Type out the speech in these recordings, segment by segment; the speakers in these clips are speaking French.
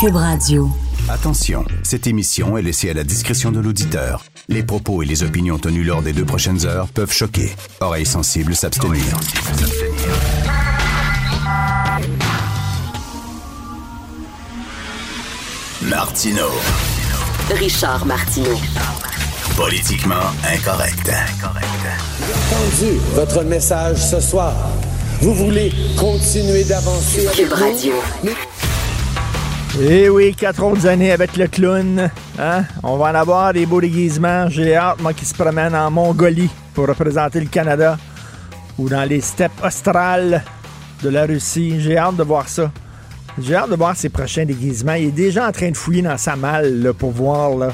Cube Radio. Attention, cette émission est laissée à la discrétion de l'auditeur. Les propos et les opinions tenues lors des deux prochaines heures peuvent choquer. Oreilles sensibles s'abstenir. Martino. Richard Martineau. Politiquement incorrect. entendu votre message ce soir. Vous voulez continuer d'avancer avec Cube? Radio. Eh oui, quatre autres années avec le clown. Hein? On va en avoir des beaux déguisements. J'ai hâte, moi, qui se promène en Mongolie pour représenter le Canada ou dans les steppes australes de la Russie. J'ai hâte de voir ça. J'ai hâte de voir ses prochains déguisements. Il est déjà en train de fouiller dans sa malle pour voir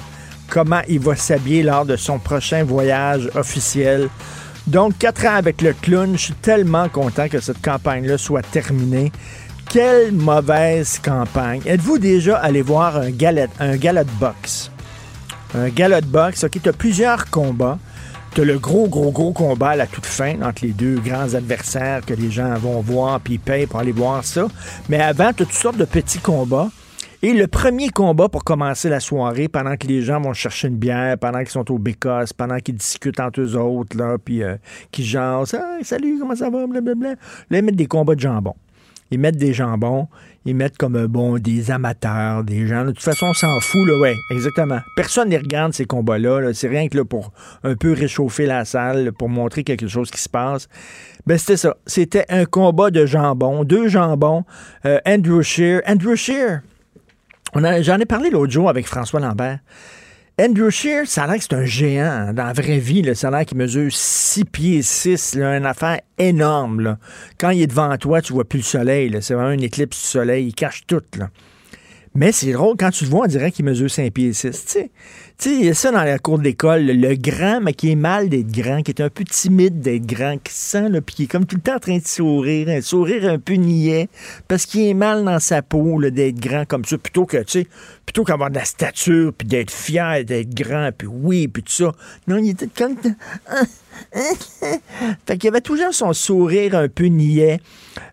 comment il va s'habiller lors de son prochain voyage officiel. Donc, quatre ans avec le clown. Je suis tellement content que cette campagne-là soit terminée. Quelle mauvaise campagne. Êtes-vous déjà allé voir un gala, un gala de boxe? Un gala de boxe, OK, tu as plusieurs combats. Tu as le gros, gros, gros combat à la toute fin entre les deux grands adversaires que les gens vont voir puis payent pour aller voir ça. Mais avant, tu as toutes sortes de petits combats. Et le premier combat pour commencer la soirée, pendant que les gens vont chercher une bière, pendant qu'ils sont au bécosse, pendant qu'ils discutent entre eux autres, là, puis euh, qu'ils jasent, Ah, salut, comment ça va, blablabla. Là, ils mettent des combats de jambon. Ils mettent des jambons, ils mettent comme euh, bon des amateurs, des gens. De toute façon, on s'en fout, là, ouais, exactement. Personne ne regarde ces combats-là. là. C'est rien que pour un peu réchauffer la salle, pour montrer quelque chose qui se passe. Ben, c'était ça. C'était un combat de jambon, deux jambons. Euh, Andrew Shear. Andrew Shear, J'en ai parlé l'autre jour avec François Lambert. Andrew Shear, ça a l'air que c'est un géant hein, dans la vraie vie. Là, ça a l'air qu'il mesure 6 pieds 6, là, une affaire énorme. Quand il est devant toi, tu vois plus le soleil. C'est vraiment une éclipse du soleil. Il cache tout. Là. Mais c'est drôle, quand tu le vois, on dirait qu'il mesure 5 pieds 6. Tu sais, Tu sais, il y a ça dans la cour d'école, le, grand, mais qui est mal d'être grand, qui est un peu timide d'être grand, qui sent, là, puis qui est comme tout le temps en train de sourire, un sourire un peu niais, parce qu'il est mal dans sa peau d'être grand comme ça, plutôt que, tu sais, plutôt qu'avoir de la stature, puis d'être fier d'être grand, puis oui, puis tout ça. Non, il était comme... fait qu'il avait toujours son sourire un peu niais.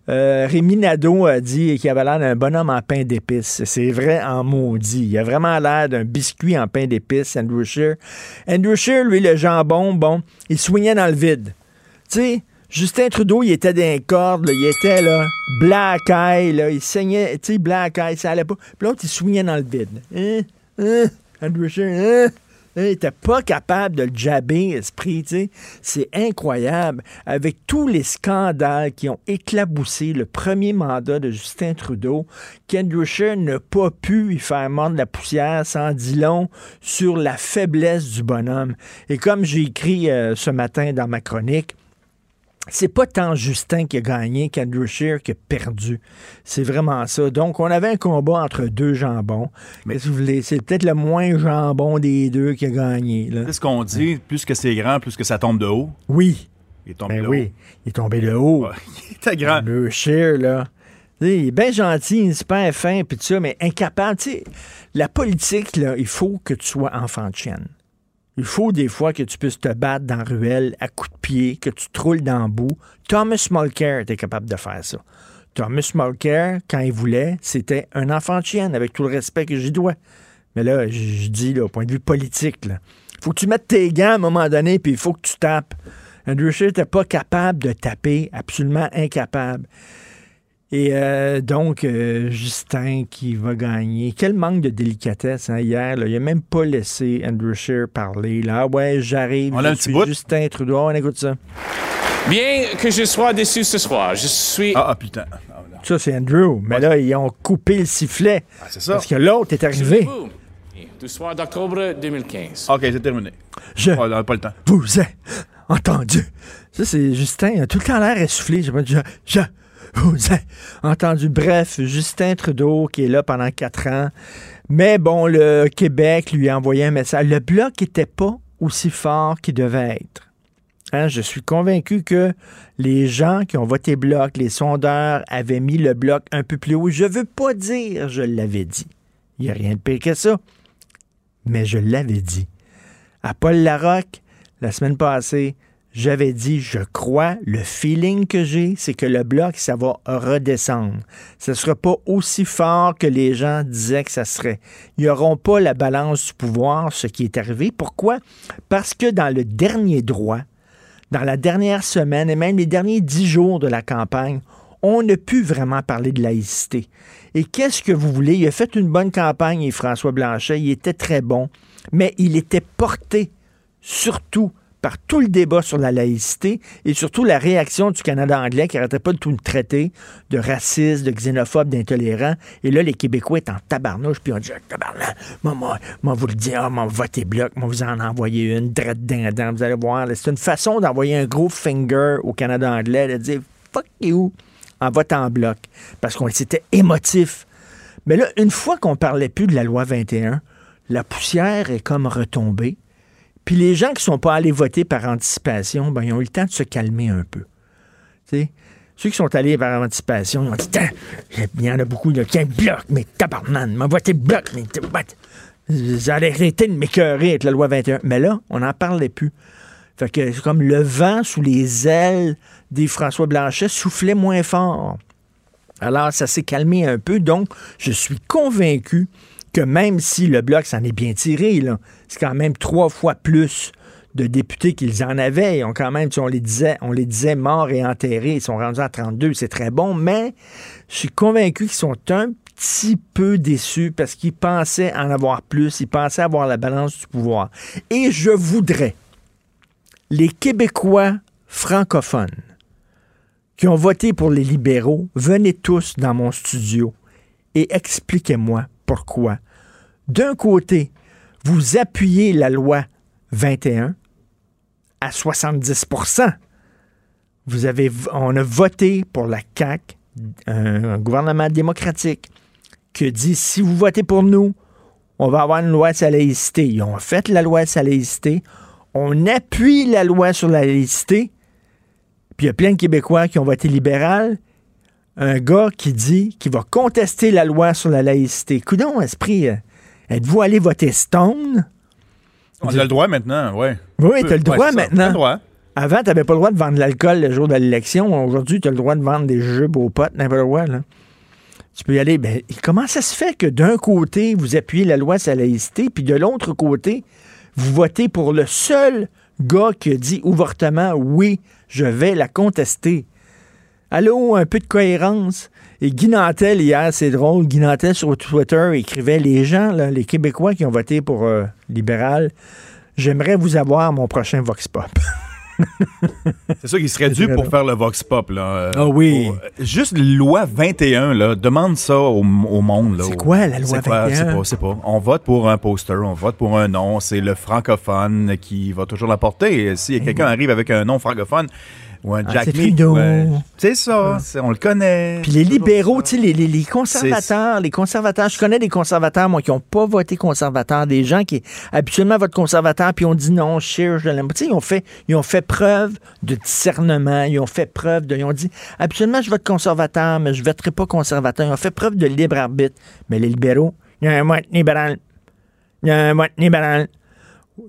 Euh, Rémi Nadeau a dit qu'il avait l'air d'un bonhomme en pain d'épices. C'est vrai en maudit. Il a vraiment l'air d'un biscuit en pain d'épices, Andrew Scheer. Andrew Scheer, lui, le jambon, bon, il soignait dans le vide. Tu sais, Justin Trudeau, il était d'un corde, là, il était là, black eye, là, il saignait, tu sais, black eye, ça allait pas. Puis l'autre, il soignait dans le vide. Hein? Hein? Andrew Scheer, hein? Hein, Il n'était pas capable de le jabber, esprit. C'est incroyable. Avec tous les scandales qui ont éclaboussé le premier mandat de Justin Trudeau, Scheer n'a pas pu y faire mordre la poussière sans dit long sur la faiblesse du bonhomme. Et comme j'ai écrit euh, ce matin dans ma chronique, c'est pas tant Justin qui a gagné qu'Andrew Scheer qui a perdu. C'est vraiment ça. Donc, on avait un combat entre deux jambons. Mais si vous voulez, c'est peut-être le moins jambon des deux qui a gagné. C'est ce qu'on dit, plus que c'est grand, plus que ça tombe de haut. Oui. Il tombe Ben de oui. Il est tombé de haut. haut. Il était grand. Andrew Scheer, là. Il est bien gentil, il est super fin, puis tout ça, mais incapable. Tu sais, la politique, là, il faut que tu sois enfant de chienne. Il faut des fois que tu puisses te battre dans la ruelle à coups de pied, que tu te roules dans le bout. Thomas Mulcair était capable de faire ça. Thomas Mulcair, quand il voulait, c'était un enfant de chienne, avec tout le respect que j'y dois. Mais là, je dis, là, au point de vue politique, là, faut que tu mettes tes gants à un moment donné, puis il faut que tu tapes. Andrew Scheer n'était pas capable de taper, absolument incapable. Et euh, donc, euh, Justin qui va gagner. Quel manque de délicatesse hein, hier. Là. Il n'a même pas laissé Andrew Scheer parler. Là, Ah ouais, j'arrive. On a un petit bout. Justin Trudeau. On écoute ça. Bien que je sois déçu ce soir, je suis Ah, ah, putain. Ah. Ça, c'est Andrew. Mais là, ils ont coupé le sifflet. Ah, c'est ça. Parce que l'autre est arrivé. du soir d'octobre 2015. OK, c'est terminé. Je On n'a pas le temps. vous ai entendu. Ça, c'est Justin. Il a tout le temps l'air essoufflé. Je, je, je vous ai entendu. Bref, Justin Trudeau qui est là pendant quatre ans. Mais bon, le Québec lui a envoyé un message. Le bloc n'était pas aussi fort qu'il devait être. Hein, je suis convaincu que les gens qui ont voté bloc, les sondeurs, avaient mis le bloc un peu plus haut. Je veux pas dire je l'avais dit. Il n'y a rien de pire que ça. Mais je l'avais dit. À Paul Larocque, la semaine passée, j'avais dit, je crois, le feeling que j'ai, c'est que le bloc, ça va redescendre. Ce ne sera pas aussi fort que les gens disaient que ça serait. Ils n'auront pas la balance du pouvoir, ce qui est arrivé. Pourquoi? Parce que dans le dernier droit, dans la dernière semaine et même les derniers dix jours de la campagne, on ne pu vraiment parler de laïcité. Et qu'est-ce que vous voulez? Il a fait une bonne campagne, et François Blanchet, il était très bon, mais il était porté surtout par tout le débat sur la laïcité et surtout la réaction du Canada anglais qui n'arrêtait pas de tout traiter de raciste, de xénophobe, d'intolérant. Et là, les Québécois étaient en tabarnouche, puis on dit tabarnak, moi, moi, vous le dire, ah, moi, votez bloc, moi, vous en envoyez une, drette dindant, vous allez voir. C'est une façon d'envoyer un gros finger au Canada anglais, de dire fuck you en votant en bloc, parce qu'on était émotif. Mais là, une fois qu'on parlait plus de la loi 21, la poussière est comme retombée. Puis les gens qui sont pas allés voter par anticipation, ben, ils ont eu le temps de se calmer un peu. sais, Ceux qui sont allés par anticipation, ils ont dit il y en a beaucoup qui ont bloc, mais tabarnan, m'a voté bloc, mais j'allais arrêter de m'écœurer avec la loi 21. Mais là, on n'en parlait plus. Fait que c'est comme le vent sous les ailes des François Blanchet soufflait moins fort. Alors, ça s'est calmé un peu. Donc, je suis convaincu que même si le Bloc s'en est bien tiré, c'est quand même trois fois plus de députés qu'ils en avaient. Ils quand même, on les disait, on les disait morts et enterrés. Ils sont rendus à 32, c'est très bon, mais je suis convaincu qu'ils sont un petit peu déçus parce qu'ils pensaient en avoir plus, ils pensaient avoir la balance du pouvoir. Et je voudrais, les Québécois francophones qui ont voté pour les libéraux, venez tous dans mon studio et expliquez-moi pourquoi. D'un côté, vous appuyez la loi 21 à 70 vous avez, On a voté pour la CAQ, un, gouvernement démocratique, qui dit si vous votez pour nous, on va avoir une loi sur la laïcité. Ils ont fait la loi sur la laïcité. On appuie la loi sur la laïcité. Puis il y a plein de Québécois qui ont voté libéral un gars qui dit qu'il va contester la loi sur la laïcité. Coudon, esprit, euh, êtes-vous allé voter Stone? On a le droit maintenant, oui. Oui, tu as le droit maintenant. Le droit. Avant, tu n'avais pas le droit de vendre de l'alcool le jour de l'élection. Aujourd'hui, tu as le droit de vendre des jeux aux potes, n'importe quoi. Là. Tu peux y aller. Ben, comment ça se fait que d'un côté, vous appuyez la loi sur la laïcité, puis de l'autre côté, vous votez pour le seul gars qui a dit ouvertement oui, je vais la contester? Allô, un peu de cohérence. Et Guy Nantel, hier, c'est drôle, Guy Nantel sur Twitter écrivait Les gens, les Québécois qui ont voté pour euh, libéral, j'aimerais vous avoir mon prochain Vox Pop. c'est ça qui serait dû pour faire le Vox Pop. Là. Ah oui. juste loi 21, là, demande ça au, monde. C'est quoi la loi 21? C'est pas. On vote pour un poster, on vote pour un nom. C'est le francophone qui va toujours l'apporter. Si quelqu'un arrive avec un nom francophone, ou un Jack C'est ça, on le connaît. Puis les libéraux, tu sais, les, les, conservateurs, les conservateurs, je connais des conservateurs, moi, qui n'ont pas voté conservateur, des gens qui habituellement votent conservateur, puis ont dit non, cher, je l'aime. Tu sais, ils ont fait, ils ont fait preuve de discernement, ils ont fait preuve de, ils ont dit, habituellement, je vote conservateur, mais je voterai pas conservateur. Ils ont fait preuve de libre arbitre. Mais les libéraux, il y a un vote libéral. Il y a un vote libéral.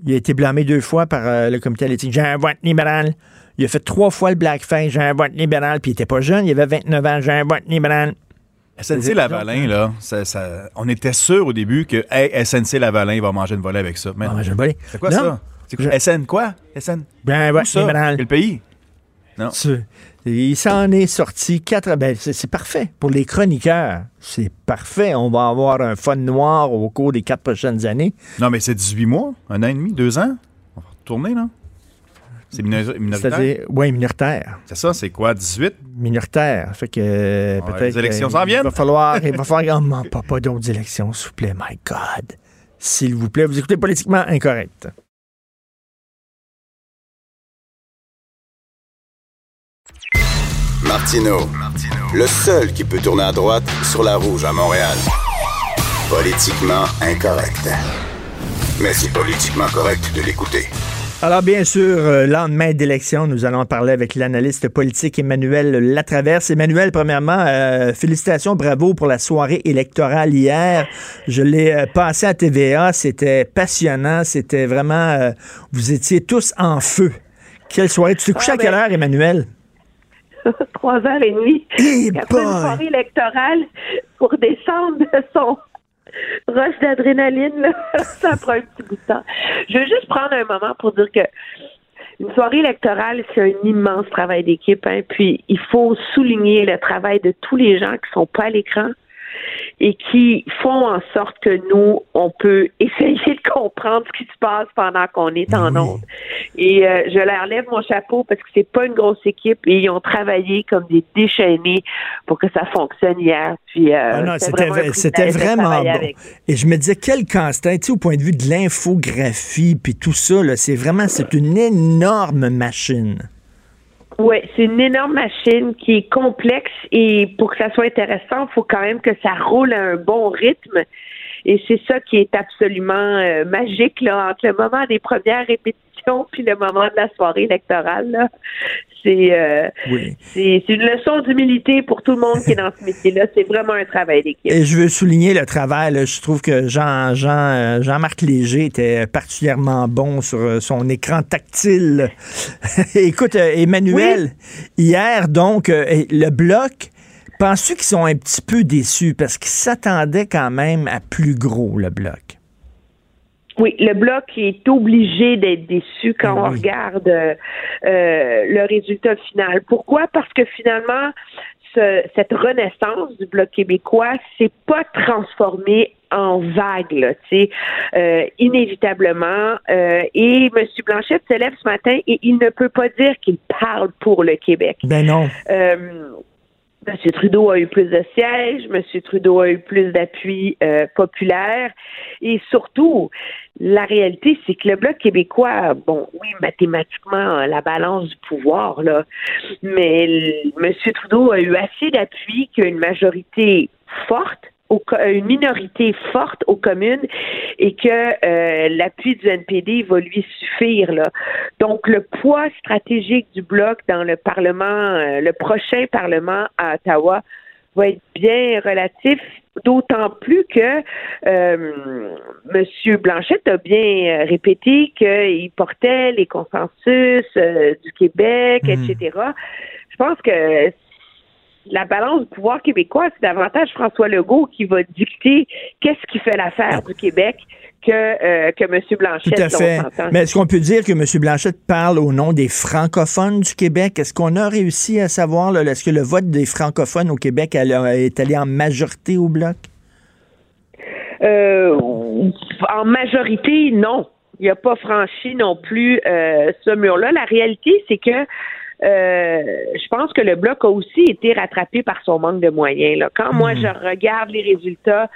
Il a été blâmé deux fois par euh, le comité d'éthique. J'ai un vote libéral. Il a fait trois fois le blackface. J'ai un vote libéral. Puis il était pas jeune. Il avait 29 ans. J'ai un vote libéral. SNC Lavalin, là, on était sûr au début que SNC Lavalin va manger une volée avec ça. Mais manger une volée. C'est quoi ça? C'est quoi? SN quoi? SN? Ben, vote libéral. Quel pays? Non. Il s'en est sorti quatre. Ben, c'est parfait. Pour les chroniqueurs, c'est parfait. On va avoir un fun noir au cours des quatre prochaines années. Non, mais c'est 18 mois, un an et demi, deux ans? On va retourner, là. C'est minoritaire? Oui, minoritaire. C'est ça, c'est quoi, 18? Minoritaire. Fait que peut-être. Les élections s'en viennent. Il va falloir. il va falloir. Oh, pas, pas d'autres élections, s'il vous plaît. My God. S'il vous plaît. Vous écoutez politiquement incorrect. Martino. Le seul qui peut tourner à droite sur la rouge à Montréal. Politiquement incorrect. Mais c'est politiquement correct de l'écouter. Alors, bien sûr, euh, lendemain d'élection, nous allons parler avec l'analyste politique Emmanuel Latraverse. Emmanuel, premièrement, euh, félicitations, bravo pour la soirée électorale hier. Je l'ai euh, passé à TVA, c'était passionnant, c'était vraiment... vous étiez tous en feu. Quelle soirée? Tu t'es couché à quelle heure, Emmanuel? Trois heures et demie. Après une soirée électorale, pour descendre de son rush d'adrénaline, ça prend un petit bout de temps. Je veux juste prendre un moment pour dire que une soirée électorale, c'est un immense travail d'équipe. Hein, puis il faut souligner le travail de tous les gens qui sont pas à l'écran, et qui font en sorte que nous, on peut essayer de comprendre ce qui se passe pendant qu'on est en onde. Et euh, je leur lève mon chapeau parce que c'est pas une grosse équipe et ils ont travaillé comme des déchaînés pour que ça fonctionne hier. Puis euh, ah c'était vraiment, bon. Et je me disais quel casse-tête, tu sais, au point de vue de l'infographie puis tout ça, c'est vraiment c'est une énorme machine. Oui, c'est une énorme machine qui est complexe et pour que ça soit intéressant, il faut quand même que ça roule à un bon rythme. Et c'est ça qui est absolument euh, magique là, entre le moment des premières répétitions puis le moment de la soirée électorale. C'est euh, c'est une leçon d'humilité pour tout le monde qui est dans ce métier-là. C'est vraiment un travail d'équipe. Et je veux souligner le travail. Je trouve que Jean, Jean, euh, Jean-Marc Léger était particulièrement bon sur son écran tactile. Écoute, Emmanuel, hier, donc, le bloc Penses-tu qu'ils sont un petit peu déçus? Parce qu'ils s'attendaient quand même à plus gros, le bloc? Oui, le bloc est obligé d'être déçu quand on regarde euh, le résultat final. Pourquoi? Parce que finalement, cette renaissance du bloc québécois s'est pas transformée en vague, tu sais, euh, inévitablement. Euh, et M. Blanchette se lève ce matin et il ne peut pas dire qu'il parle pour le Québec. Ben non. M. Trudeau a eu plus de sièges, M. Trudeau a eu plus d'appui euh, populaire et surtout, la réalité, c'est que le Bloc québécois, bon, oui, mathématiquement, la balance du pouvoir, là, mais M. Trudeau a eu assez d'appui qu'une majorité forte une minorité forte aux communes et que euh, l'appui du NPD va lui suffire. Là. Donc, le poids stratégique du bloc dans le Parlement, euh, le prochain Parlement à Ottawa, va être bien relatif, d'autant plus que euh, M. Blanchette a bien répété qu'il portait les consensus du Québec, hmm. etc. Je pense que la balance du pouvoir québécois, c'est davantage François Legault qui va dicter qu'est-ce qui fait l'affaire du Québec que, euh, que M. Blanchette. Tout à fait. Mais est-ce qu'on peut dire que M. Blanchette parle au nom des francophones du Québec? Est-ce qu'on a réussi à savoir, est-ce que le vote des francophones au Québec est allé en majorité au Bloc? Euh, en majorité, non. Il n'a pas franchi non plus euh, ce mur-là. La réalité, c'est que je pense que le bloc a aussi été rattrapé par son manque de moyens. Là. Quand moi, mhm. je regarde les résultats,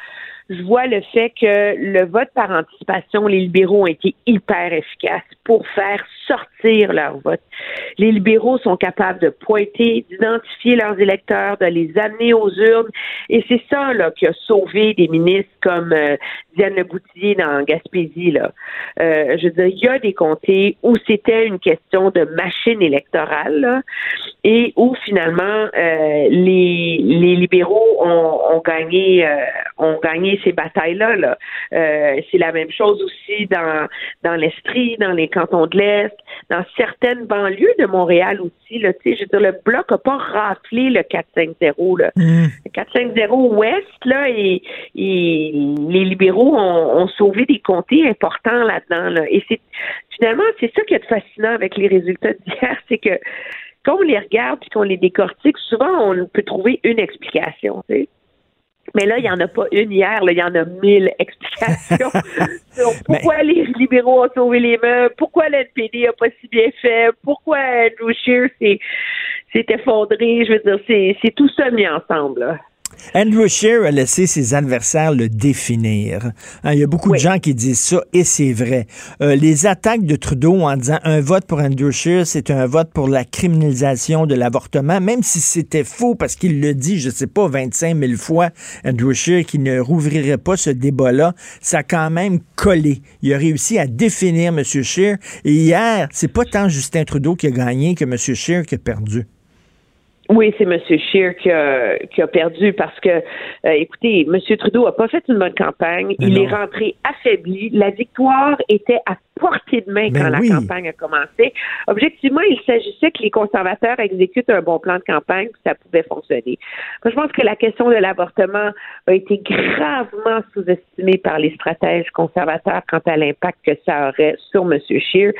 je vois le fait que le vote par anticipation, les libéraux ont été hyper efficaces pour faire sortir leur vote. Les libéraux sont capables de pointer, d'identifier leurs électeurs, de les amener aux urnes, et c'est ça là qui a sauvé des ministres comme euh, Diane Leboutillier dans Gaspésie. Là. Euh, je veux dire, il y a des comtés où c'était une question de machine électorale et où finalement euh, les, les libéraux ont, ont gagné euh, ont gagné ces batailles-là. Là. Euh, c'est la même chose aussi dans, dans l'Estrie, dans les cantons de l'Est, dans certaines banlieues de Montréal aussi. Là, je veux dire, le bloc n'a pas raflé le 4-5-0. Là. Mm. Le 4-5-0 ouest, là, et, et les libéraux ont, ont, sauvé des comtés importants là-dedans. Là. Et c'est finalement, c'est ça qui est fascinant avec les résultats d'hier, c'est que quand on les regarde et qu'on les décortique, souvent on peut trouver une explication. Tu sais. Mais là, il n'y en a pas une hier, là, il y en a mille explications pourquoi les libéraux ont sauvé les meubles, pourquoi l'NPD n'a pas si bien fait, pourquoi Andrew Scheer s'est effondré. Je veux dire, c'est tout ça mis ensemble. Là. Andrew Scheer a laissé ses adversaires le définir. Hein, il y a beaucoup de gens qui disent ça et c'est vrai. Euh, les attaques de Trudeau en disant un vote pour Andrew Scheer, c'est un vote pour la criminalisation de l'avortement, même si c'était faux parce qu'il le dit, je sais pas, 25 000 fois, Andrew Scheer, qui ne rouvrirait pas ce débat-là, ça a quand même collé. Il a réussi à définir M. Scheer. Et hier, c'est pas tant Justin Trudeau qui a gagné que M. Scheer qui a perdu. Oui, c'est M. Scheer qui a, qui a perdu parce que, euh, écoutez, M. Trudeau a pas fait une bonne campagne. il est rentré affaibli. La victoire était à portée de main ben quand la campagne a commencé. Objectivement, il s'agissait que les conservateurs exécutent un bon plan de campagne, que ça pouvait fonctionner. Moi, je pense que la question de l'avortement a été gravement sous-estimée par les stratèges conservateurs quant à l'impact que ça aurait sur M. Scheer.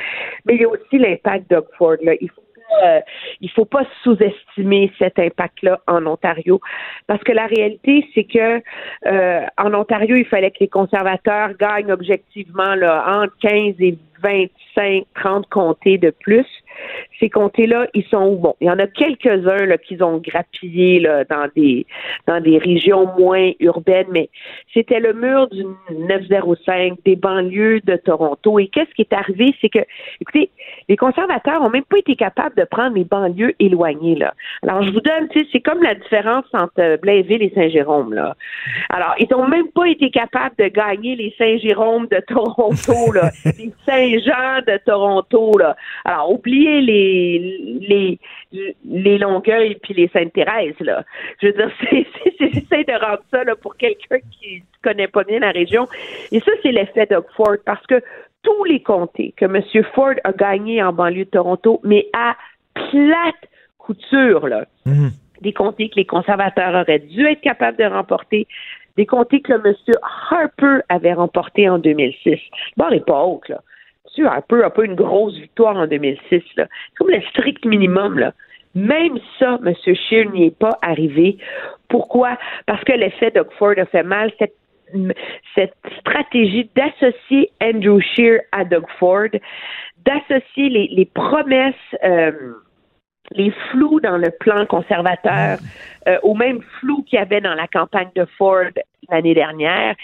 Mais il y a aussi l'impact Doug Ford. Là. Il faut euh, il faut pas sous-estimer cet impact-là en Ontario, parce que la réalité, c'est que euh, en Ontario, il fallait que les conservateurs gagnent objectivement là, entre 15 et 25, 30 comtés de plus. Ces comtés-là, ils sont où? Bon, il y en a quelques-uns là, qui ont grappillé là, dans des dans des régions moins urbaines, mais c'était le mur du 905 des banlieues de Toronto. Et qu'est-ce qui est arrivé? C'est que, écoutez, les conservateurs ont même pas été capables de prendre les banlieues éloignées. Là. Alors, je vous donne, c'est comme la différence entre Blainville et Saint-Jérôme. Là. Alors, ils n'ont même pas été capables de gagner les Saint-Jérôme de Toronto, là, les Saint-Jean de Toronto. Là. Alors, oubliez les, les, les Longueuil puis les Sainte-Thérèse. Là. Je veux dire, c'est de rendre ça là, pour quelqu'un qui ne connaît pas bien la région. Et ça, c'est l'effet d'Oxford parce que tous les comtés que M. Ford a gagnés en banlieue de Toronto, mais à plate couture, là. Mhm. Des comtés que les conservateurs auraient dû être capables de remporter, des comtés que M. Harper avait remporté en 2006. Bon, n'est pas haute, là. N'a pas une grosse victoire en 2006, là. C'est comme le strict minimum. Même ça, M. Scheer n'y est pas arrivé. Pourquoi? Parce que l'effet d'Oxford a fait mal. Cette stratégie d'associer Andrew Scheer à Doug Ford, d'associer les, les promesses, euh, les flous dans le plan conservateur euh, au même flou qu'il y avait dans la campagne de Ford l'année dernière.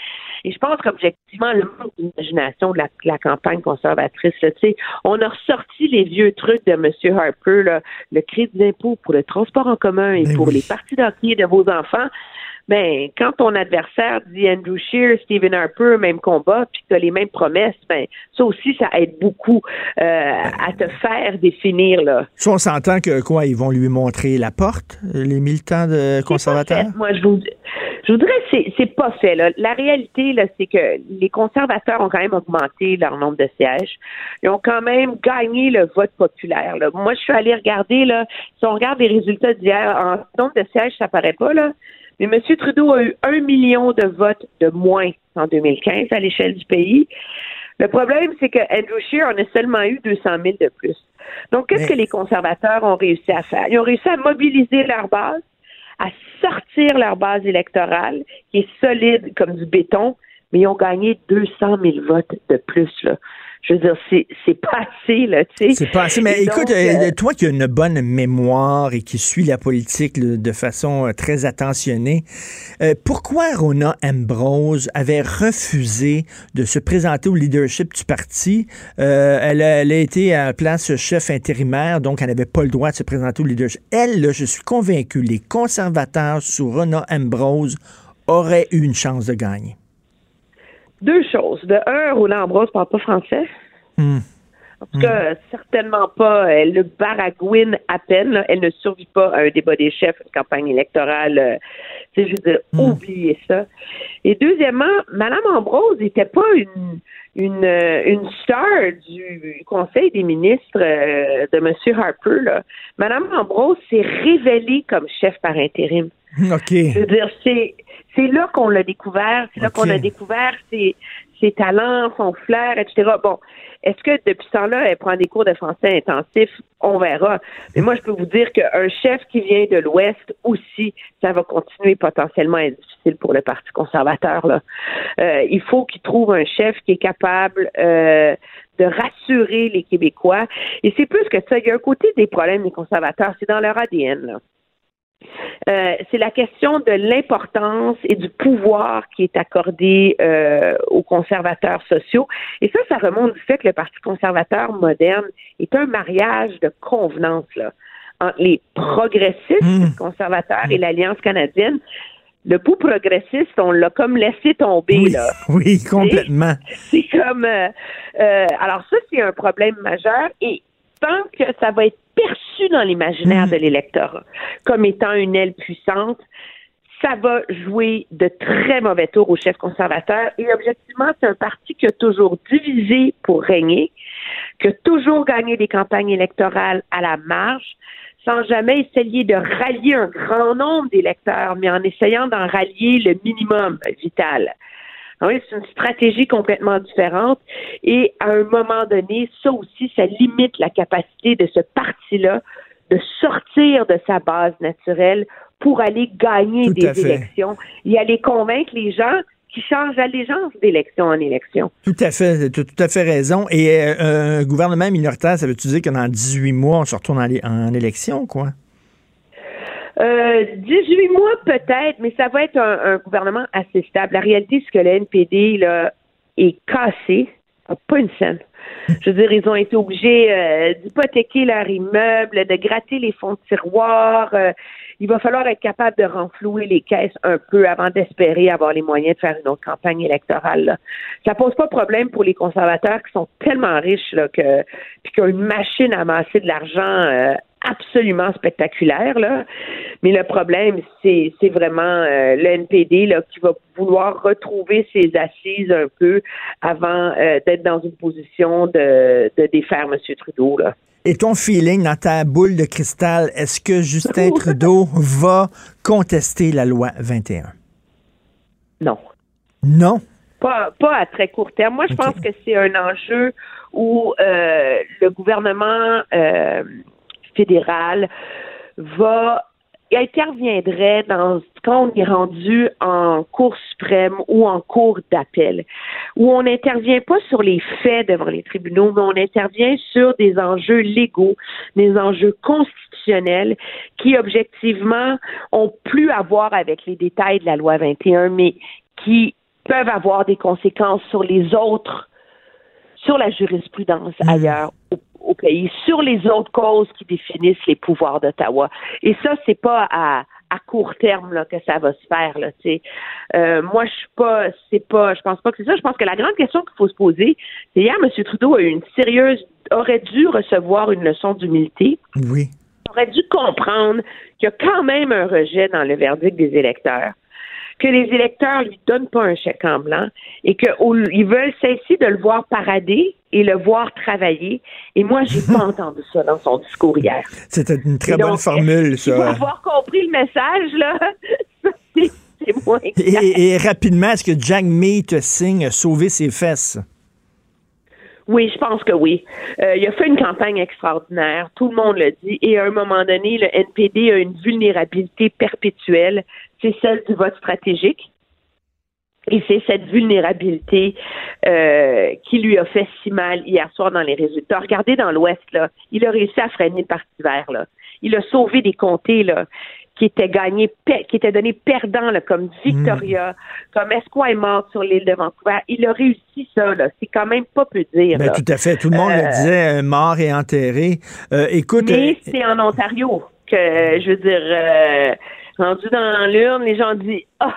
Et je pense qu'objectivement, le manque d'imagination de la, campagne conservatrice, là, on a ressorti les vieux trucs de M. Harper, là, le crédit d'impôt pour le transport en commun et ben pour les parties d'hockey de vos enfants ben quand ton adversaire dit Andrew Shear, Stephen Harper, même combat, puis tu as les mêmes promesses, ben ça aussi, ça aide beaucoup euh, à te faire définir là. Si on s'entend que quoi, ils vont lui montrer la porte, les militants de conservateurs? Moi, je vous je voudrais, c'est, c'est pas fait. Là. La réalité, là, c'est que les conservateurs ont quand même augmenté leur nombre de sièges. Ils ont quand même gagné le vote populaire. Là. Moi, je suis allée regarder, là, si on regarde les résultats d'hier, en nombre de sièges, ça paraît pas, là. Mais M. Trudeau a eu un million de votes de moins en 2015 à l'échelle du pays. Le problème, c'est que Andrew Scheer en a seulement eu 200 000 de plus. Donc, qu'est-ce que les conservateurs ont réussi à faire? Ils ont réussi à mobiliser leur base, à sortir leur base électorale, qui est solide comme du béton, mais ils ont gagné 200 000 votes de plus. Là je veux dire, c'est pas assez, là, tu sais. C'est pas assez, mais écoute, euh, euh, toi qui as une bonne mémoire et qui suis la politique de façon euh, très attentionnée, pourquoi Rona Ambrose avait refusé de se présenter au leadership du parti? elle, a, elle, a, été à la place chef intérimaire, donc elle n'avait pas le droit de se présenter au leadership. Elle, là, je suis convaincu, les conservateurs sous Rona Ambrose auraient eu une chance de gagner. Deux choses. De un, Roland Ambrose parle pas français. Hmm. En tout cas, certainement pas. Elle le baragouine à peine. Elle ne survit pas à un débat des chefs, une campagne électorale. Euh, je veux dire, hmm. oubliez ça. Et deuxièmement, Mme Ambrose n'était pas une, une, euh, une star du Conseil des ministres euh, de M. Harper. Là. Mme Ambrose s'est révélée comme chef par intérim. OK. Je veux dire, c'est c'est là qu'on l'a découvert, c'est là qu'on a découvert ses, ses talents, son flair, etc. Bon, est-ce que depuis ce temps-là, elle prend des cours de français intensifs? On verra. Mais moi, je peux vous dire qu'un chef qui vient de l'Ouest aussi, ça va continuer potentiellement à être difficile pour le Parti conservateur. Là. Euh, il faut qu'il trouve un chef qui est capable euh, de rassurer les Québécois. Et c'est plus que ça. Il y a un côté des problèmes des conservateurs, c'est dans leur ADN. Là. Euh, c'est la question de l'importance et du pouvoir qui est accordé euh, aux conservateurs sociaux. Et ça, ça remonte du fait que le Parti conservateur moderne est un mariage de convenance là, entre les progressistes mmh. conservateurs et l'Alliance canadienne. Le pouls progressiste, on l'a comme laissé tomber oui, là. Oui, complètement. C'est comme euh, alors ça, c'est un problème majeur et tant que ça va être perçu reçu dans l'imaginaire de l'électorat comme étant une aile puissante, ça va jouer de très mauvais tours au chef conservateur. Et objectivement, c'est un parti qui a toujours divisé pour régner, qui a toujours gagné des campagnes électorales à la marge, sans jamais essayer de rallier un grand nombre d'électeurs, mais en essayant d'en rallier le minimum vital. Ah c'est une stratégie complètement différente. Et à un moment donné, ça aussi, ça limite la capacité de ce parti-là de sortir de sa base naturelle pour aller gagner des élections et aller convaincre les gens qui changent d'allégeance d'élection en élection. Tout à fait, tu as tout à fait raison. Et euh, un gouvernement minoritaire, ça veut-tu dire que dans 18 mois, on se retourne en, élection, quoi? Euh, 18 mois peut-être, mais ça va être un, gouvernement assez stable. La réalité, c'est que le NPD là, est cassé, pas une scène. Je veux dire, ils ont été obligés euh, d'hypothéquer leur immeuble, de gratter les fonds de tiroir. Euh, il va falloir être capable de renflouer les caisses un peu avant d'espérer avoir les moyens de faire une autre campagne électorale. Là. Ça pose pas problème pour les conservateurs qui sont tellement riches là, que puis qui ont une machine à amasser de l'argent euh, absolument spectaculaire. Là. Mais le problème, c'est, c'est vraiment euh, le NPD là, qui va vouloir retrouver ses assises un peu avant euh, d'être dans une position de, de défaire M. Trudeau. Là. Et ton feeling dans ta boule de cristal, est-ce que Justin Trudeau va contester la loi 21? Non. Non? Pas, pas à très court terme. Moi, je pense que c'est un enjeu où euh, le gouvernement euh, fédéral va interviendrait dans quand on est rendu en cour suprême ou en cour d'appel, où on n'intervient pas sur les faits devant les tribunaux, mais on intervient sur des enjeux légaux, des enjeux constitutionnels qui, objectivement, ont plus à voir avec les détails de la loi 21, mais qui peuvent avoir des conséquences sur les autres, sur la jurisprudence mmh. ailleurs au pays sur les autres causes qui définissent les pouvoirs d'Ottawa. Et ça, c'est pas à, à court terme là, que ça va se faire. Là, euh, moi, je suis pas, c'est pas, je pense pas que c'est ça. Je pense que la grande question qu'il faut se poser, c'est hier, M. Trudeau a eu une sérieuse, aurait dû recevoir une leçon d'humilité. Oui. aurait dû comprendre qu'il y a quand même un rejet dans le verdict des électeurs que les électeurs lui donnent pas un chèque en blanc et qu'ils veulent cesser de le voir parader et le voir travailler. Et moi, j'ai pas entendu ça dans son discours hier. C'était une très bonne formule, ça. Pour avoir compris le message, là, c'est moins et, et, rapidement, est-ce que Jack Meat signe sauver ses fesses? Oui, je pense que oui. Euh, il a fait une campagne extraordinaire, tout le monde le dit, et à un moment donné, le NPD a une vulnérabilité perpétuelle c'est celle du vote stratégique. Et c'est cette vulnérabilité euh, qui lui a fait si mal hier soir dans les résultats. Regardez dans l'Ouest, là, il a réussi à freiner le Parti vert. Là. Il a sauvé des comtés là, qui étaient gagnés, qui étaient donnés perdants, là, comme Victoria, mm. comme Esquimalt sur l'île de Vancouver. Il a réussi ça. Là. C'est quand même pas peu dire. Ben, tout à fait. Tout le monde le euh, disait, euh, mort et enterré. écoute. Mais c'est en Ontario que, je veux dire rendu dans l'urne, les gens disent Ah,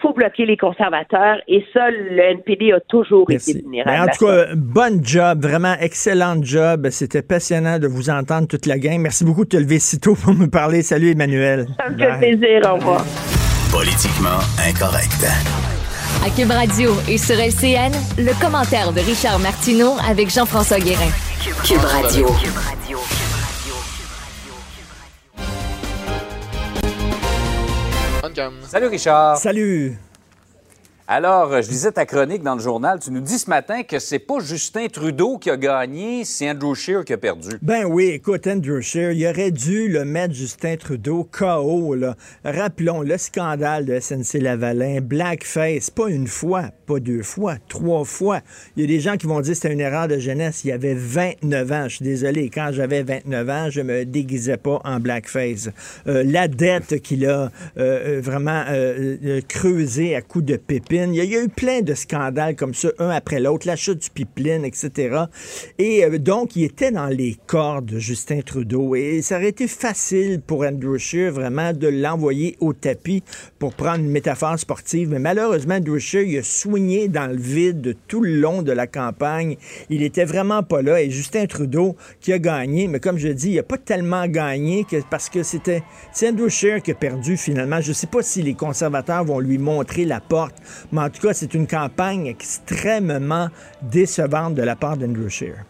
faut bloquer les conservateurs et ça, le NPD a toujours été vulnérable. Ben, en tout cas, bon job, vraiment excellent job. C'était passionnant de vous entendre toute la gang. Merci beaucoup de te lever si tôt pour me parler. Salut Emmanuel. Ça me fait plaisir, au revoir. Politiquement incorrect. À Cube Radio et sur LCN, le commentaire de Richard Martineau avec Jean-François Guérin. Cube Radio. Salut Richard. Salut. Alors, je lisais ta chronique dans le journal. Tu nous dis ce matin que c'est pas Justin Trudeau qui a gagné, c'est Andrew Scheer qui a perdu. Ben oui, écoute, Andrew Scheer, il aurait dû le mettre Justin Trudeau KO. Là. Rappelons le scandale de SNC-Lavalin, Blackface, pas une fois, pas deux fois, trois fois. Il y a des gens qui vont dire que c'était une erreur de jeunesse. Il y avait 29 ans. Je suis désolé, quand j'avais 29 ans, je me déguisais pas en Blackface. Euh, la dette qu'il a euh, euh, vraiment creusée à coups de pépite Il y, a, eu plein de scandales comme ça, un après l'autre, l'achat du pipeline, etc. Et euh, donc, il était dans les cordes de Justin Trudeau. Et ça aurait été facile pour Andrew Scheer, vraiment, de l'envoyer au tapis pour prendre une métaphore sportive. Mais malheureusement, Andrew Scheer, il a soigné dans le vide tout le long de la campagne. Il était vraiment pas là. Et Justin Trudeau, qui a gagné, mais comme je dis, il a pas tellement gagné parce que c'était Andrew Scheer qui a perdu finalement. Je sais pas si les conservateurs vont lui montrer la porte, mais en tout cas, c'est une campagne extrêmement décevante de la part d'Andrew Scheer.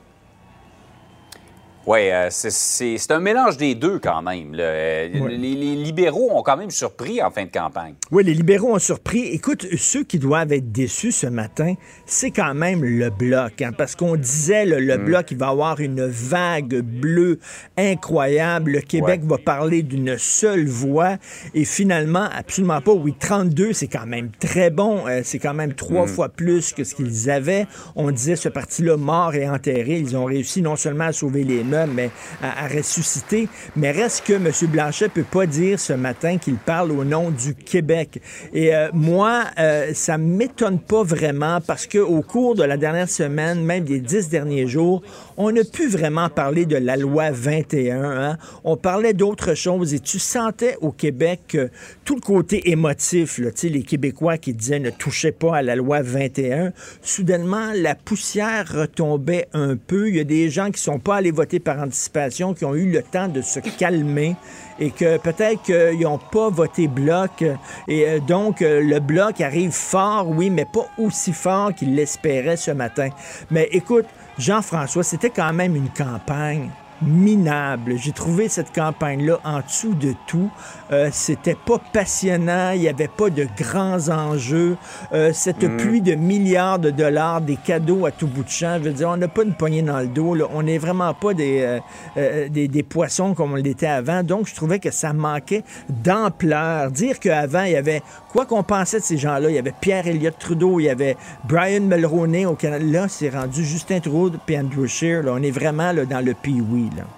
Oui, euh, c'est un mélange des deux quand même. Euh, les, libéraux ont quand même surpris en fin de campagne. Oui, les libéraux ont surpris. Écoute, ceux qui doivent être déçus ce matin, c'est quand même le bloc. Hein, parce qu'on disait, le mm. bloc, il va avoir une vague bleue incroyable. Le Québec va parler d'une seule voix. Et finalement, absolument pas. Oui, 32, c'est quand même très bon. Euh, c'est quand même trois mm. fois plus que ce qu'ils avaient. On disait ce parti-là mort et enterré. Ils ont réussi non seulement à sauver les meubles, mais à, ressusciter. Mais reste que M. Blanchet peut pas dire ce matin qu'il parle au nom du Québec. Et euh, moi, euh, ça m'étonne pas vraiment parce que au cours de la dernière semaine, même des dix derniers jours, on n'a pu vraiment parler de la loi 21. Hein. On parlait d'autres choses et tu sentais au Québec que tout le côté émotif, les Québécois qui disaient ne touchez pas à la loi 21, soudainement, la poussière retombait un peu. Il y a des gens qui sont pas allés voter par anticipation, qui ont eu le temps de se calmer et que peut-être qu'ils n'ont pas voté bloc. Et euh, donc, euh, le bloc arrive fort, oui, mais pas aussi fort qu'il l'espérait ce matin. Mais écoute, Jean-François, c'était quand même une campagne minable. J'ai trouvé cette campagne-là en dessous de tout. Euh, c'était pas passionnant, il n'y avait pas de grands enjeux. Euh, cette mm. pluie de milliards de dollars, des cadeaux à tout bout de champ, je veux dire, on n'a pas une poignée dans le dos. On n'est vraiment pas des, euh, des, des, poissons comme on l'était avant. Donc, je trouvais que ça manquait d'ampleur. Dire qu'avant, il y avait, quoi qu'on pensait de ces gens-là, il y avait Pierre Elliott Trudeau, il y avait Brian Mulroney au Canada. Là, c'est rendu Justin Trudeau et Andrew Scheer. Là. On est vraiment là, dans le pee-wee. Euh,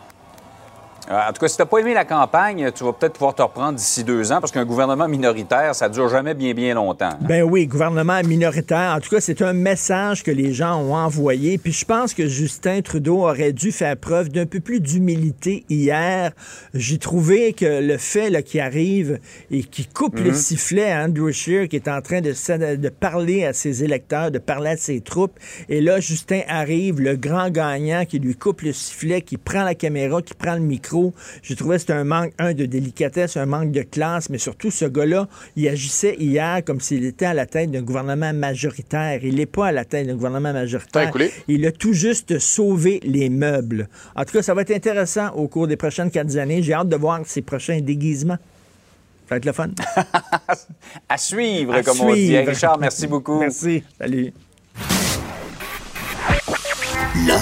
en tout cas, si tu n'as pas aimé la campagne, tu vas peut-être pouvoir te reprendre d'ici deux ans parce qu'un gouvernement minoritaire, ça ne dure jamais bien, bien longtemps. Ben oui, gouvernement minoritaire. En tout cas, c'est un message que les gens ont envoyé. Puis je pense que Justin Trudeau aurait dû faire preuve d'un peu plus d'humilité hier. J'ai trouvé que le fait qu'il arrive et qui coupe le mhm. sifflet à Andrew Scheer, qui est en train de, de parler à ses électeurs, de parler à ses troupes, et là, Justin arrive, le grand gagnant, qui lui coupe le sifflet, qui prend la caméra, qui prend le micro j'ai trouvé que c'était un manque, un, de délicatesse, un manque de classe, mais surtout, ce gars-là, il agissait hier comme s'il était à la tête d'un gouvernement majoritaire. Il n'est pas à la tête d'un gouvernement majoritaire. Il a tout juste sauvé les meubles. En tout cas, ça va être intéressant au cours des prochaines quatre années. J'ai hâte de voir ses prochains déguisements. Ça va être le fun. à suivre, comme on dit. Richard, merci beaucoup. Merci. Salut. L'art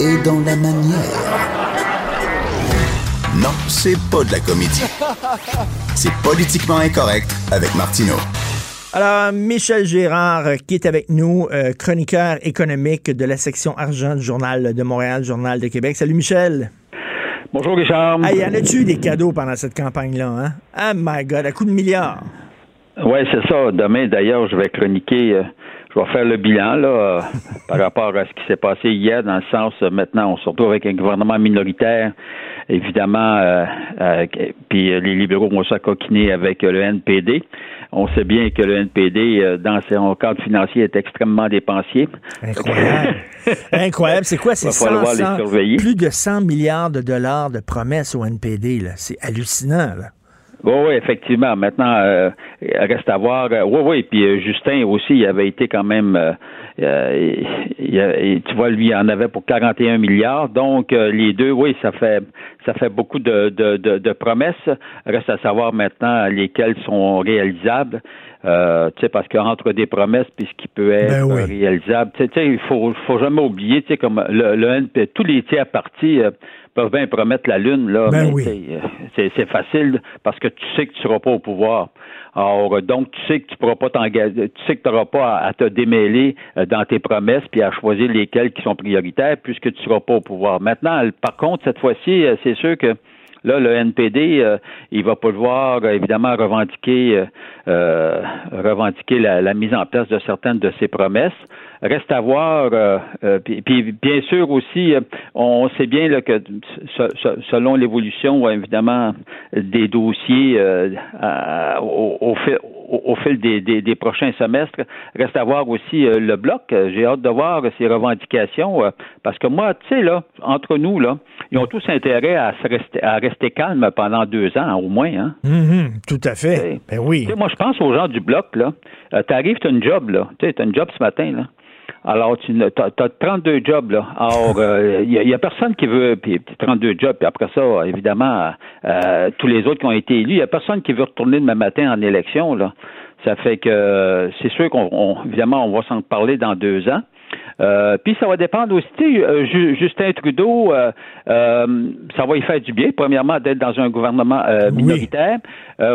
est dans la manière. Non, c'est pas de la comédie. C'est politiquement incorrect avec Martineau. Alors, Michel Gérard, euh, qui est avec nous, euh, chroniqueur économique de la section argent du Journal de Montréal, Journal de Québec. Salut, Michel. Bonjour, Richard. Il y en a-tu des cadeaux pendant cette campagne-là, hein? Oh my God, à coup de milliards. Oui, c'est ça. Demain, d'ailleurs, je vais chroniquer, euh, je vais faire le bilan, là, par rapport à ce qui s'est passé hier, dans le sens, maintenant, on se retrouve avec un gouvernement minoritaire évidemment, euh, euh, puis les libéraux vont s'acoquiner avec le NPD. On sait bien que le NPD, euh, dans son cadre financier, est extrêmement dépensier. Incroyable. Incroyable. C'est quoi? C'est plus de 100 milliards de dollars de promesses au NPD. C'est hallucinant. Là. Oui, oui, effectivement. Maintenant, euh, reste à voir. oui, oui. Puis Justin aussi, il avait été quand même euh, tu vois, lui, il en avait pour 41 milliards. Donc, euh, les deux, oui, ça fait ça fait beaucoup de, de, de, promesses. Reste à savoir maintenant lesquelles sont réalisables. Euh, tu sais, parce qu'entre des promesses puis ce qui peut être ben réalisable, tu sais, il faut, faut jamais oublier, tu sais, comme le, le tous les tiers partis peuvent bien promettre la lune là, ben mais c'est facile parce que tu sais que tu seras pas au pouvoir. Alors, donc, tu sais que tu pourras pas t'engager, tu sais que tu n'auras pas à, te démêler euh, dans tes promesses puis à choisir lesquelles qui sont prioritaires puisque tu seras pas au pouvoir. Maintenant, par contre, cette fois-ci, euh, c'est sûr que Là, le NPD, il va pouvoir évidemment revendiquer, revendiquer la, mise en place de certaines de ses promesses. Reste à voir. Euh, euh, puis, bien sûr aussi, euh, on sait bien là, que selon l'évolution, évidemment, des dossiers au, fil, des, prochains semestres, reste à voir aussi le bloc. J'ai hâte de voir ses revendications parce que moi, tu sais là, entre nous là, ils ont tous intérêt à rester à rester calme pendant deux ans au moins. Hein? Mm-hmm, tout à fait. ben oui. moi, je pense aux gens du bloc là. tu arrives, tu as une job là. Tu as une job ce matin là. Alors, tu as, 32 jobs, là. Alors, il euh, y, a personne qui veut, puis 32 jobs, puis après ça, évidemment, euh, tous les autres qui ont été élus, il y a personne qui veut retourner demain matin en élection, là. Ça fait que c'est sûr qu'on, évidemment, on va s'en parler dans deux ans. Euh, puis ça va dépendre aussi, euh, Justin Trudeau, euh, ça va y faire du bien, premièrement, d'être dans un gouvernement minoritaire.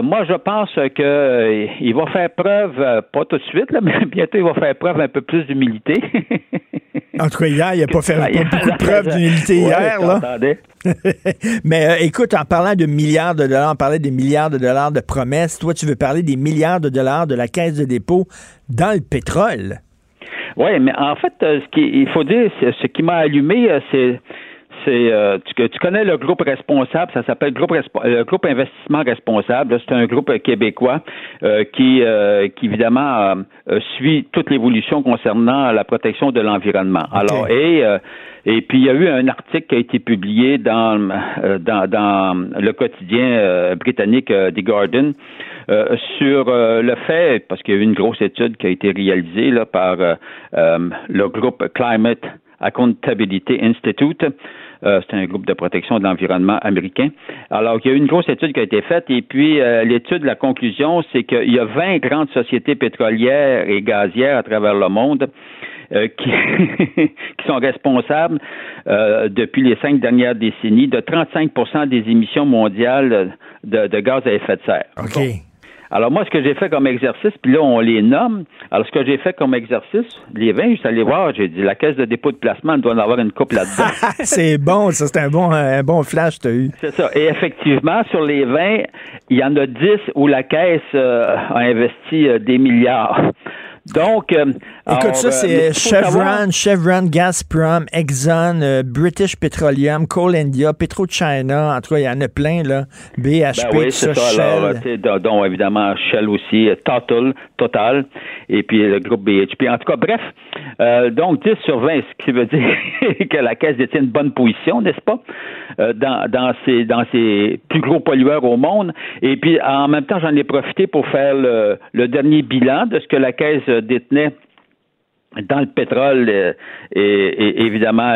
moi, je pense que il va faire preuve, pas tout de suite, là, mais bientôt il va faire preuve un peu plus d'humilité. en tout cas, hier, il n'a pas fait beaucoup de preuve d'humilité hier, là. mais écoute, en parlant de milliards de dollars, on parlait des milliards de dollars de promesses. Toi, tu veux parler des milliards de dollars de la caisse de dépôt dans le pétrole. Oui, mais en fait, euh, ce qu'il faut dire, ce qui m'a allumé, euh, c'est c'est euh, tu, tu, connais le groupe responsable, ça s'appelle groupe le groupe investissement responsable. C'est un groupe québécois qui, qui évidemment suit toute l'évolution concernant la protection de l'environnement. Alors et et puis il y a eu un article qui a été publié dans dans, dans le quotidien britannique The Guardian euh, sur euh, le fait, parce qu'il y a eu une grosse étude qui a été réalisée là, par euh, le groupe Climate Accountability Institute. c'est un groupe de protection de l'environnement américain. Alors, il y a eu une grosse étude qui a été faite et puis l'étude, la conclusion, c'est qu'il y a 20 grandes sociétés pétrolières et gazières à travers le monde qui, qui, sont responsables depuis les cinq dernières décennies de 35% des émissions mondiales de, de, gaz à effet de serre. OK. Alors moi, ce que j'ai fait comme exercice, puis là, on les nomme. Alors, ce que j'ai fait comme exercice, les 20, je suis allé voir, j'ai dit, la caisse de dépôt de placement doit en avoir une coupe là-dedans. c'est bon, ça, c'est un bon, un bon flash tu as eu. C'est ça. Et effectivement, sur les 20, il y en a 10 où la caisse euh, a investi euh, des milliards. Donc, euh, écoute, ça, c'est Chevron, Chevron, Gazprom, Exxon, euh, British Petroleum, Coal India, PetroChina. En tout cas, il y en a plein, là. BHP, ben oui, ça, Shell. Alors, dont, évidemment, Shell aussi, Total, Total, et puis le groupe BHP. En tout cas, bref, euh, donc 10 sur 20, ce qui veut dire que la Caisse détient une bonne position, n'est-ce pas, dans, dans, ses, dans ses plus gros pollueurs au monde. Et puis, en même temps, j'en ai profité pour faire le, le dernier bilan de ce que la Caisse détenait dans le pétrole euh, et, évidemment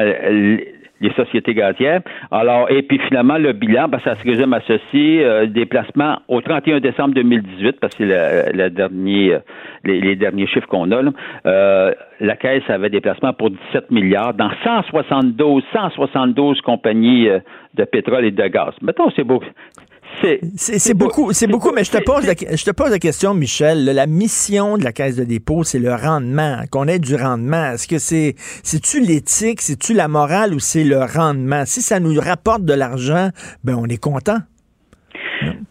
les sociétés gazières. Alors, et puis finalement, le bilan, ben, ça se résume à ceci, euh, déplacement au 31 décembre 2018, parce que c'est le, euh, les, derniers chiffres qu'on a, euh, la Caisse avait des placements pour 17 milliards dans 172, 172 compagnies de pétrole et de gaz. Mettons, c'est beau. C'est beaucoup, c'est beaucoup, mais je te pose la, je te pose la question, Michel. La mission de la Caisse de dépôt, c'est le rendement, qu'on ait du rendement. Est-ce que c'est, c'est-tu l'éthique, c'est-tu la morale ou c'est le rendement? Si ça nous rapporte de l'argent, ben on est content.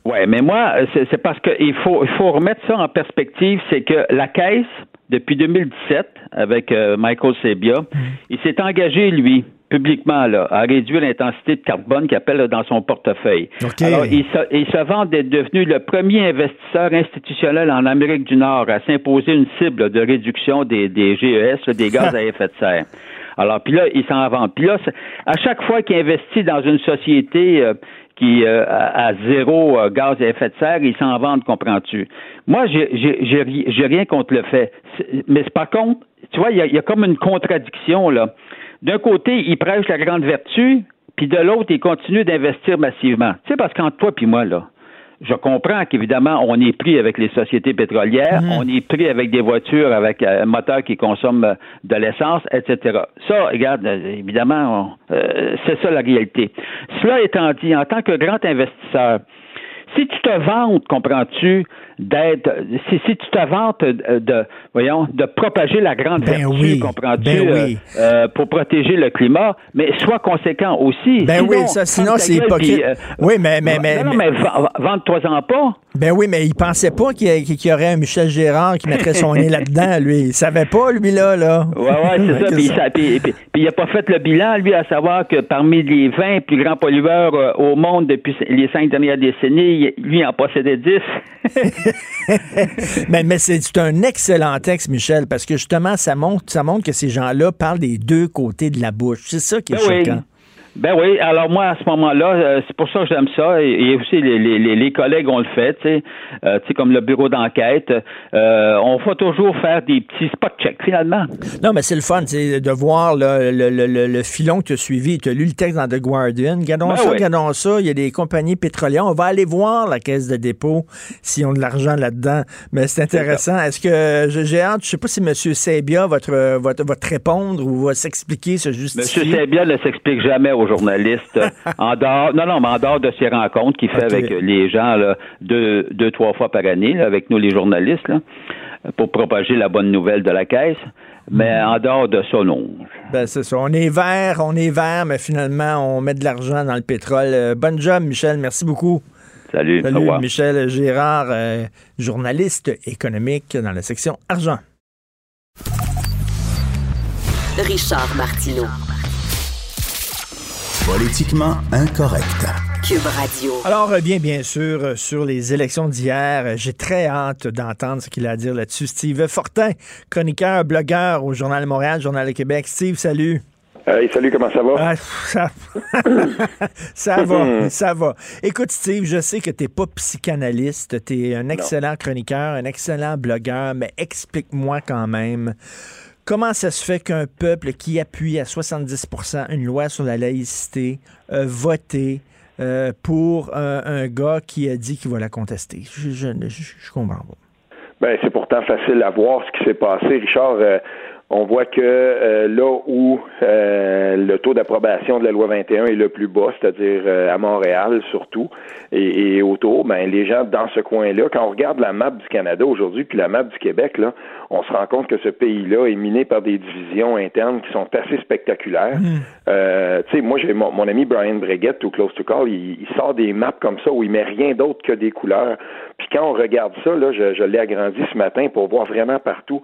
Oui, mais moi, c'est parce qu'il faut, il faut remettre ça en perspective. C'est que la Caisse, depuis 2017, avec euh, Michael Sebia, mm. il s'est engagé, lui, publiquement là, à réduire l'intensité de carbone qu'il appelle dans son portefeuille. Alors, il se, il se vante d'être devenu le premier investisseur institutionnel en Amérique du Nord à s'imposer une cible de réduction des, des GES, des gaz à effet de serre. Alors, puis là, il s'en vante. Puis là, à chaque fois qu'il investit dans une société euh, qui euh, a, zéro euh, gaz à effet de serre, il s'en vante, comprends-tu? Moi, j'ai rien contre le fait. Mais par contre, tu vois, il y, y a comme une contradiction, là d'un côté, il prêche la grande vertu, puis de l'autre, il continue d'investir massivement. Tu sais, parce qu'entre toi puis moi, là, je comprends qu'évidemment, on est pris avec les sociétés pétrolières, mhm. on est pris avec des voitures avec un moteur qui consomme euh, de l'essence, etc. Ça, regarde, euh, évidemment, euh, c'est ça la réalité. Cela étant dit, en tant que grand investisseur, si tu te vantes, comprends-tu, d'être, si, si tu t'avantes de, voyons, de propager la grande ben vertu, oui, comprends-tu, ben oui. euh, pour protéger le climat, mais sois conséquent aussi. Ben oui, ça, sinon c'est hypocrite. oui, mais, mais, mais, non, mais, vente-toi-en pas. Ben oui, mais il pensait pas qu'il y, y, aurait un Michel Gérard qui mettrait son nez là-dedans, lui. Il savait pas, lui, là, là. Ouais, ouais, c'est ça. Puis, ça puis, puis, il a pas fait le bilan, lui, à savoir que parmi les 20 plus grands pollueurs euh, au monde depuis les cinq dernières décennies, lui en possédait 10. mais mais c'est un excellent texte, Michel, parce que justement, ça montre, ça montre que ces gens-là parlent des deux côtés de la bouche. C'est ça qui est ben choquant. Ben oui, alors moi à ce moment-là, euh, c'est pour ça que j'aime ça. Et, aussi les, les, les, collègues ont le fait, tu sais, euh, comme le bureau d'enquête. Euh, on va toujours faire des petits spot checks finalement. Non, mais c'est le fun, c'est de voir le, le, le, le, filon que tu as suivi. Tu as lu le texte dans The Guardian. Gardons ben ça, gardons ça. Il y a des compagnies pétrolières. On va aller voir la caisse de dépôt s'ils ont de l'argent là-dedans. Mais c'est intéressant. Est-ce que j'ai hâte, je sais pas si M. Sebia va te, va, va te répondre ou va s'expliquer, se justifier. M. Sebia ne s'explique jamais aux journalistes en dehors, non, non, mais en dehors de ces rencontres qu'il fait avec les gens là, deux, deux, trois fois par année, avec nous les journalistes, là, pour propager la bonne nouvelle de la caisse. Mais mhm. en dehors de ça, non. Ben, c'est ça. On est vert, on est vert, mais finalement, on met de l'argent dans le pétrole. Euh, bonne job, Michel. Merci beaucoup. Salut. Salut, Michel Gérard, euh, journaliste économique dans la section argent. Richard Martineau. Politiquement incorrect. Cube Radio. Alors, bien, bien sûr, euh, sur les élections d'hier, euh, j'ai très hâte d'entendre ce qu'il a à dire là-dessus. Steve Fortin, chroniqueur, blogueur au Journal de Montréal, Journal de Québec. Steve, salut. Hey, salut, comment ça va? Ah, ça... ça va, ça va. Écoute, Steve, je sais que tu n'es pas psychanalyste, tu es un excellent chroniqueur, un excellent blogueur, mais explique-moi quand même Comment ça se fait qu'un peuple qui appuie à 70% une loi sur la laïcité a voté euh, pour un, gars qui a dit qu'il va la contester? Je, comprends pas. Ben, c'est pourtant facile à voir ce qui s'est passé. Richard, euh, on voit que euh, là où euh, le taux d'approbation de la loi 21 est le plus bas, c'est-à-dire euh, à Montréal surtout et, et, autour, ben les gens dans ce coin-là, quand on regarde la map du Canada aujourd'hui puis la map du Québec, là, on se rend compte que ce pays-là est miné par des divisions internes qui sont assez spectaculaires. Mmh. tu sais, moi j'ai mon, ami Brian Breguet, tout close to call, il, sort des maps comme ça où il met rien d'autre que des couleurs. Puis quand on regarde ça, là, je, je l'ai agrandi ce matin pour voir vraiment partout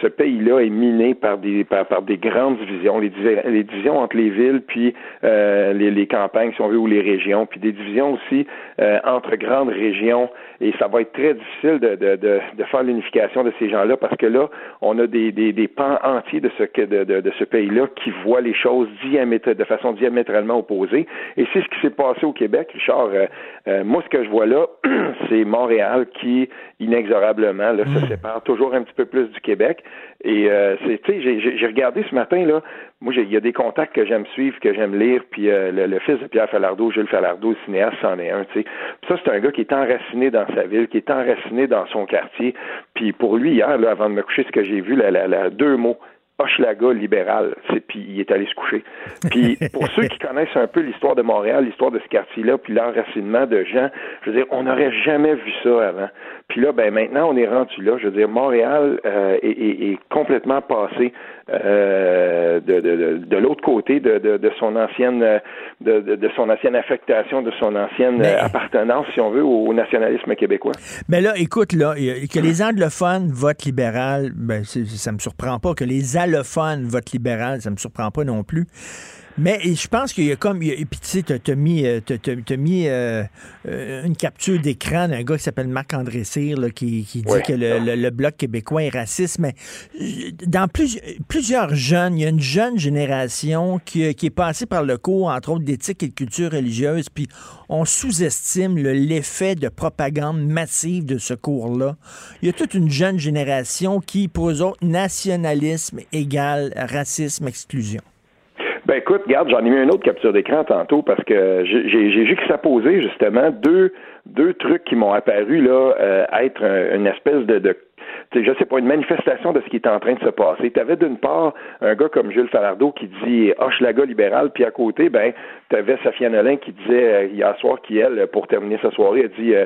ce pays-là est miné par des par, par des grandes divisions, les, les, divisions entre les villes puis euh, les, les, campagnes, si on veut, ou les régions, puis des divisions aussi euh, entre grandes régions. Et ça va être très difficile de, de, de, de faire l'unification de ces gens-là parce que là, on a des, des, des pans entiers de ce de, de, de ce pays-là qui voient les choses de façon diamétralement opposée. Et c'est ce qui s'est passé au Québec, Richard. Euh, euh moi, ce que je vois là, c'est Montréal qui inexorablement là, se mm. sépare toujours un petit peu plus du Québec. Et euh, c'est, tu sais, j'ai regardé ce matin là. Moi, il y a des contacts que j'aime suivre, que j'aime lire. Puis euh, le, fils de Pierre Falardeau, Jules Falardeau, le cinéaste, c'en est un. Tu sais, ça c'est un gars qui est enraciné dans sa ville, qui est enraciné dans son quartier. Puis pour lui hier, là, avant de me coucher, ce que j'ai vu, la, la, la, deux mots Hochelaga libéral, puis il est allé se coucher. Puis pour ceux qui connaissent un peu l'histoire de Montréal, l'histoire de ce quartier-là, puis l'enracinement de gens, je veux dire, on n'aurait jamais vu ça avant. Puis là, ben maintenant, on est rendu là. Je veux dire, Montréal euh, est, est, est, complètement passé euh, de, de, de l'autre côté de, de, son ancienne de, de, son ancienne affectation, de son ancienne appartenance, si on veut, au, nationalisme québécois. Mais là, écoute, là, que les anglophones votent libéral, ben, ça me surprend pas. Que les allophones votent libéral, ça me surprend pas non plus. Mais je pense qu'il y a comme. Et puis, tu sais, tu as, mis, euh, mis euh, euh, une capture d'écran d'un gars qui s'appelle Marc-André Cyr, qui, qui, dit que le, Bloc québécois est raciste. Mais dans plus, plusieurs jeunes, il y a une jeune génération qui, qui est passée par le cours, entre autres, d'éthique et de culture religieuse. Puis, on sous-estime l'effet de propagande massive de ce cours-là. Il y a toute une jeune génération qui, pour eux autres, nationalisme égale racisme, exclusion. Ben écoute, regarde, j'en ai mis une autre capture d'écran tantôt parce que j'ai posait justement deux deux trucs qui m'ont apparu là euh, être une espèce de, de je sais pas, une manifestation de ce qui est en train de se passer. Tu avais d'une part un gars comme Jules Falardeau qui dit Hochelaga libéral, puis à côté, ben, tu avais Safia Nolin qui disait euh, hier soir qui, elle, pour terminer sa soirée, a dit euh,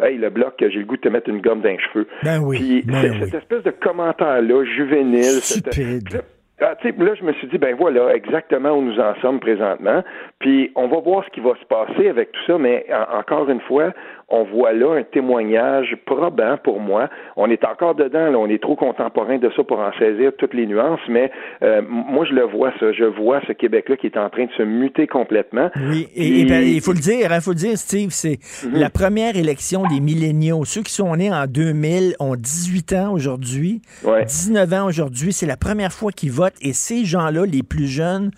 hey, le bloc, j'ai le goût de te mettre une gomme dans les cheveux. Ben oui. Puis ben cette espèce de commentaire-là, juvénile. Stupide. Ah, là, je me suis dit, ben voilà, exactement où nous en sommes présentement. Puis on va voir ce qui va se passer avec tout ça, mais encore une fois, on voit là un témoignage probant pour moi. On est encore dedans, là, on est trop contemporain de ça pour en saisir toutes les nuances, mais euh, moi je le vois ça, je vois ce Québec-là qui est en train de se muter complètement. Oui, et, ben, il faut le dire, il faut le dire, Steve, c'est Mhm. la première élection des milléniaux. Ceux qui sont nés en 2000 ont 18 ans aujourd'hui, Ouais. 19 ans aujourd'hui. C'est la première fois qu'ils votent et ces gens-là, les plus jeunes,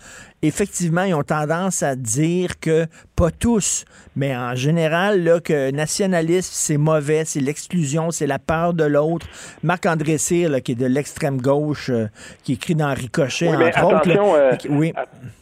effectivement, ils ont tendance à dire que, pas tous, mais en général, là, que nationalisme, c'est mauvais, c'est l'exclusion, c'est la peur de l'autre. Marc-André Cyr, là, qui est de l'extrême gauche, euh, qui écrit dans Ricochet, Oui, entre autres. là, attention, euh, oui.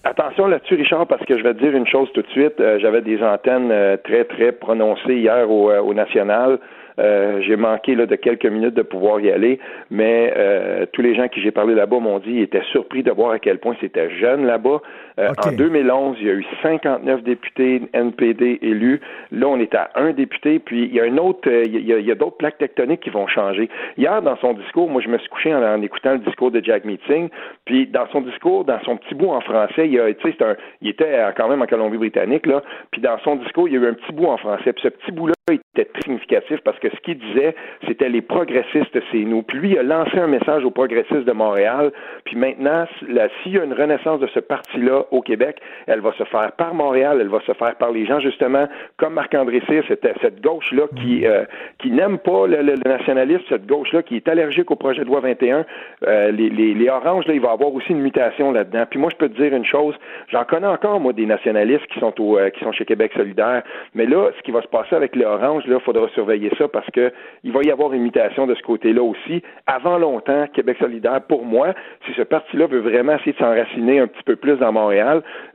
attention là-dessus, Richard, parce que je vais te dire une chose tout de suite. Euh, J'avais des antennes euh, très, très prononcées hier au, au National. Euh, j'ai manqué là, de quelques minutes de pouvoir y aller, mais euh, tous les gens qui j'ai parlé là-bas m'ont dit ils étaient surpris de voir à quel point c'était jeune là-bas. Euh. En 2011, il y a eu 59 députés NPD élus. Là, on est à un député, puis il y a un autre, euh, il y a, il y a d'autres plaques tectoniques qui vont changer. Hier, dans son discours, moi, je me suis couché en, en écoutant le discours de Jack Meeting, puis dans son discours, dans son petit bout en français, il, y a, un, il était quand même en Colombie-Britannique, là, puis dans son discours, il y a eu un petit bout en français, puis ce petit bout-là était très significatif parce que ce qu'il disait, c'était les progressistes, c'est nous. Puis lui, il a lancé un message aux progressistes de Montréal. Puis maintenant, s'il y a une renaissance de ce parti-là au Québec, elle va se faire par Montréal, elle va se faire par les gens, justement, comme Marc-André Cyr, cette, cette gauche-là qui, euh, qui n'aime pas le, le- le nationalisme, cette gauche-là qui est allergique au projet de loi 21. Euh, les, les, les oranges, là, il va y avoir aussi une mutation là-dedans. Puis moi, je peux te dire une chose, j'en connais encore, moi, des nationalistes qui sont, au, euh, qui sont chez Québec solidaire. Mais là, ce qui va se passer avec les oranges, là, il faudra surveiller ça parce que il va y avoir une mutation de ce côté-là aussi. Avant longtemps, Québec solidaire, pour moi, si ce parti-là veut vraiment essayer de s'enraciner un petit peu plus dans Montréal,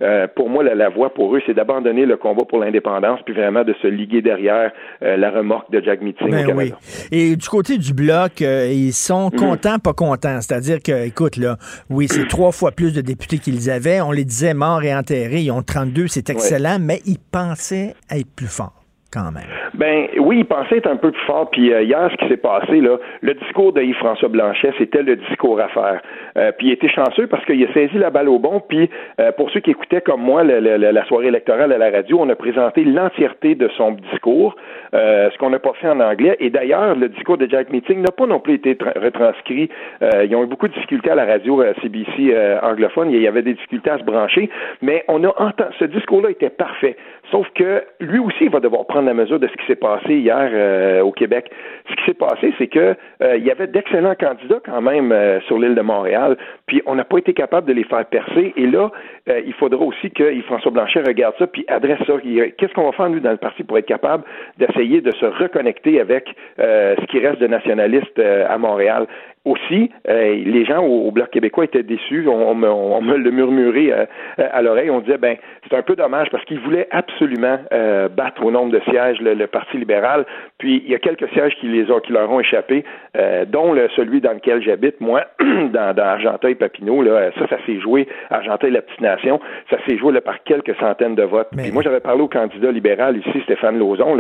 euh, pour moi, la, la voie pour eux, c'est d'abandonner le combat pour l'indépendance puis vraiment de se liguer derrière euh, la remorque de Jack Meeting Ben au Canada. oui. Et du côté du bloc, euh, ils sont Mm. contents, pas contents? C'est-à-dire que, écoute, là, oui, c'est trois fois plus de députés qu'ils avaient. On les disait morts et enterrés. Ils ont 32, c'est excellent, mais ils pensaient être plus forts, quand même. Ben oui, il pensait être un peu plus fort. Puis euh, hier, ce qui s'est passé, là, le discours de Yves-François Blanchet, c'était le discours à faire. Euh, puis il était chanceux parce qu'il a saisi la balle au bon. Puis euh, pour ceux qui écoutaient comme moi la soirée électorale à la radio, on a présenté l'entièreté de son discours, ce qu'on n'a pas fait en anglais. Et d'ailleurs, le discours de Jack Meeting n'a pas non plus été tra- retranscrit. Ils ont eu beaucoup de difficultés à la radio CBC anglophone. Il y avait des difficultés à se brancher. Mais on a entendu, ce discours-là était parfait. Sauf que lui aussi, il va devoir prendre la mesure de ce qui s'est passé hier euh, au Québec. Ce qui s'est passé, c'est que euh, il y avait d'excellents candidats quand même euh, sur l'île de Montréal, puis on n'a pas été capable de les faire percer. Et là, euh, il faudra aussi que François Blanchet regarde ça puis adresse ça. Qu'est-ce qu'on va faire nous dans le parti pour être capable d'essayer de se reconnecter avec euh, ce qui reste de nationalistes euh, à Montréal? Aussi, euh, les gens au, au Bloc québécois étaient déçus. On, on me, on me le murmurait euh, à l'oreille. On disait, ben, c'est un peu dommage parce qu'ils voulaient absolument euh, battre au nombre de sièges le, le Parti libéral. Puis il y a quelques sièges qui les ont, qui leur ont échappé, euh, dont le, celui dans lequel j'habite, moi, dans, dans Argenteuil-Papineau. Là, ça, ça s'est joué, Argenteuil-la Petite Nation, ça s'est joué là, par quelques centaines de votes. Puis moi, j'avais parlé au candidat libéral ici, Stéphane Lauzon,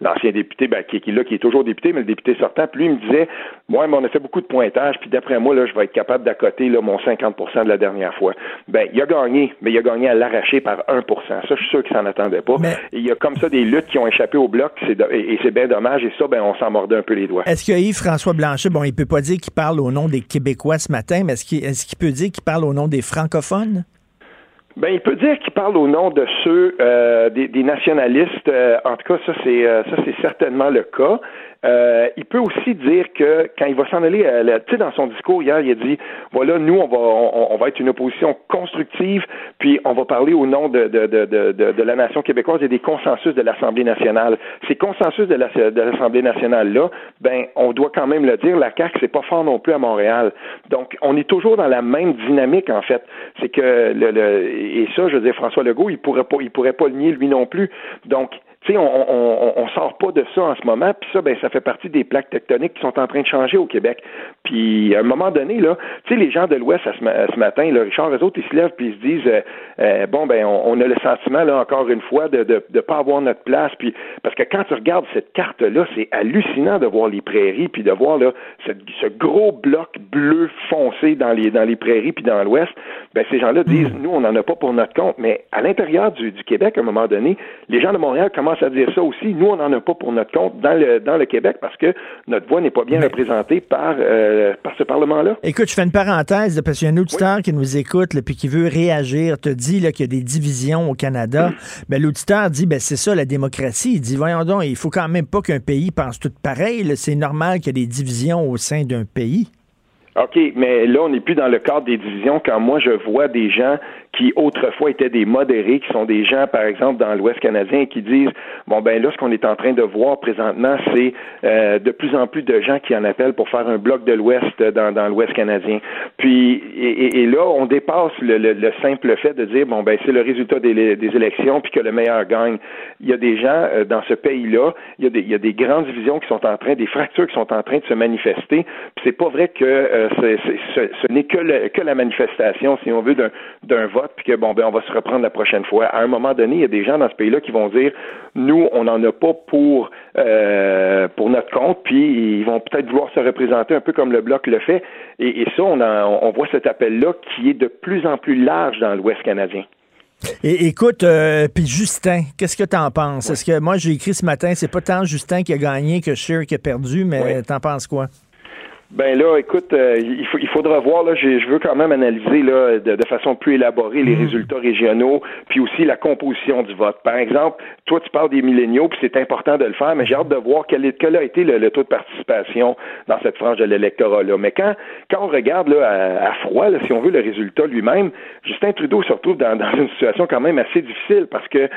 l'ancien député, ben, qui, qui, là, qui est toujours député, mais le député sortant. Puis lui, il me disait, moi, mais on a fait beaucoup de pointage, puis d'après moi, là, je vais être capable d'accoter là, mon 50% de la dernière fois. Ben, il a gagné, mais il a gagné à l'arracher par 1% Ça, je suis sûr qu'il s'en attendait pas. Et il y a comme ça des luttes qui ont échappé au bloc, c'est et, et c'est bien dommage, et ça, ben, on s'en mordait un peu les doigts. Est-ce que Yves-François Blanchet, bon, il peut pas dire qu'il parle au nom des Québécois ce matin, mais est-ce qu'il est-ce qu'il peut dire qu'il parle au nom des francophones? Ben, il peut dire qu'il parle au nom de ceux euh, des, des nationalistes. Euh, en tout cas, ça c'est euh, ça c'est certainement le cas. Euh, il peut aussi dire que quand il va s'en aller, la- tu sais, dans son discours hier, il a dit voilà, nous on va on, va être une opposition constructive, puis on va parler au nom de de, de, de, de, la nation québécoise et des consensus de l'Assemblée nationale. Ces consensus de la- de l'Assemblée nationale là, ben on doit quand même le dire, la CAC c'est pas fort non plus à Montréal. Donc on est toujours dans la même dynamique en fait. C'est que le, le et ça, je veux dire, François Legault, il pourrait pas il pourrait pas le nier lui non plus. Donc Tu sais, on, on, on, sort pas de ça en ce moment, puis ça, ben, ça fait partie des plaques tectoniques qui sont en train de changer au Québec. Puis à un moment donné, là, tu sais, les gens de l'Ouest ce, matin, là, Richard, eux autres, ils se lèvent puis ils se disent euh, euh, bon ben on, a le sentiment, là, encore une fois, de de, de pas avoir notre place. Puis parce que quand tu regardes cette carte-là, c'est hallucinant de voir les prairies, puis de voir là, ce, ce gros bloc bleu foncé dans les dans les prairies puis dans l'Ouest. Ben ces gens-là disent hmm. nous, on n'en a pas pour notre compte. Mais à l'intérieur du, du Québec, à un moment donné, les gens de Montréal commencent à dire ça aussi. Nous, on n'en a pas pour notre compte dans le, dans le Québec parce que notre voix n'est pas bien représentée par, euh, par ce Parlement-là. Écoute, je fais une parenthèse parce qu'il y a un auditeur qui nous écoute et qui veut réagir, te dit qu'il y a des divisions au Canada. Ben, l'auditeur dit ben, c'est ça la démocratie. Il dit voyons donc, il faut quand même pas qu'un pays pense tout pareil. C'est normal qu'il y ait des divisions au sein d'un pays. OK, mais là, on n'est plus dans le cadre des divisions quand moi, je vois des gens qui autrefois étaient des modérés, qui sont des gens, par exemple, dans l'Ouest canadien, qui disent bon ben là, ce qu'on est en train de voir présentement, c'est euh, de plus en plus de gens qui en appellent pour faire un bloc de l'Ouest dans, dans l'Ouest canadien. Puis et, là, on dépasse le, le, simple fait de dire bon ben c'est le résultat des, élections puis que le meilleur gagne. Il y a des gens euh, dans ce pays-là, il y a des grandes divisions qui sont en train, des fractures qui sont en train de se manifester. Puis c'est pas vrai que euh, ce, n'est que, la manifestation, si on veut, d'un, d'un puis que bon ben on va se reprendre la prochaine fois. À un moment donné, il y a des gens dans ce pays-là qui vont dire nous on n'en a pas pour euh, pour notre compte, puis ils vont peut-être vouloir se représenter un peu comme le bloc le fait. Et, ça, on, on voit cet appel-là qui est de plus en plus large dans l'Ouest canadien. Écoute, euh, puis Justin, qu'est-ce que tu en penses? Est-ce que moi j'ai écrit ce matin, c'est pas tant Justin qui a gagné que Cher qui a perdu, mais t'en penses quoi? Ben là, écoute, euh, il, faut, il faudra voir. Là, je veux quand même analyser là de, façon plus élaborée les mm. résultats régionaux, puis aussi la composition du vote. Par exemple, toi, tu parles des milléniaux, puis c'est important de le faire, mais j'ai hâte de voir quel, est, quel a été le, taux de participation dans cette frange de l'électorat là. Mais quand quand on regarde là à, froid, là, si on veut le résultat lui-même, Justin Trudeau se retrouve dans, dans une situation quand même assez difficile parce que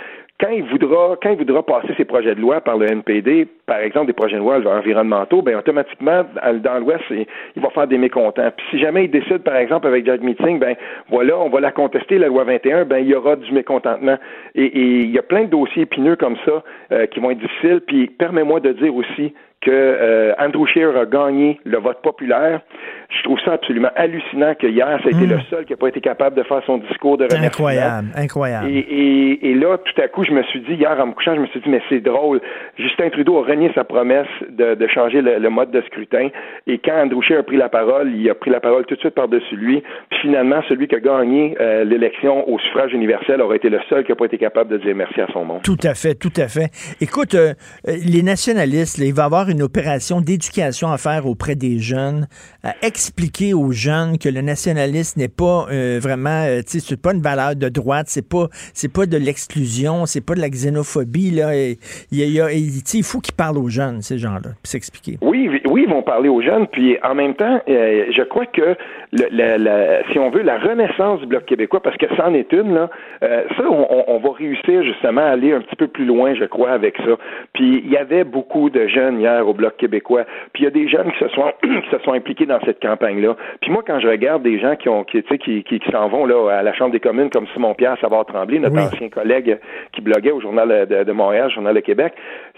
quand il voudra, quand il voudra passer ses projets de loi par le NPD, par exemple des projets de loi environnementaux, ben automatiquement dans l'Ouest, il va faire des mécontents. Puis si jamais il décide, par exemple avec Jack Meeting, ben voilà, on va la contester la loi 21, ben il y aura du mécontentement. Et, il y a plein de dossiers épineux comme ça euh, qui vont être difficiles. Puis permets-moi de dire aussi que euh, Andrew Scheer a gagné le vote populaire. Je trouve ça absolument hallucinant que hier, ça a été hmm. le seul qui n'a pas été capable de faire son discours de remerciement. Incroyable, incroyable. Et, là, tout à coup, je me suis dit, hier, en me couchant, je me suis dit, mais c'est drôle. Justin Trudeau a renié sa promesse de, changer le, mode de scrutin. Et quand Andrew Scheer a pris la parole, il a pris la parole tout de suite par-dessus lui. Puis finalement, celui qui a gagné euh, l'élection au suffrage universel aurait été le seul qui n'a pas été capable de dire merci à son monde. Tout à fait, tout à fait. Écoute, euh, les nationalistes, il va y avoir une opération d'éducation à faire auprès des jeunes, à expliquer aux jeunes que le nationalisme n'est pas euh, vraiment, euh, tu sais, c'est pas une valeur de droite, c'est pas, c'est pas de l'exclusion, c'est pas de la xénophobie là. Il, faut qu'ils parlent aux jeunes ces gens-là, puis s'expliquer. Oui, oui, ils vont parler aux jeunes, puis en même temps, euh, je crois que si on veut la renaissance du bloc québécois, parce que ça en est une là, ça, on, on, va réussir justement à aller un petit peu plus loin, je crois, avec ça. Puis il y avait beaucoup de jeunes hier au bloc québécois. Puis il y a des jeunes qui se sont qui se sont impliqués dans cette campagne-là. Puis moi, quand je regarde des gens qui ont qui, qui, qui, s'en vont là à la Chambre des communes comme Simon Pierre Savard Tremblay, notre ancien collègue qui bloguait au Journal de, de Montréal, Journal de Québec,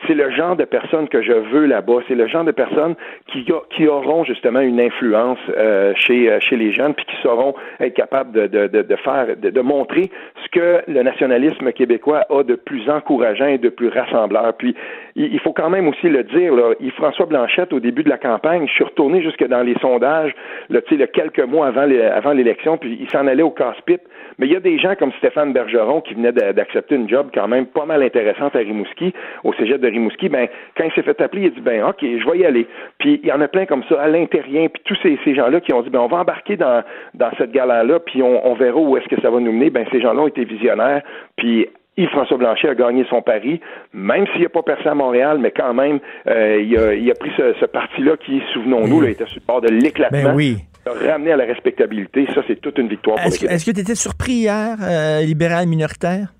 c'est le genre de personnes que je veux là-bas. C'est le genre de personnes qui, qui auront justement une influence euh, chez, euh, chez les jeunes, puis qui sauront être capables de, de, de faire, de, de, montrer ce que le nationalisme québécois a de plus encourageant et de plus rassembleur. Puis il, faut quand même aussi le dire, là, François Blanchette, au début de la campagne, je suis retourné jusque dans les sondages, là, quelques mois avant, avant l'élection, puis il s'en allait au casse-pipe. Mais il y a des gens comme Stéphane Bergeron qui venait d'accepter une job quand même pas mal intéressante à Rimouski, au cégep de Rimouski. Ben, quand il s'est fait appeler, il a dit, ben, OK, je vais y aller. Puis il y en a plein comme ça, à l'intérieur, puis tous ces, ces gens-là qui ont dit, ben, on va embarquer dans, dans cette galère-là, puis on, on verra où est-ce que ça va nous mener. Ben, ces gens-là ont été visionnaires, puis Yves-François Blanchet a gagné son pari, même s'il n'y a pas percé à Montréal, mais quand même, euh, il, a, il, a, pris ce, ce parti-là qui, souvenons-nous, là, était sur le bord de l'éclatement. Ben oui. Ramener à la respectabilité, ça, c'est toute une victoire pour Est-ce que tu étais surpris hier, euh, libéral minoritaire?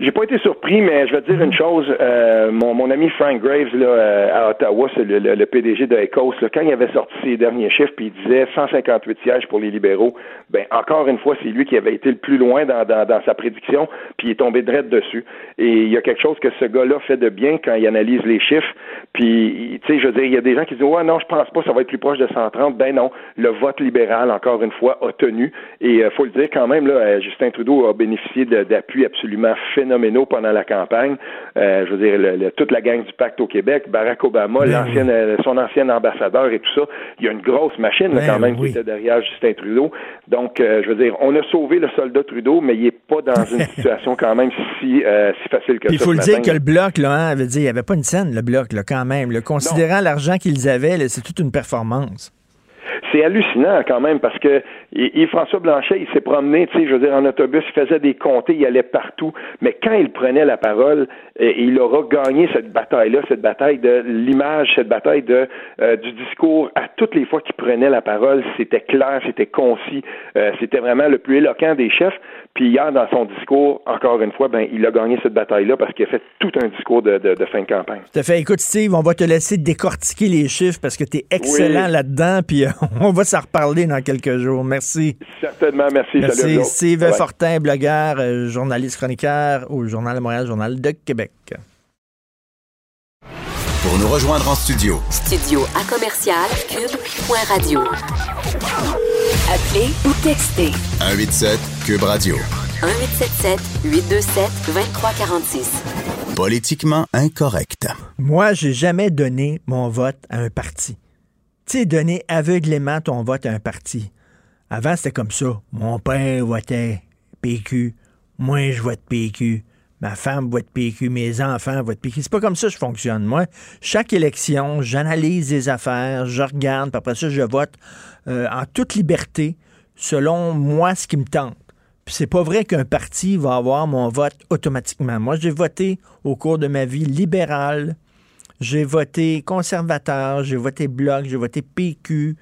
J'ai pas été surpris, mais je vais te dire une chose. Euh, mon, mon ami Frank Graves là, euh, à Ottawa, c'est le, le, PDG de Ecos, là, quand il avait sorti ses derniers chiffres, puis il disait 158 sièges pour les libéraux, ben encore une fois, c'est lui qui avait été le plus loin dans, dans, dans sa prédiction, puis il est tombé direct dessus. Et il y a quelque chose que ce gars-là fait de bien quand il analyse les chiffres. Puis, tu sais, je veux dire, il y a des gens qui disent ouais non, je pense pas, ça va être plus proche de 130. Ben non, le vote libéral, encore une fois, a tenu. Et euh, faut le dire quand même, là, Justin Trudeau a bénéficié d'appui absolument fait phénoménaux pendant la campagne. Euh, je veux dire, toute la gang du pacte au Québec, Barack Obama, ben l'ancienne, euh, son ancien ambassadeur et tout ça. Il y a une grosse machine ben quand même qui était derrière Justin Trudeau. Donc, euh, je veux dire, on a sauvé le soldat Trudeau, mais il n'est pas dans une situation quand même si, si facile que ça. Il faut le dire que le bloc, là, hein, dit, il n'y avait pas une scène, le bloc, là, quand même. Le, considérant l'argent qu'ils avaient, c'est toute une performance c'est hallucinant quand même parce que Yves-François Blanchet, il s'est promené, tu sais, je veux dire, en autobus, il faisait des comtés, il allait partout. Mais quand il prenait la parole, il aura gagné cette bataille-là, cette bataille de l'image, cette bataille de euh, du discours. À toutes les fois qu'il prenait la parole, c'était clair, c'était concis, euh, c'était vraiment le plus éloquent des chefs. Puis hier, dans son discours, encore une fois, ben, il a gagné cette bataille-là parce qu'il a fait tout un discours de, fin de campagne. Tout à fait. Écoute, Steve, on va te laisser décortiquer les chiffres parce que tu es excellent là-dedans, puis on va s'en reparler dans quelques jours. Merci. Certainement, merci. Merci. Steve Fortin, blogueur, euh, journaliste chroniqueur au Journal de Montréal, Journal de Québec. Pour nous rejoindre en studio. Studio à commercial cube.radio. Appelez ou textez. 187 Cube Radio. 1877 827 2346. Politiquement incorrect. Moi, j'ai jamais donné mon vote à un parti. Tu sais, donner aveuglément ton vote à un parti. Avant, c'était comme ça. Mon père votait PQ. Moi, je vote PQ. Ma femme vote PQ. Mes enfants votent PQ. C'est pas comme ça que je fonctionne. Moi, chaque élection, j'analyse les affaires, je regarde, puis après ça, je vote euh, en toute liberté selon moi ce qui me tente. Puis c'est pas vrai qu'un parti va avoir mon vote automatiquement. Moi, j'ai voté au cours de ma vie libéral, j'ai voté conservateur, j'ai voté Bloc, j'ai voté PQ,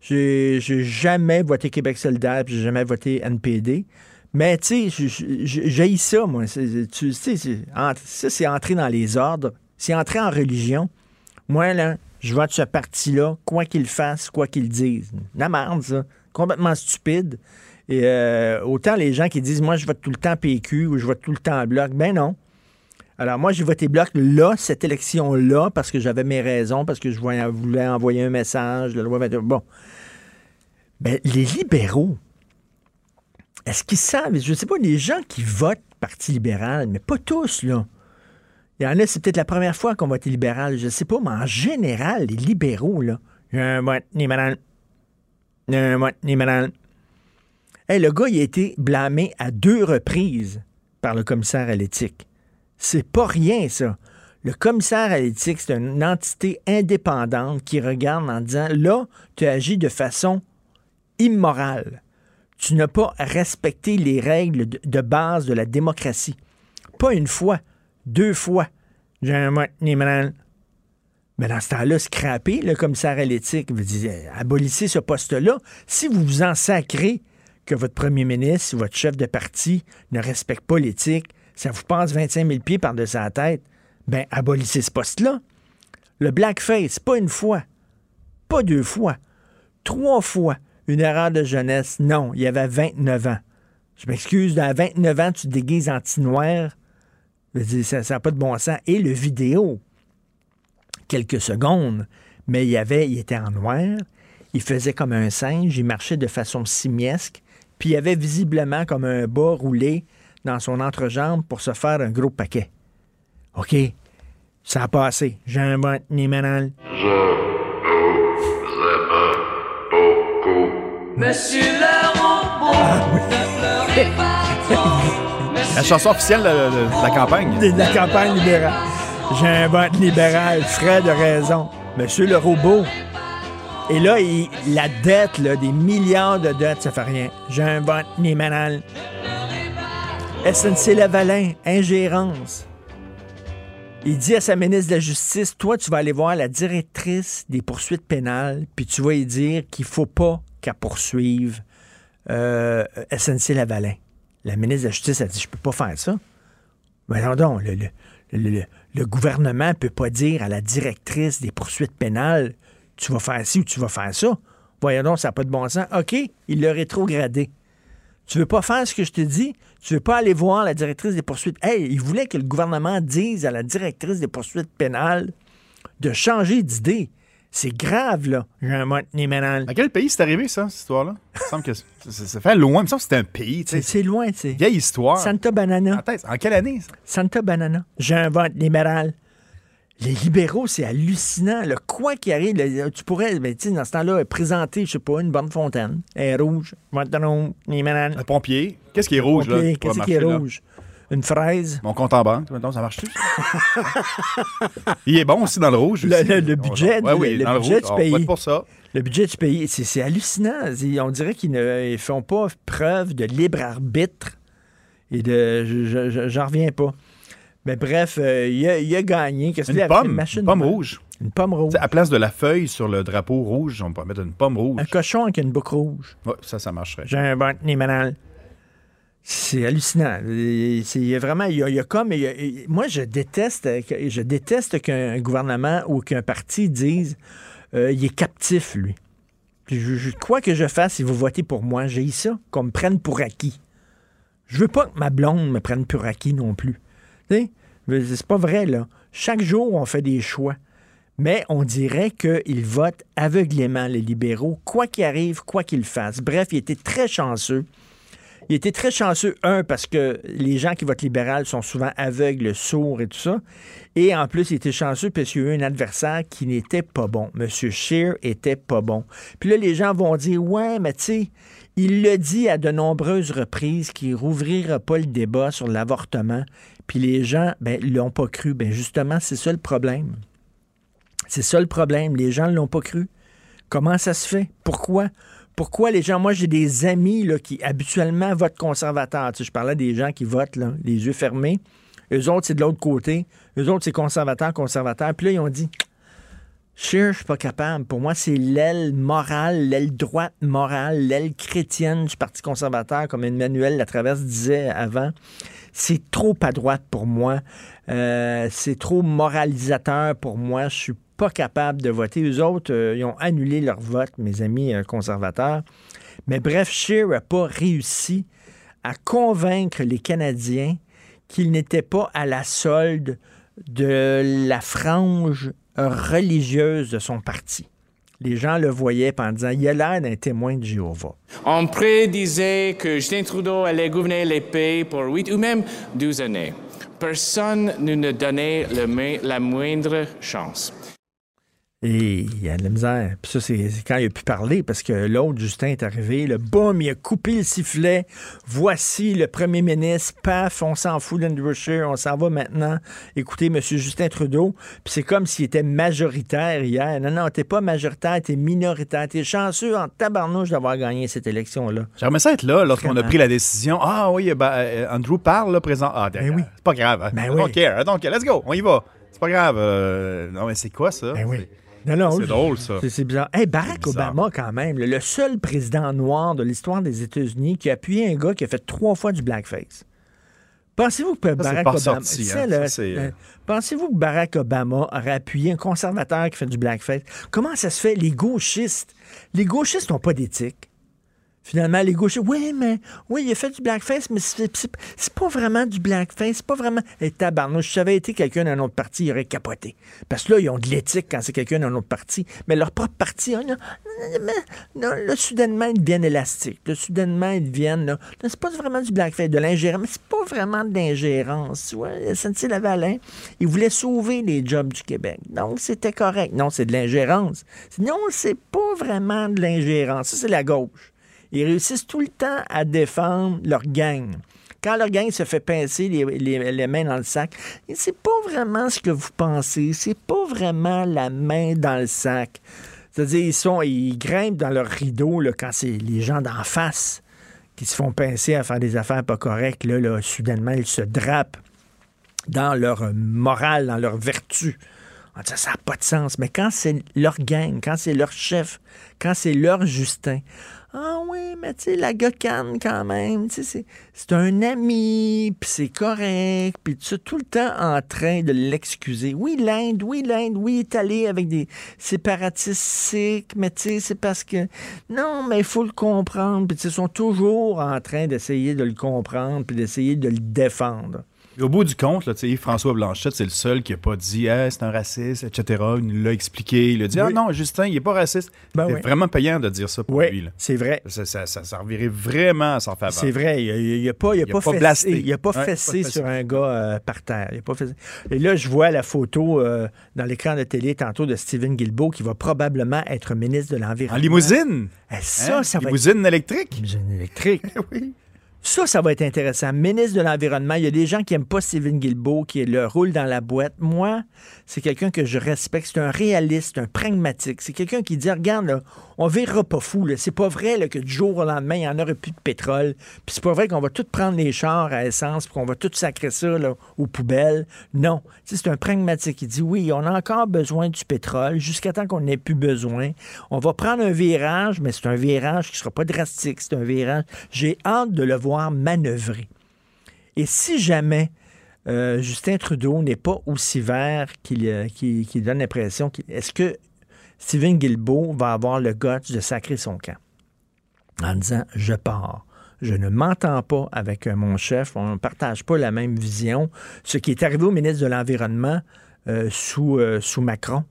j'ai jamais voté Québec solidaire, j'ai jamais voté NPD. Mais tu sais, j'ai ça, moi. Tu sais, ça, c'est entrer dans les ordres. C'est entrer en religion. Moi, là, je vote ce parti-là, quoi qu'il fasse, quoi qu'il dise. La merde, ça. Complètement stupide. Et euh, autant les gens qui disent, moi, je vote tout le temps PQ ou je vote tout le temps Bloc, ben non. Alors, moi, j'ai voté Bloc là, cette élection-là, parce que j'avais mes raisons, parce que je voulais envoyer un message. La loi Bon. Mais les libéraux, est-ce qu'ils savent? Je ne sais pas, les gens qui votent Parti libéral, mais pas tous, là. Il en c'est peut-être la première fois qu'on vote libéral, je ne sais pas, mais en général, les libéraux, là. Un vote libéral. Hey, le gars, il a été blâmé à deux reprises par le commissaire à l'éthique. C'est pas rien, ça. Le commissaire à l'éthique, c'est une entité indépendante qui regarde en disant là, tu agis de façon immorale. Tu n'as pas respecté les règles de base de la démocratie. Pas une fois, deux fois. J'ai un mais dans ce temps-là, scraper le commissaire à l'éthique, vous dites, abolissez ce poste-là. Si vous vous en sacrez que votre premier ministre votre chef de parti ne respecte pas l'éthique, ça vous passe 25 000 pieds par-dessus la tête, ben abolissez ce poste-là. Le blackface, pas une fois, pas deux fois, trois fois, une erreur de jeunesse. Non, il y avait 29 ans. Je m'excuse, à 29 ans, tu te déguises anti-noir. Ça n'a pas de bon sens. Et le vidéo, quelques secondes, mais il y avait, il était en noir, il faisait comme un singe, il marchait de façon simiesque, puis il avait visiblement comme un bas roulé dans son entrejambe pour se faire un gros paquet. OK, ça a passé. J'ai un bon niménal. Je beaucoup. Monsieur le robot, ah, La chanson officielle de, la campagne. De, la campagne libérale. Vote libéral, frais de raison. Monsieur le robot. Et là, la dette, des milliards de dettes, ça fait rien. Vote libéral. SNC Lavalin, ingérence. Il dit à sa ministre de la Justice, toi, tu vas aller voir la directrice des poursuites pénales, puis tu vas lui dire qu'il faut pas qu'elle poursuive euh, SNC Lavalin. La ministre de la Justice a dit, je peux pas faire ça. Mais non, le, le, le, gouvernement ne peut pas dire à la directrice des poursuites pénales tu vas faire ci ou tu vas faire ça. Voyons donc, ça n'a pas de bon sens. OK, il l'a rétrogradé. Tu veux pas faire ce que je te dis? Tu veux pas aller voir la directrice des poursuites? Hey, il voulait que le gouvernement dise à la directrice des poursuites pénales de changer d'idée. C'est grave, là, À quel pays c'est arrivé, ça, cette histoire-là? Ça semble que ça, fait loin. Il me semble que c'est un pays. C'est loin, c'est. Vieille histoire. Santa Banana. En, quelle année, ça? Santa Banana. J'invente libéral. Les libéraux, c'est hallucinant. Le quoi qui arrive, tu pourrais, ben, dans ce temps-là, présenter, je sais pas, une bonne fontaine. Elle est rouge. Un pompier. Qu'est-ce qui est rouge, là? Qu'est-ce qui est rouge? Une fraise. Mon compte en banque, maintenant, ça marche-tu? Il est bon aussi dans le rouge. Le, budget, oui, le, budget du pays. pour ça. Le budget du pays, c'est hallucinant. On dirait qu'ils ne font pas preuve de libre arbitre. Et de. J'en reviens pas. Mais bref, euh, il, a, gagné. Qu'est-ce une, pomme, une pomme rouge. Une pomme rouge. à place de la feuille sur le drapeau rouge, on peut mettre une pomme rouge. Un cochon avec une boucle rouge. Oui, ça, ça marcherait. J'ai un bon C'est hallucinant. C'est vraiment, il y, a, comme, moi je déteste, je déteste qu'un gouvernement ou qu'un parti dise, euh, il est captif lui. quoi que je fasse, si vous votez pour moi, j'ai ça, qu'on me prenne pour acquis. Je veux pas que ma blonde me prenne pour acquis non plus. C'est pas vrai, là. Chaque jour, on fait des choix. Mais on dirait qu'ils votent aveuglément, les libéraux, quoi qu'il arrive, quoi qu'ils fassent. Bref, il était très chanceux. Il était très chanceux, un, parce que les gens qui votent libéral sont souvent aveugles, sourds et tout ça. Et en plus, il était chanceux parce qu'il y a eu un adversaire qui n'était pas bon. M. Scheer était pas bon. Puis là, les gens vont dire Ouais, mais tu sais, il le dit à de nombreuses reprises qu'il rouvrira pas le débat sur l'avortement. Puis les gens, ben, l'ont pas cru. Ben, justement, c'est ça le problème. C'est ça le problème. Les gens ne l'ont pas cru. Comment ça se fait? Pourquoi? Pourquoi les gens, moi j'ai des amis qui habituellement votent conservateur. je parlais des gens qui votent les yeux fermés. Eux autres, c'est de l'autre côté. Eux autres, c'est conservateur, conservateur. Puis là, ils ont dit je suis pas capable. Pour moi, c'est l'aile morale, l'aile droite morale, l'aile chrétienne du Parti conservateur, comme Emmanuel Latraverse disait avant. C'est trop à droite pour moi. Euh, c'est trop moralisateur pour moi. Je suis pas capable de voter. Eux autres, euh, ils ont annulé leur vote, mes amis euh, conservateurs. Mais bref, Scheer n'a pas réussi à convaincre les Canadiens qu'il n'était pas à la solde de la frange religieuse de son parti. Les gens le voyaient en disant il a l'air d'un témoin de Jéhovah. On prédisait que Justin Trudeau allait gouverner les pays pour huit ou même douze années. Personne ne nous donnait la moindre chance. Et il y a de la misère. Puis ça, c'est quand il a pu parler, parce que l'autre, Justin, est arrivé, le boum, il a coupé le sifflet. Voici le premier ministre. Paf, on s'en fout d'Andrew Scheer, on s'en va maintenant écouter M. Justin Trudeau. Puis c'est comme s'il était majoritaire hier. Non, non, t'es pas majoritaire, t'es minoritaire. T'es chanceux en tabarnouche d'avoir gagné cette élection-là. J'aimerais ça être là lorsqu'on a pris la décision. Ah oui, ben, euh, Andrew parle, là, présent. Ah, ben oui. c'est pas grave. Hein. Ben oui. care. Donc, let's go, on y va. C'est pas grave. Euh, non, mais c'est quoi ça? Ben oui c'est drôle, ça. C'est bizarre. Barack Obama, quand même, le seul président noir de l'histoire des États-Unis qui a appuyé un gars qui a fait trois fois du blackface. Pensez-vous que Barack Obama. Pensez-vous que Barack Obama aurait appuyé un conservateur qui fait du blackface? Comment ça se fait? Les gauchistes? Les gauchistes n'ont pas d'éthique. Finalement, les gauchers, oui, mais oui, il a fait du blackface, mais c'est pas vraiment du blackface, c'est pas vraiment. Et tabarnouche, si ça avait été quelqu'un d'un autre parti, il aurait capoté. Parce que là, ils ont de l'éthique quand c'est quelqu'un d'un autre parti. Mais leur propre parti, oh, non, là, soudainement, ils deviennent élastiques. Là, soudainement, ils deviennent. Là, c'est pas vraiment du blackface, de l'ingérence, mais c'est pas vraiment de l'ingérence. Ouais, SNC-Lavalin, ils voulaient sauver les jobs du Québec. Donc, c'était correct. Non, c'est de l'ingérence. Non, c'est pas vraiment de l'ingérence. Ça, c'est la gauche. Ils réussissent tout le temps à défendre leur gang. Quand leur gang se fait pincer les, mains dans le sac, c'est pas vraiment ce que vous pensez. C'est pas vraiment la main dans le sac. C'est-à-dire, ils, sont, ils grimpent dans leur rideau quand c'est les gens d'en face qui se font pincer à faire des affaires pas correctes. Là, soudainement, ils se drapent dans leur morale, dans leur vertu. Ça n'a pas de sens. Mais quand c'est leur gang, quand c'est leur chef, quand c'est leur Justin, Ah oui, mais tu sais, la gocane quand même, tu sais, c'est un ami, puis c'est correct, puis tu tout le temps en train de l'excuser. Oui, l'Inde, oui, l'Inde, oui, est allé avec des séparatistes mais tu sais, c'est parce que... Non, mais il faut le comprendre, puis ils sont toujours en train d'essayer de le comprendre, puis d'essayer de le défendre au bout du compte, là, François Blanchette, c'est le seul qui n'a pas dit c'est un raciste, etc. Il l'a expliqué. Il a dit Ah non, Justin, il n'est pas raciste. Ben c'est vraiment payant de dire ça pour lui. C'est vrai. Ça, ça, ça, servirait vraiment à s'en faire C'est vrai. Il n'a pas, il a pas, fessé, il a pas fessé sur un gars euh, par terre. Il a pas fessé. Et là, je vois la photo euh, dans l'écran de télé tantôt de Stephen Guilbeault qui va probablement être ministre de l'Environnement. En limousine? Eh, ça, hein? ça va limousine électrique? Limousine électrique. oui. Ça, ça va être intéressant. Ministre de l'Environnement, il y a des gens qui n'aiment pas Stephen Guilbeault, qui le roule dans la boîte. Moi, c'est quelqu'un que je respecte. C'est un réaliste, un pragmatique. C'est quelqu'un qui dit, regarde, là, on verra pas fou. C'est pas vrai que du jour au lendemain, il n'y en aurait plus de pétrole. Puis c'est pas vrai qu'on va tout prendre les chars à essence puis qu'on va tout sacrer ça aux poubelles. Non. C'est un pragmatique. Il dit, oui, on a encore besoin du pétrole jusqu'à temps qu'on n'ait plus besoin. On va prendre un virage, mais c'est un virage qui ne sera pas drastique. C'est un virage. J'ai hâte de le voir manœuvrer. Et si jamais euh, Justin Trudeau n'est pas aussi vert qu'il euh, donne l'impression, est-ce que Stephen Guilbeault va avoir le goût de sacrer son camp? En disant je pars. Je ne m'entends pas avec euh, mon chef, on ne partage pas la même vision. Ce qui est arrivé au ministre de l'Environnement sous Macron,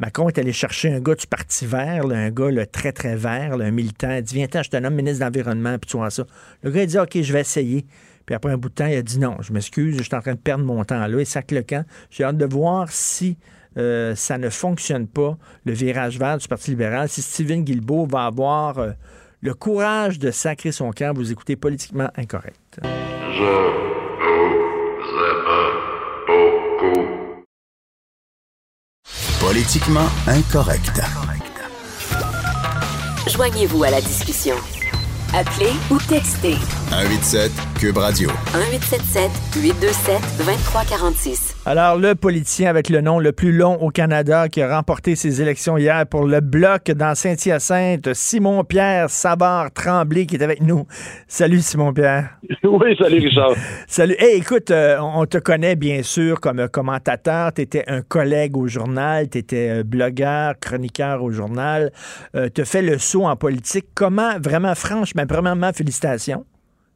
Macron est allé chercher un gars du Parti vert, un gars très, très vert, un militant. Il dit Viens, je te nomme ministre de l'Environnement, puis tu vois ça. Le gars, il dit OK, je vais essayer. Puis après un bout de temps, il a dit Non, je m'excuse, je suis en train de perdre mon temps là. Il sac le camp. J'ai hâte de voir si euh, ça ne fonctionne pas, le virage vert du Parti libéral, si Stephen Guilbeault va avoir euh, le courage de sacrer son camp. Vous écoutez politiquement incorrect. Politiquement incorrect. Joignez-vous à la discussion. Appelez ou textez. 187 Cube Radio. 1877 827 2346. Alors, le politicien avec le nom le plus long au Canada qui a remporté ses élections hier pour le bloc dans Saint-Hyacinthe, Simon-Pierre Savard-Tremblay qui est avec nous. Salut Simon-Pierre. Oui, salut Richard. salut. Hey, écoute, euh, on te connaît bien sûr comme commentateur. Tu étais un collègue au journal, tu étais euh, blogueur, chroniqueur au journal. Euh, tu fait le saut en politique. Comment, vraiment, franchement, premièrement, félicitations.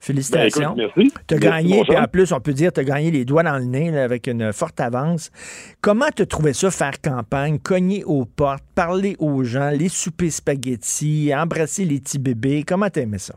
Félicitations. Ben. Tu as gagné, puis en plus, on peut dire, tu as gagné les doigts dans le nez avec une forte avance. Comment tu trouvé ça, faire campagne, cogner aux portes, parler aux gens, les souper spaghettis, embrasser les petits bébés? Comment tu aimé ça?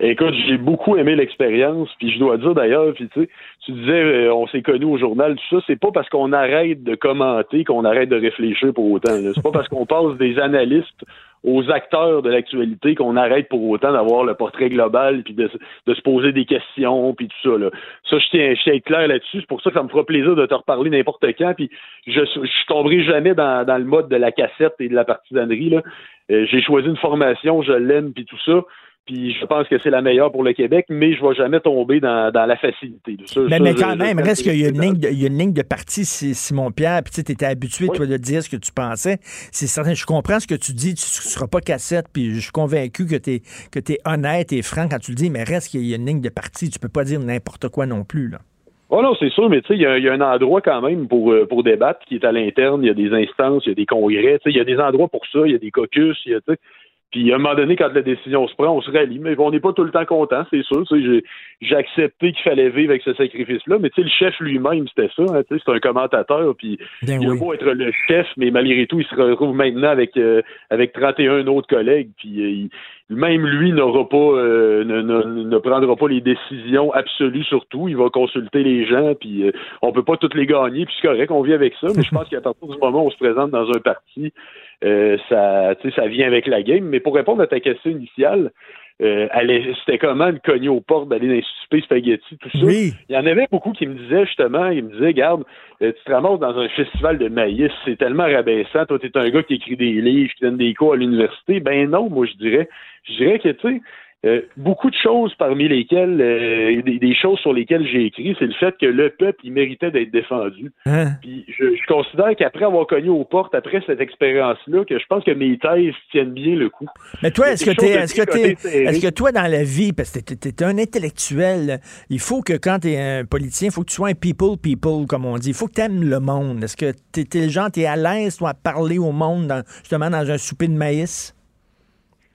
Écoute, j'ai beaucoup aimé l'expérience, puis je dois dire d'ailleurs, puis tu sais, tu disais, euh, on s'est connus au journal, tout ça, c'est pas parce qu'on arrête de commenter qu'on arrête de réfléchir pour autant. C'est pas parce qu'on passe des analystes aux acteurs de l'actualité qu'on arrête pour autant d'avoir le portrait global puis de, se poser des questions puis tout ça là. Ça je tiens, je tiens clair là-dessus, c'est pour ça que ça me fera plaisir de te reparler n'importe quand puis je je tomberai jamais dans, dans le mode de la cassette et de la partisanerie là. Euh, j'ai choisi une formation, je l'aime puis tout ça. Puis je pense que c'est la meilleure pour le Québec, mais je ne vais jamais tomber dans, la facilité. mais, quand même, reste qu'il y, a une ligne de, il y a une ligne de parti, Simon Pierre, puis tu étais habitué, toi, de dire ce que tu pensais. C'est certain, je comprends ce que tu dis, tu ne seras pas cassette, puis je suis convaincu que tu es, que es honnête et franc quand tu le dis, mais reste qu'il y a une ligne de parti, tu peux pas dire n'importe quoi non plus. Là. Oh non, c'est sûr, mais tu sais, il y, a un endroit quand même pour, euh, pour débattre qui est à l'interne. Il y a des instances, il y a des congrès, il y a des endroits pour ça, il y a des caucus, il y a, puis à un moment donné, quand la décision se prend, on se rallie. Mais on n'est pas tout le temps content, c'est sûr. J'ai accepté qu'il fallait vivre avec ce sacrifice-là. Mais tu sais, le chef lui-même, c'était ça. Hein, c'est un commentateur. Puis ben il a beau être le chef, mais malgré tout, il se retrouve maintenant avec euh, avec 31 autres collègues. Puis euh, même lui n'aura pas euh, ne, ne, prendra pas les décisions absolues sur tout. Il va consulter les gens. Puis on peut pas toutes les gagner. Puis c'est correct, on vit avec ça. Mais je pense qu'à partir du moment où on se présente dans un parti euh, ça, ça vient avec la game. Mais pour répondre à ta question initiale, euh, c'était comment de cogner aux portes, d'aller dans les spaghetti, tout ça? Il y en avait beaucoup qui me disaient justement, ils me disaient, garde, euh, tu te ramasses dans un festival de maïs, c'est tellement rabaissant. Toi, t'es un gars qui écrit des livres, qui donne des cours à l'université. Ben non, moi je dirais, je dirais que tu sais, euh, beaucoup de choses parmi lesquelles, euh, des, choses sur lesquelles j'ai écrit, c'est le fait que le peuple, il méritait d'être défendu. Hein? Puis je, considère qu'après avoir cogné aux portes, après cette expérience-là, que je pense que mes thèses tiennent bien le coup. Mais toi, est-ce que, es, est-ce, que est-ce que toi, dans la vie, parce que tu es, un intellectuel, il faut que quand tu es un politicien, il faut que tu sois un people people, comme on dit. Il faut que tu aimes le monde. Est-ce que tu es, le genre, tu es à l'aise, toi, à parler au monde, justement, dans un souper de maïs?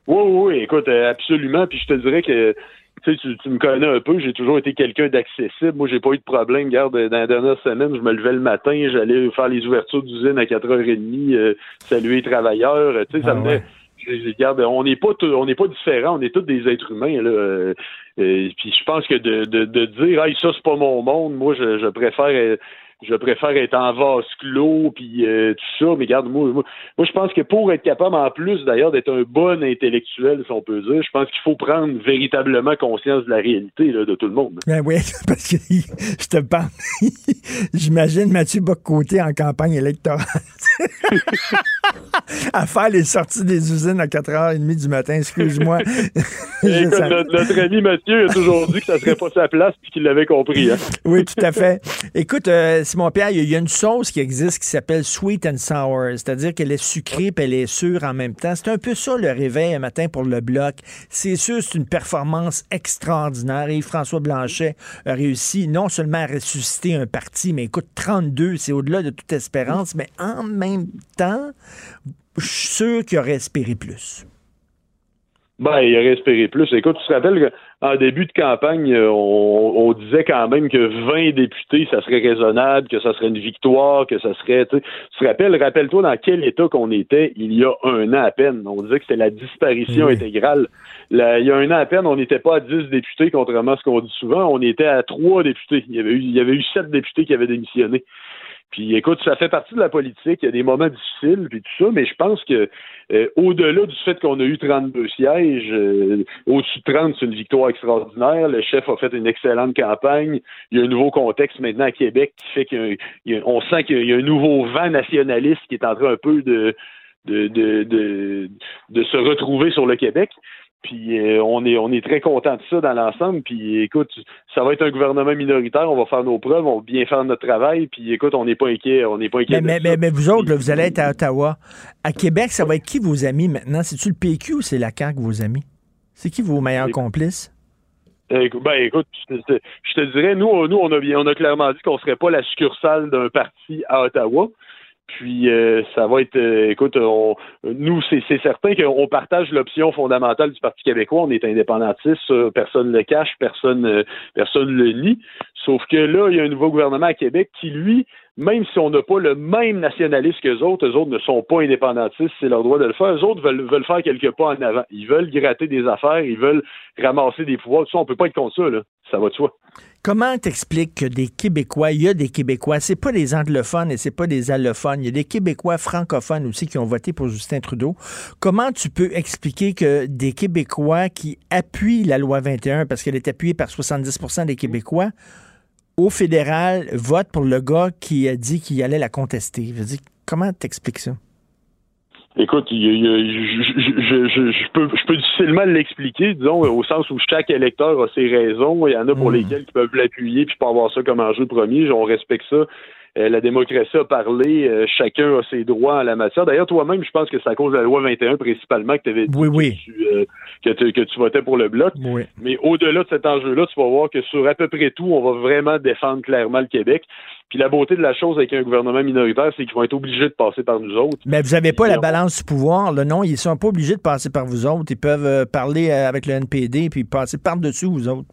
Oui, oui, écoute, euh, absolument. Puis je te dirais que tu, tu me connais un peu, j'ai toujours été quelqu'un d'accessible. Moi, j'ai pas eu de problème. Regarde, dans la dernière semaine, je me levais le matin, j'allais faire les ouvertures d'usine à 4h30, euh, saluer les travailleurs. Tu sais, ça ah, me Regarde, on n'est pas on n'est pas différents, on est tous des êtres humains. Là. Euh, puis je pense que de, de, de dire hey, ça, c'est pas mon monde, moi je, je préfère je préfère être en vase clos puis euh, tout ça mais regarde moi, moi, je pense que pour être capable en plus d'ailleurs d'être un bon intellectuel si on peut dire je pense qu'il faut prendre véritablement conscience de la réalité là, de tout le monde. Ben oui parce que je te parle j'imagine Mathieu Boccoté en campagne électorale. À faire les sorties des usines à 4h30 du matin excuse-moi. Notre, notre, ami Mathieu a toujours dit que ça serait pas sa place puis qu'il l'avait compris hein. oui tout à fait. Écoute euh, Simon Pierre, il y a une sauce qui existe qui s'appelle sweet and sour, c'est-à-dire qu'elle est sucrée et elle est sûre en même temps. C'est un peu ça le réveil un matin pour le bloc. C'est sûr, c'est une performance extraordinaire et François Blanchet a réussi non seulement à ressusciter un parti, mais écoute, 32, c'est au-delà de toute espérance, mais en même temps, je suis sûr qu'il aurait espéré plus. Ben, il aurait espéré plus. Écoute, tu te rappelles qu'en début de campagne, euh, on, disait quand même que 20 députés, ça serait raisonnable, que ça serait une victoire, que ça serait. Tu te rappelles, rappelle-toi dans quel état qu'on était il y a un an à peine. On disait que c'était la disparition intégrale. il y a un an à peine, on n'était pas à 10 députés, contrairement à ce qu'on dit souvent. On était à 3 députés. Il y avait eu, il y avait eu 7 députés qui avaient démissionné. Puis écoute, ça fait partie de la politique. Il y a des moments difficiles, puis tout ça, mais je pense que euh, au-delà du fait qu'on a eu 32 sièges, euh, au-dessus de 30, c'est une victoire extraordinaire. Le chef a fait une excellente campagne. Il y a un nouveau contexte maintenant à Québec qui fait qu'on sent qu'il y a un nouveau vent nationaliste qui est en train un peu de de, de, de, de se retrouver sur le Québec. Puis euh, on est on est très content de ça dans l'ensemble. Puis écoute, ça va être un gouvernement minoritaire. On va faire nos preuves, on va bien faire notre travail. Puis écoute, on n'est pas inquiet. On n'est pas inquiet. Mais, mais, vous autres, vous allez être à Ottawa. À Québec, ça va être qui vos amis maintenant? C'est-tu le PQ ou c'est la CAQ vos amis? C'est qui vos meilleurs complices? Ben écoute, je te, dirais, nous, nous on a on a clairement dit qu'on serait pas la succursale d'un parti à Ottawa. Puis euh, ça va être, euh, écoute, nous c'est certain qu'on partage l'option fondamentale du Parti québécois. On est indépendantiste, personne ne le cache, personne euh, personne le nie. Sauf que là, il y a un nouveau gouvernement à Québec qui, lui, même si on n'a pas le même nationalisme qu'eux autres, eux autres ne sont pas indépendantistes, c'est leur droit de le faire. Eux autres veulent, veulent faire quelques pas en avant. Ils veulent gratter des affaires, ils veulent ramasser des pouvoirs. Tout ça, on peut pas être contre ça, là. Ça va de soi. Comment t'expliques que des Québécois, il y a des Québécois, c'est pas des anglophones et c'est pas des allophones, il y a des Québécois francophones aussi qui ont voté pour Justin Trudeau. Comment tu peux expliquer que des Québécois qui appuient la loi 21 parce qu'elle est appuyée par 70% des Québécois au fédéral votent pour le gars qui a dit qu'il allait la contester? Je dire, comment t'expliques ça? Écoute, je, peux, je peux difficilement l'expliquer, disons, au sens où chaque électeur a ses raisons. Il y en a pour hmm. lesquels qui peuvent l'appuyer puis pas avoir ça comme enjeu premier. On respecte ça. Euh, la démocratie a parlé, euh, chacun a ses droits en la matière. D'ailleurs, toi-même, je pense que c'est à cause de la loi 21 principalement que, avais dit oui, Que, tu, euh, que, tu, votais pour le bloc. Mais au-delà de cet enjeu-là, tu vas voir que sur à peu près tout, on va vraiment défendre clairement le Québec. Puis la beauté de la chose avec un gouvernement minoritaire, c'est qu'ils vont être obligés de passer par nous autres. Mais vous n'avez pas la balance du pouvoir, là, non? Ils sont pas obligés de passer par vous autres. Ils peuvent parler avec le NPD puis passer par-dessus vous autres.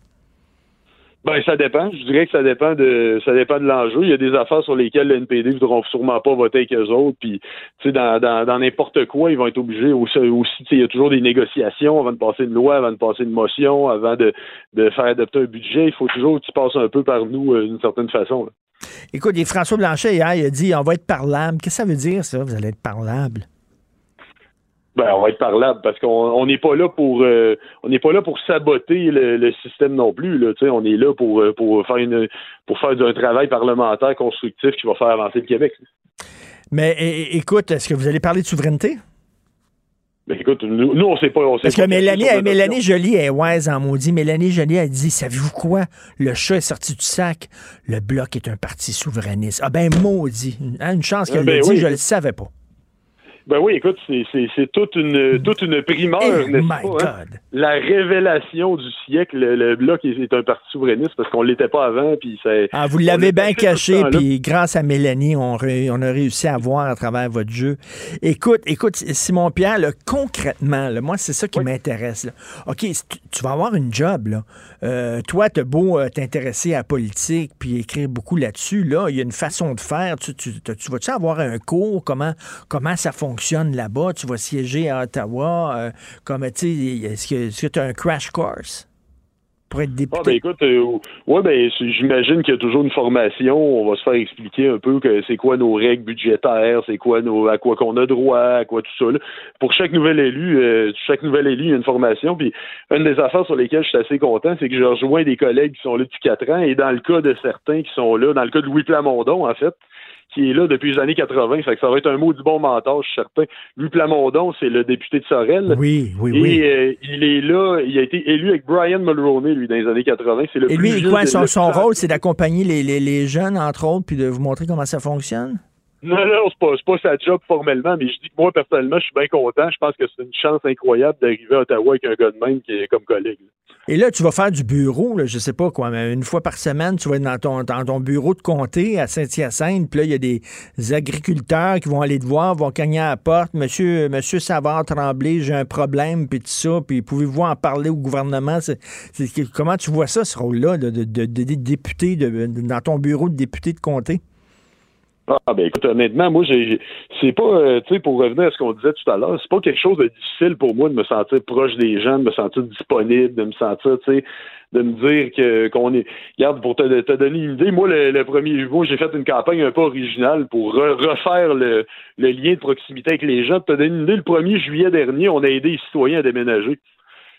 Ben, ça dépend. Je dirais que ça dépend de ça dépend de l'enjeu. Il y a des affaires sur lesquelles le NPD ne voudront sûrement pas voter avec eux autres. Puis, tu sais, dans, dans, n'importe quoi, ils vont être obligés aussi. aussi il y a toujours des négociations avant de passer une loi, avant de passer une motion, avant de, de faire adopter un budget. Il faut toujours que tu passes un peu par nous euh, d'une certaine façon. Écoute, François Blanchet, hier, il a dit on va être parlable. Qu'est-ce que ça veut dire, ça? Vous allez être parlable? Ben, on va être parlable parce qu'on n'est pas là pour euh, on n'est pas là pour saboter le, système non plus. Là, on est là pour, euh, pour faire une pour faire un travail parlementaire constructif qui va faire avancer le Québec. Mais écoute, est-ce que vous allez parler de souveraineté? Mais écoute, nous, nous on sait pas. On sait Parce pas que Mélanie, Mélanie Jolie est wise en maudit. Mélanie Jolie a dit Savez-vous quoi? Le chat est sorti du sac. Le Bloc est un parti souverainiste. Ah ben, maudit. Hein, Une chance qu'elle Ben l'a dit, oui. je le savais pas. Ben oui, écoute, c'est- toute une toute une primeur, Eh, n'est-ce pas? hein? God. La révélation du siècle, le, le bloc est, est un parti souverainiste parce qu'on l'était pas avant, puis c'est. Ah, vous l'avez l'a bien caché puis grâce à Mélanie, on, ré- on a réussi à voir à travers votre jeu. Écoute, écoute, Simon Pierre, là, concrètement, là, moi, c'est ça qui m'intéresse. OK, tu, vas avoir une job, là. Euh, toi, t'as beau euh, t'intéresser à la politique puis écrire beaucoup là-dessus, là, il y a une façon de faire. Tu- tu vas-tu avoir un cours? Comment, comment ça fonctionne? Là-bas? Tu vas siéger à Ottawa? Euh, comme, tu sais, est-ce que tu as un crash course pour être député? Ah, ben écoute, euh, ouais, ben j'imagine qu'il y a toujours une formation. On va se faire expliquer un peu que c'est quoi nos règles budgétaires, c'est quoi nos, à quoi qu'on a droit, à quoi tout ça. là. Pour chaque nouvel élu, euh, chaque nouvel élu, il y a une formation. Puis une des affaires sur lesquelles je suis assez content, c'est que je rejoins des collègues qui sont là depuis quatre ans. Et dans le cas de certains qui sont là, dans le cas de Louis Plamondon, en fait, qui est là depuis les années 80. Fait que ça va être un mot du bon mentor, je suis certain. Louis Plamondon, c'est le député de Sorel. Oui, oui, Et oui. euh, il est là, il a été élu avec Brian Mulroney, lui, dans les années 80. C'est le Et plus lui, quoi, son, rôle, c'est d'accompagner les, les- les jeunes, entre autres, puis de vous montrer comment ça fonctionne? Non, non, c'est pas, pas sa job formellement, mais je dis que moi, personnellement, je suis bien content. Je pense que c'est une chance incroyable d'arriver à Ottawa avec un gars de même qui est comme collègue. Et là, tu vas faire du bureau, là, je sais pas quoi, mais une fois par semaine, tu vas être dans ton, bureau de comté à Saint-Hyacinthe, puis là, il y a des agriculteurs qui vont aller te voir, vont cogner à la porte. Monsieur, monsieur Savard Tremblay, j'ai un problème, puis tout ça, puis pouvez-vous en parler au gouvernement? Comment tu vois ça, ce rôle-là, de, de, député, dans ton bureau de député de comté? Ah ben écoute, honnêtement, moi j'ai c'est pas euh, tu sais, pour revenir à ce qu'on disait tout à l'heure, c'est pas quelque chose de difficile pour moi de me sentir proche des gens, de me sentir disponible, de me sentir, tu sais, de me dire que qu'on est. Regarde, pour te, te donner une idée, moi le, le premier jour, j'ai fait une campagne un peu originale pour re- refaire le, le lien de proximité avec les gens. Te donner une idée, le 1er juillet dernier, on a aidé les citoyens à déménager.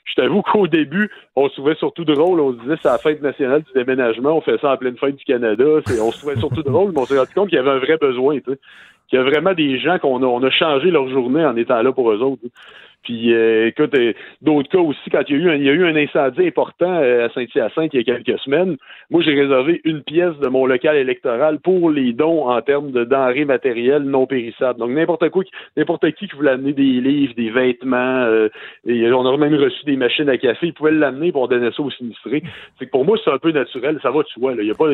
Je t'avoue qu'au début, on se trouvait surtout drôle. On se disait c'est la fête nationale du déménagement, on fait ça en pleine fête du Canada. On se trouvait surtout drôle, mais on s'est rendu compte qu'il y avait un vrai besoin, tu. Qu'il y a vraiment des gens qu'on a, on a changé leur journée en étant là pour eux autres. Puis euh, écoute, euh, d'autres cas aussi, quand il y a eu un, il y a eu un incendie important euh, à Saint-Hyacinthe il y a quelques semaines, moi j'ai réservé une pièce de mon local électoral pour les dons en termes de denrées matérielles non périssables. Donc n'importe quoi, n'importe qui qui voulait amener des livres, des vêtements, euh, et on a même reçu des machines à café, ils pouvaient l'amener pour donner ça aux sinistrés. C'est que pour moi c'est un peu naturel, ça va de soi. Là. Y a pas,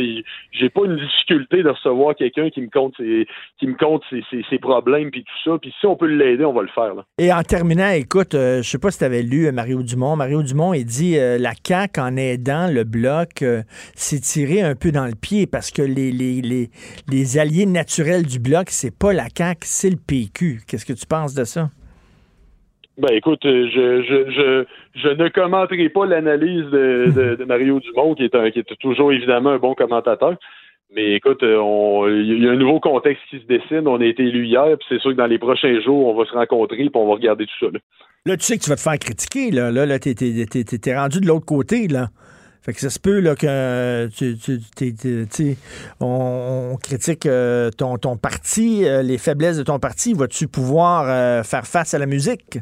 j'ai pas une difficulté de recevoir quelqu'un qui me compte ses, qui me compte ses, ses- ses problèmes puis tout ça. Puis si on peut l'aider, on va le faire. Là. Et en terminant, écoute, euh, je sais pas si tu avais lu euh, Mario Dumont. Mario Dumont, il dit euh, la CAQ, en aidant le Bloc, euh, s'est tiré un peu dans le pied parce que les, alliés naturels du Bloc, c'est pas la CAQ, c'est le PQ. Qu'est-ce que tu penses de ça? Ben écoute, je, je, je, ne commenterai pas l'analyse de, Mario Dumont, qui est, qui est toujours évidemment un bon commentateur. Mais écoute, euh, il y a un nouveau contexte qui se dessine. On a été élu hier, puis c'est sûr que dans les prochains jours, on va se rencontrer, puis on va regarder tout ça. Là. Là, tu sais que tu vas te faire critiquer. Là, là, là t'es, t'es- t'es- t'es- t'es rendu de l'autre côté. là. Fait que ça se peut là, que tu, tu- t'es- t'es- tu on, on critique euh, ton, ton parti, euh, les faiblesses de ton parti. Vas-tu pouvoir euh, faire face à la musique?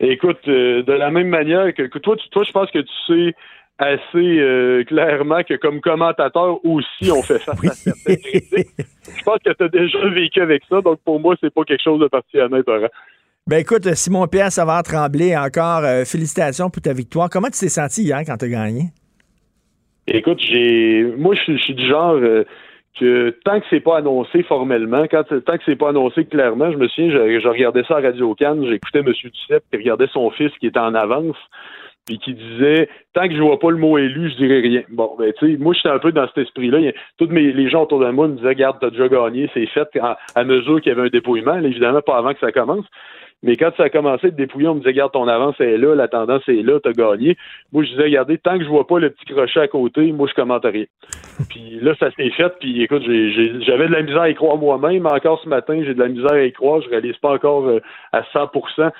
Écoute, euh, de la même manière que, que toi, tu, toi, je pense que tu sais assez euh, clairement que comme commentateur aussi, on fait face à certaines critiques. Je pense que tu as déjà vécu avec ça, donc pour moi, c'est pas quelque chose de particulièrement épeurant. Ben écoute, Simon-Pierre Savard Tremblay, encore euh, félicitations pour ta victoire. Comment tu t'es senti hier quand tu as gagné? Écoute, j'ai moi je suis- je suis du genre euh, que tant que c'est pas annoncé formellement, quand tant que c'est pas annoncé clairement, je me souviens, je, je regardais ça à Radio Cannes, j'écoutais M. Duceppe qui regardait son fils qui était en avance, puis qui disait tant que je vois pas le mot élu, je dirais rien. Bon, ben tu sais, moi j'étais un peu dans cet esprit-là. Tous mes les gens autour de moi me disaient Garde, t'as déjà gagné, c'est fait à, mesure qu'il y avait un dépouillement, évidemment pas avant que ça commence. Mais quand ça a commencé de dépouiller, on me disait, garde, ton avance est là, la tendance est là, t'as gagné. Moi, je disais, regardez, tant que je vois pas le petit crochet à côté, moi, je commente rien. puis là, ça s'est fait, puis écoute, j'avais de la misère à y croire moi-même. Encore ce matin, j'ai de la misère à y croire. Je réalise pas encore euh, à 100%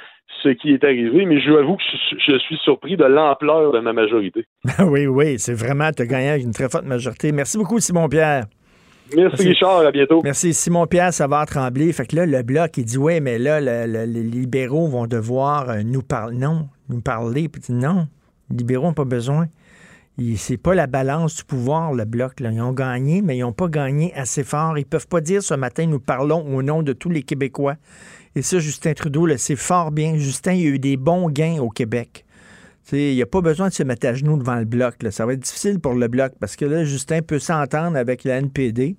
ce qui est arrivé, mais je avoue que je, je suis surpris de l'ampleur de ma majorité. oui, oui, c'est vraiment, tu as gagné avec une très forte majorité. Merci beaucoup, Simon-Pierre. Merci, Richard, à bientôt. Merci Simon-Pierre Savard Tremblay. Fait que là, le bloc, il dit Ouais, mais là, les libéraux vont devoir euh, nous parler. Non, nous parler. non, les libéraux n'ont pas besoin. C'est pas la balance du pouvoir, le bloc. Là. Ils ont gagné, mais ils n'ont pas gagné assez fort. Ils peuvent pas dire ce matin, nous parlons au nom de tous les Québécois. Et ça, Justin Trudeau le sait fort bien. Justin, il a eu des bons gains au Québec. Il n'y a pas besoin de se mettre à genoux devant le bloc. Ça va être difficile pour le bloc parce que là, Justin peut s'entendre avec la NPD.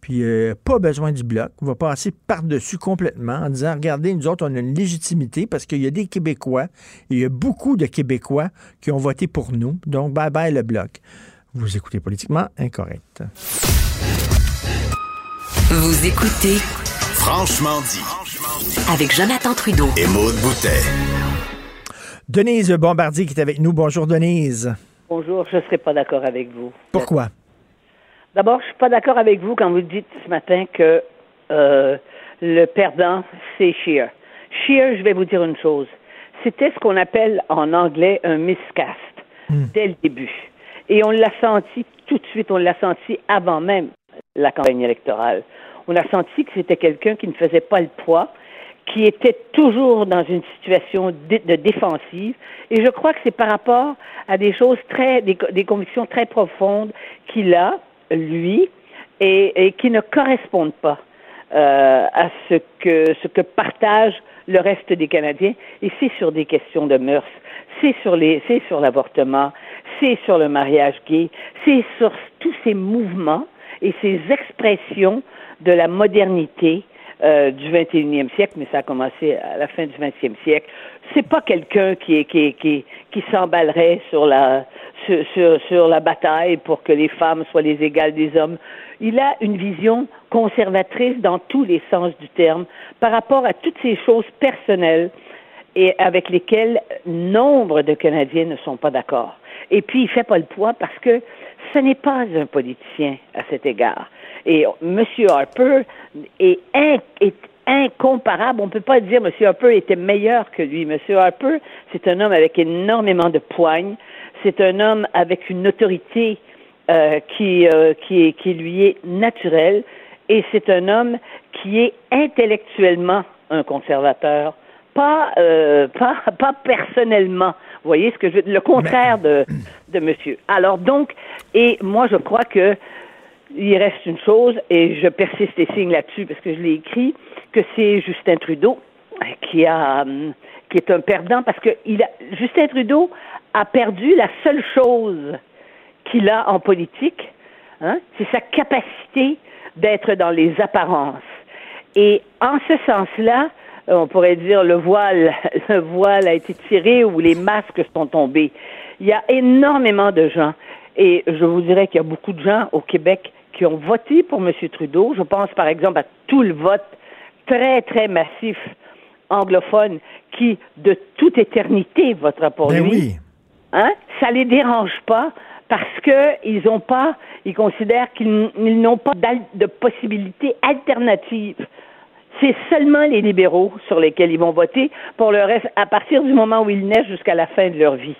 Puis, euh, pas besoin du bloc. On va passer par-dessus complètement en disant regardez, nous autres, on a une légitimité parce qu'il y a des Québécois, il y a beaucoup de Québécois qui ont voté pour nous. Donc, bye bye le bloc. Vous écoutez politiquement incorrect. Vous écoutez Franchement dit. Avec Jonathan Trudeau. Et Maude Boutet. Denise Bombardier qui est avec nous. Bonjour, Denise. Bonjour, je ne serai pas d'accord avec vous. Pourquoi? D'abord, je suis pas d'accord avec vous quand vous dites ce matin que euh, le perdant, c'est Shear. Shear, je vais vous dire une chose. C'était ce qu'on appelle en anglais un miscast hmm. dès le début. Et on l'a senti tout de suite, on l'a senti avant même la campagne électorale. On a senti que c'était quelqu'un qui ne faisait pas le poids, qui était toujours dans une situation de, défensive. Et je crois que c'est par rapport à des choses très, des convictions très profondes qu'il a, lui, et, qui ne correspondent pas euh, à ce que, ce que partage le reste des Canadiens. Et c'est sur des questions de mœurs, c'est sur les, c'est sur l'avortement, c'est sur le mariage gay, c'est sur tous ces mouvements et ces expressions de la modernité euh, du 21e siècle, mais ça a commencé à la fin du 20e siècle. C'est pas quelqu'un qui, qui, qui, qui s'emballerait sur la, sur, sur, la bataille pour que les femmes soient les égales des hommes. Il a une vision conservatrice dans tous les sens du terme par rapport à toutes ces choses personnelles et avec lesquelles nombre de Canadiens ne sont pas d'accord. Et puis, il fait pas le poids parce que ce n'est pas un politicien à cet égard. Et M. Harper est, est incomparable. On ne peut pas dire M. Harper était meilleur que lui. M. Harper, c'est un homme avec énormément de poignes. C'est un homme avec une autorité euh, qui, euh, qui, qui lui est naturelle et c'est un homme qui est intellectuellement un conservateur, pas, euh, pas, pas personnellement. Vous voyez ce que je veux Le contraire de, de monsieur. Alors donc, et moi je crois que il reste une chose, et je persiste et signe là-dessus parce que je l'ai écrit, que c'est Justin Trudeau qui a qui est un perdant parce que il a, Justin Trudeau a perdu la seule chose qu'il a en politique, hein, c'est sa capacité d'être dans les apparences. Et en ce sens-là, on pourrait dire le voile, le voile a été tiré ou les masques sont tombés. Il y a énormément de gens, et je vous dirais qu'il y a beaucoup de gens au Québec qui ont voté pour M. Trudeau. Je pense par exemple à tout le vote très, très massif anglophone qui, de toute éternité, votera pour ben lui. Oui. Hein? Ça les dérange pas parce qu'ils n'ont pas, ils considèrent qu'ils n'ont pas de possibilités alternatives. C'est seulement les libéraux sur lesquels ils vont voter pour le reste, à partir du moment où ils naissent jusqu'à la fin de leur vie.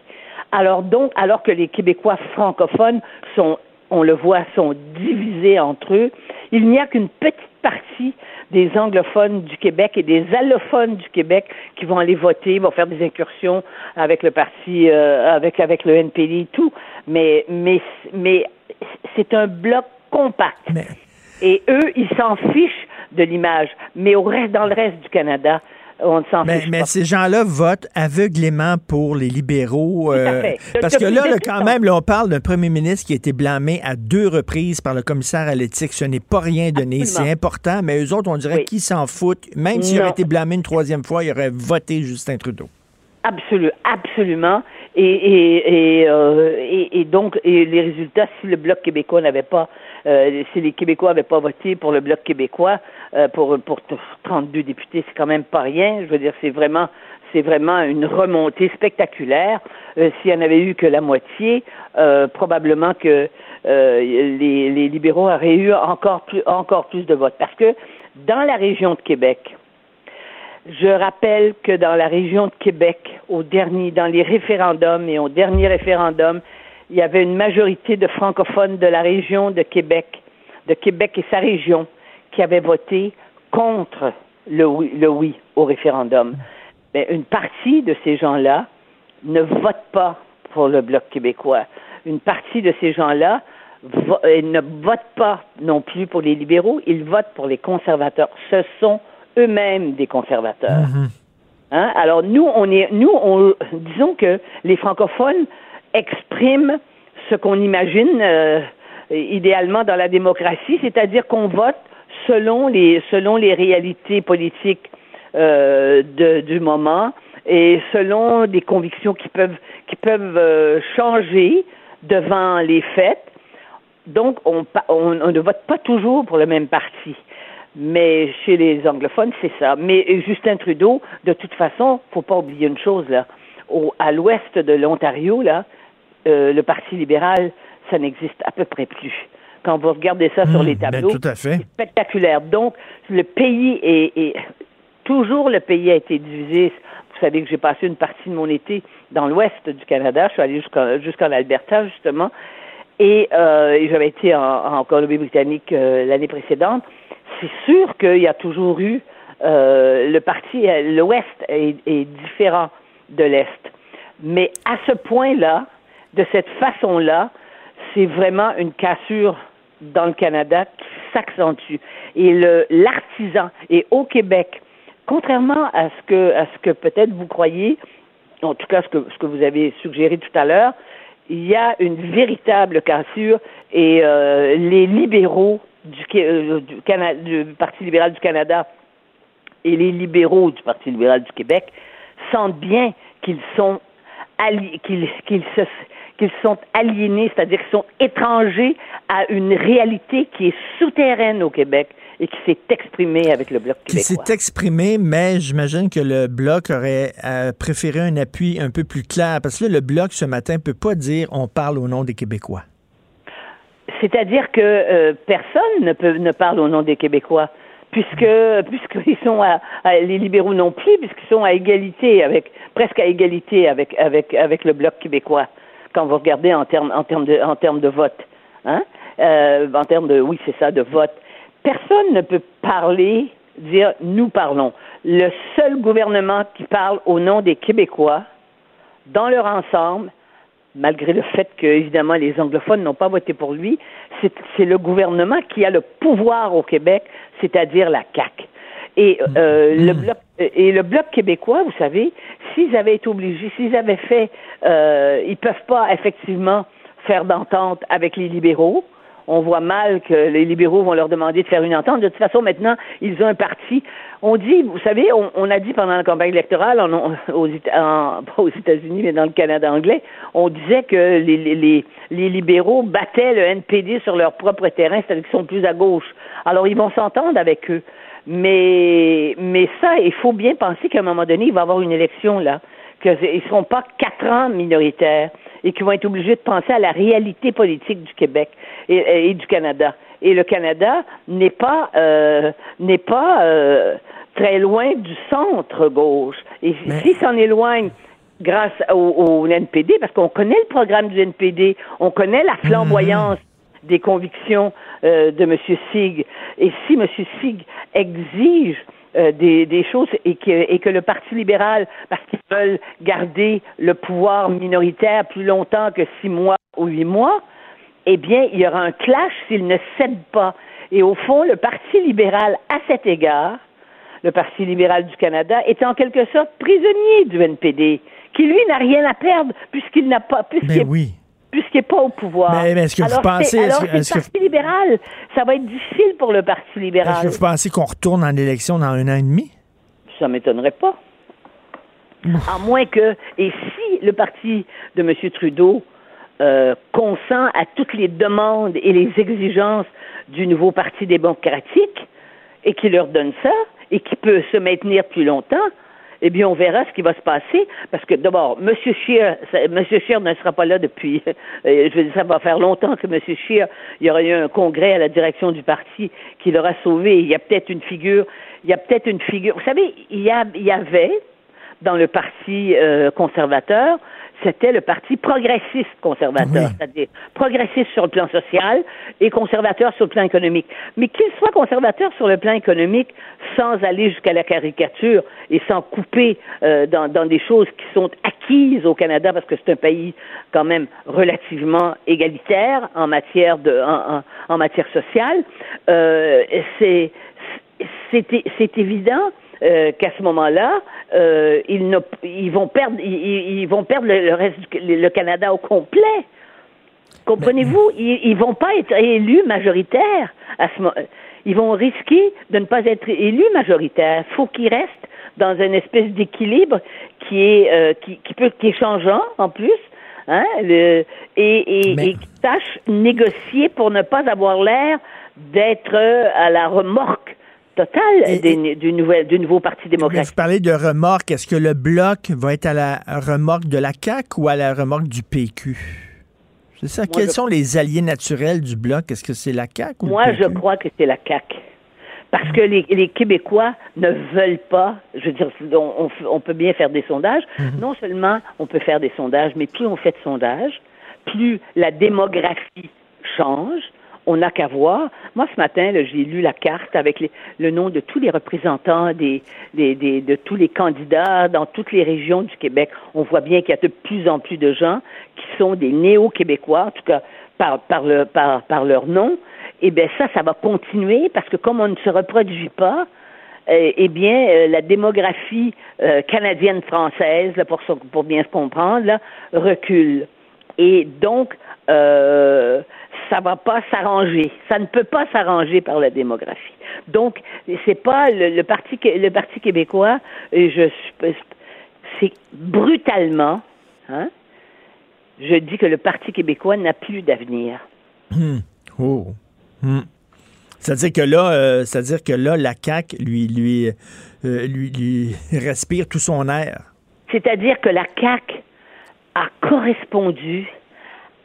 Alors donc, alors que les Québécois francophones sont, on le voit, sont divisés entre eux, il n'y a qu'une petite partie des anglophones du Québec et des allophones du Québec qui vont aller voter, vont faire des incursions avec le parti, euh, avec avec le NPD et tout. Mais mais mais c'est un bloc compact. Et eux, ils s'en fichent de l'image. Mais au reste, dans le reste du Canada, mais, ces gens-là votent aveuglément pour les libéraux. Euh, parce que là, quand même, là, on parle d'un premier ministre qui a été blâmé à deux reprises par le commissaire à l'éthique. Ce n'est pas rien donné. C'est important, mais eux autres, on dirait qu'ils s'en foutent. Même s'il aurait été blâmé une troisième fois, il aurait voté Justin Trudeau. Absolument, absolument. Et, et, et, euh, et, donc, et les résultats, si le Bloc québécois n'avait pas, euh, si les Québécois n'avaient pas voté pour le Bloc québécois, euh, pour, pour 32 députés, c'est quand même pas rien. Je veux dire, c'est vraiment, c'est vraiment une remontée spectaculaire. Euh, S'il y en avait eu que la moitié, euh, probablement que les, les libéraux auraient eu encore plus, encore plus de votes. Parce que dans la région de Québec, je rappelle que dans la région de Québec, au dernier, dans les référendums et au dernier référendum, il y avait une majorité de francophones de la région de Québec de Québec et sa région qui avaient voté contre le oui, le oui au référendum. Mais une partie de ces gens-là ne votent pas pour le Bloc québécois. Une partie de ces gens-là euh, ne votent pas non plus pour les libéraux, ils votent pour les conservateurs. Ce sont eux-mêmes des conservateurs. Mhm. Hein? Alors nous, on est, nous, on, disons que les francophones expriment ce qu'on imagine euh, idéalement dans la démocratie, c'est-à-dire qu'on vote selon les selon les réalités politiques euh, du moment et selon des convictions qui peuvent qui peuvent euh, changer devant les faits. Donc on, on, on ne vote pas toujours pour le même parti. Mais chez les anglophones, c'est ça. Mais Justin Trudeau, de toute façon, faut pas oublier une chose là. Au, à l'ouest de l'Ontario, là, euh, le Parti libéral, ça n'existe à peu près plus. Quand vous regardez ça sur Hmm, les ben, tableaux, c'est spectaculaire. Donc, le pays est, est- toujours le pays a été divisé. Vous savez que j'ai passé une partie de mon été dans l'ouest du Canada. Je suis allé jusqu'en Alberta, justement. Et, euh, et j'avais été en, en Colombie-Britannique euh, l'année précédente. C'est sûr qu'il y a toujours eu euh, le parti, l'Ouest est, est différent de l'Est. Mais à ce point-là, de cette façon-là, c'est vraiment une cassure dans le Canada qui s'accentue. Et l'artisan, et au Québec, contrairement à ce que, peut-être vous croyez, en tout cas ce que, vous avez suggéré tout à l'heure, il y a une véritable cassure et euh, les libéraux euh, du, Parti libéral du Canada et les libéraux du Parti libéral du Québec sentent bien qu'ils sont qu'ils se qu'ils sont aliénés, c'est-à-dire qu'ils sont étrangers à une réalité qui est souterraine au Québec et qui s'est exprimée avec le Bloc Qui québécois. s'est exprimé, mais j'imagine que le Bloc aurait euh, préféré un appui un peu plus clair. Parce que là, le Bloc, ce matin, peut pas dire on parle au nom des Québécois. C'est-à-dire que euh, personne ne peut ne parle au nom des Québécois, puisque puisqu'ils sont à, à- les libéraux non plus, puisqu'ils sont à égalité avec presque à égalité avec avec avec le bloc québécois. Quand vous regardez en termes en termes de en termes de vote, hein, Euh, en termes de oui c'est ça de vote, personne ne peut parler dire nous parlons. Le seul gouvernement qui parle au nom des Québécois dans leur ensemble, malgré le fait que, évidemment, les anglophones n'ont pas voté pour lui, c'est le gouvernement qui a le pouvoir au Québec, c'est-à-dire la CAQ. Et euh, le bloc et le bloc québécois, vous savez, s'ils avaient été obligés, s'ils avaient fait, euh, ils peuvent pas effectivement faire d'entente avec les libéraux. On voit mal que les libéraux vont leur demander de faire une entente. De toute façon, maintenant, ils ont un parti. On dit, vous savez, on, a dit pendant la campagne électorale, aux, pas aux États-Unis, mais dans le Canada anglais, on disait que les libéraux battaient le NPD sur leur propre terrain, c'est-à-dire qu'ils sont plus à gauche. Alors, ils vont s'entendre avec eux. Mais, mais ça, il faut bien penser qu'à un moment donné, il va y avoir une élection, là, qu'ils ne seront pas quatre ans minoritaires et qu'ils vont être obligés de penser à la réalité politique du Québec et, et du Canada. Et le Canada n'est pas euh, n'est pas euh, très loin du centre gauche. Et s'il s'en éloigne grâce au, au NPD, parce qu'on connaît le programme du NPD, on connaît la flamboyance des convictions euh, de M. Sig. Et si M. Sig exige euh, des, choses et que, et que le Parti libéral, parce qu'ils veulent garder le pouvoir minoritaire plus longtemps que six mois ou huit mois, eh bien, il y aura un clash s'ils ne cèdent pas. Et au fond, le Parti libéral, à cet égard, le Parti libéral du Canada, est en quelque sorte prisonnier du NPD, qui lui n'a rien à perdre puisqu'il n'a pas, puisqu'il oui. Puisqu'il n'est pas au pouvoir. Mais- mais est-ce que vous pensez- est-ce alors que- c'est est-ce le que- Parti libéral, ça va être difficile pour le Parti libéral. Est-ce que vous pensez qu'on retourne en élection dans un an et demi? Ça m'étonnerait pas. À moins que, et si le parti de M. Trudeau euh, consent à toutes les demandes et les exigences du nouveau Parti démocratique et qui leur donne ça et qui peut se maintenir plus longtemps, eh bien, on verra ce qui va se passer. Parce que, d'abord, M. Scheer, M. Scheer ne sera pas là depuis, euh, je veux dire, ça va faire longtemps que M. Scheer, il y aura eu un congrès à la direction du parti qui l'aura sauvé. Il y a peut-être une figure, il y a peut-être une figure. Vous savez, il y, a, il y avait, dans le parti euh, conservateur, c'était le parti progressiste conservateur, c'est-à-dire progressiste sur le plan social et conservateur sur le plan économique. Mais qu'il soit conservateur sur le plan économique sans aller jusqu'à la caricature et sans couper euh, dans, dans, des choses qui sont acquises au Canada, parce que c'est un pays quand même relativement égalitaire en matière de en, en, matière sociale, euh, c'est c'est évident euh, qu'à ce moment-là, euh, ils, vont perdre, ils, ils vont perdre le, reste du le Canada au complet. Comprenez-vous? Ils, ils vont pas être élus majoritaires à ce moment. Ils vont risquer de ne pas être élus majoritaires. Faut qu'ils restent dans une espèce d'équilibre qui est euh, qui, qui, peut qui est changeant en plus. Hein, le, et, et, et qui sache négocier pour ne pas avoir l'air d'être à la remorque total du, nouvel, du nouveau Parti démocratique. Vous parlez de remorque? Est-ce que le bloc va être à la remorque de la CAQ ou à la remorque du PQ? C'est ça. Quels sont les alliés naturels du bloc? Est-ce que c'est la CAQ ou Moi, le PQ? je crois que c'est la CAQ. Parce que les, les, Québécois ne veulent pas, je veux dire, on, on peut bien faire des sondages. Mm-hmm. Non seulement on peut faire des sondages, mais plus on fait de sondages, plus la démographie change, on n'a qu'à voir. Moi, ce matin, j'ai lu la carte avec le nom de tous les représentants de tous les candidats dans toutes les régions du Québec. On voit bien qu'il y a de plus en plus de gens qui sont des néo-québécois, en tout cas par, par, le, par, par leur nom. Eh bien, ça, ça va continuer parce que comme on ne se reproduit pas, eh, eh bien, euh, la démographie euh, canadienne-française, pour, bien se comprendre, recule. Et donc, euh, ça va pas s'arranger. Ça ne peut pas s'arranger par la démographie. Donc, c'est pas le, parti le parti québécois. Je c'est brutalement. Hein, je dis que le parti québécois n'a plus d'avenir. Hum. Oh. Hum. C'est-à-dire que là, euh, c'est-à-dire que là, la CAQ lui, lui, euh, lui, lui respire tout son air. C'est-à-dire que la CAQ a correspondu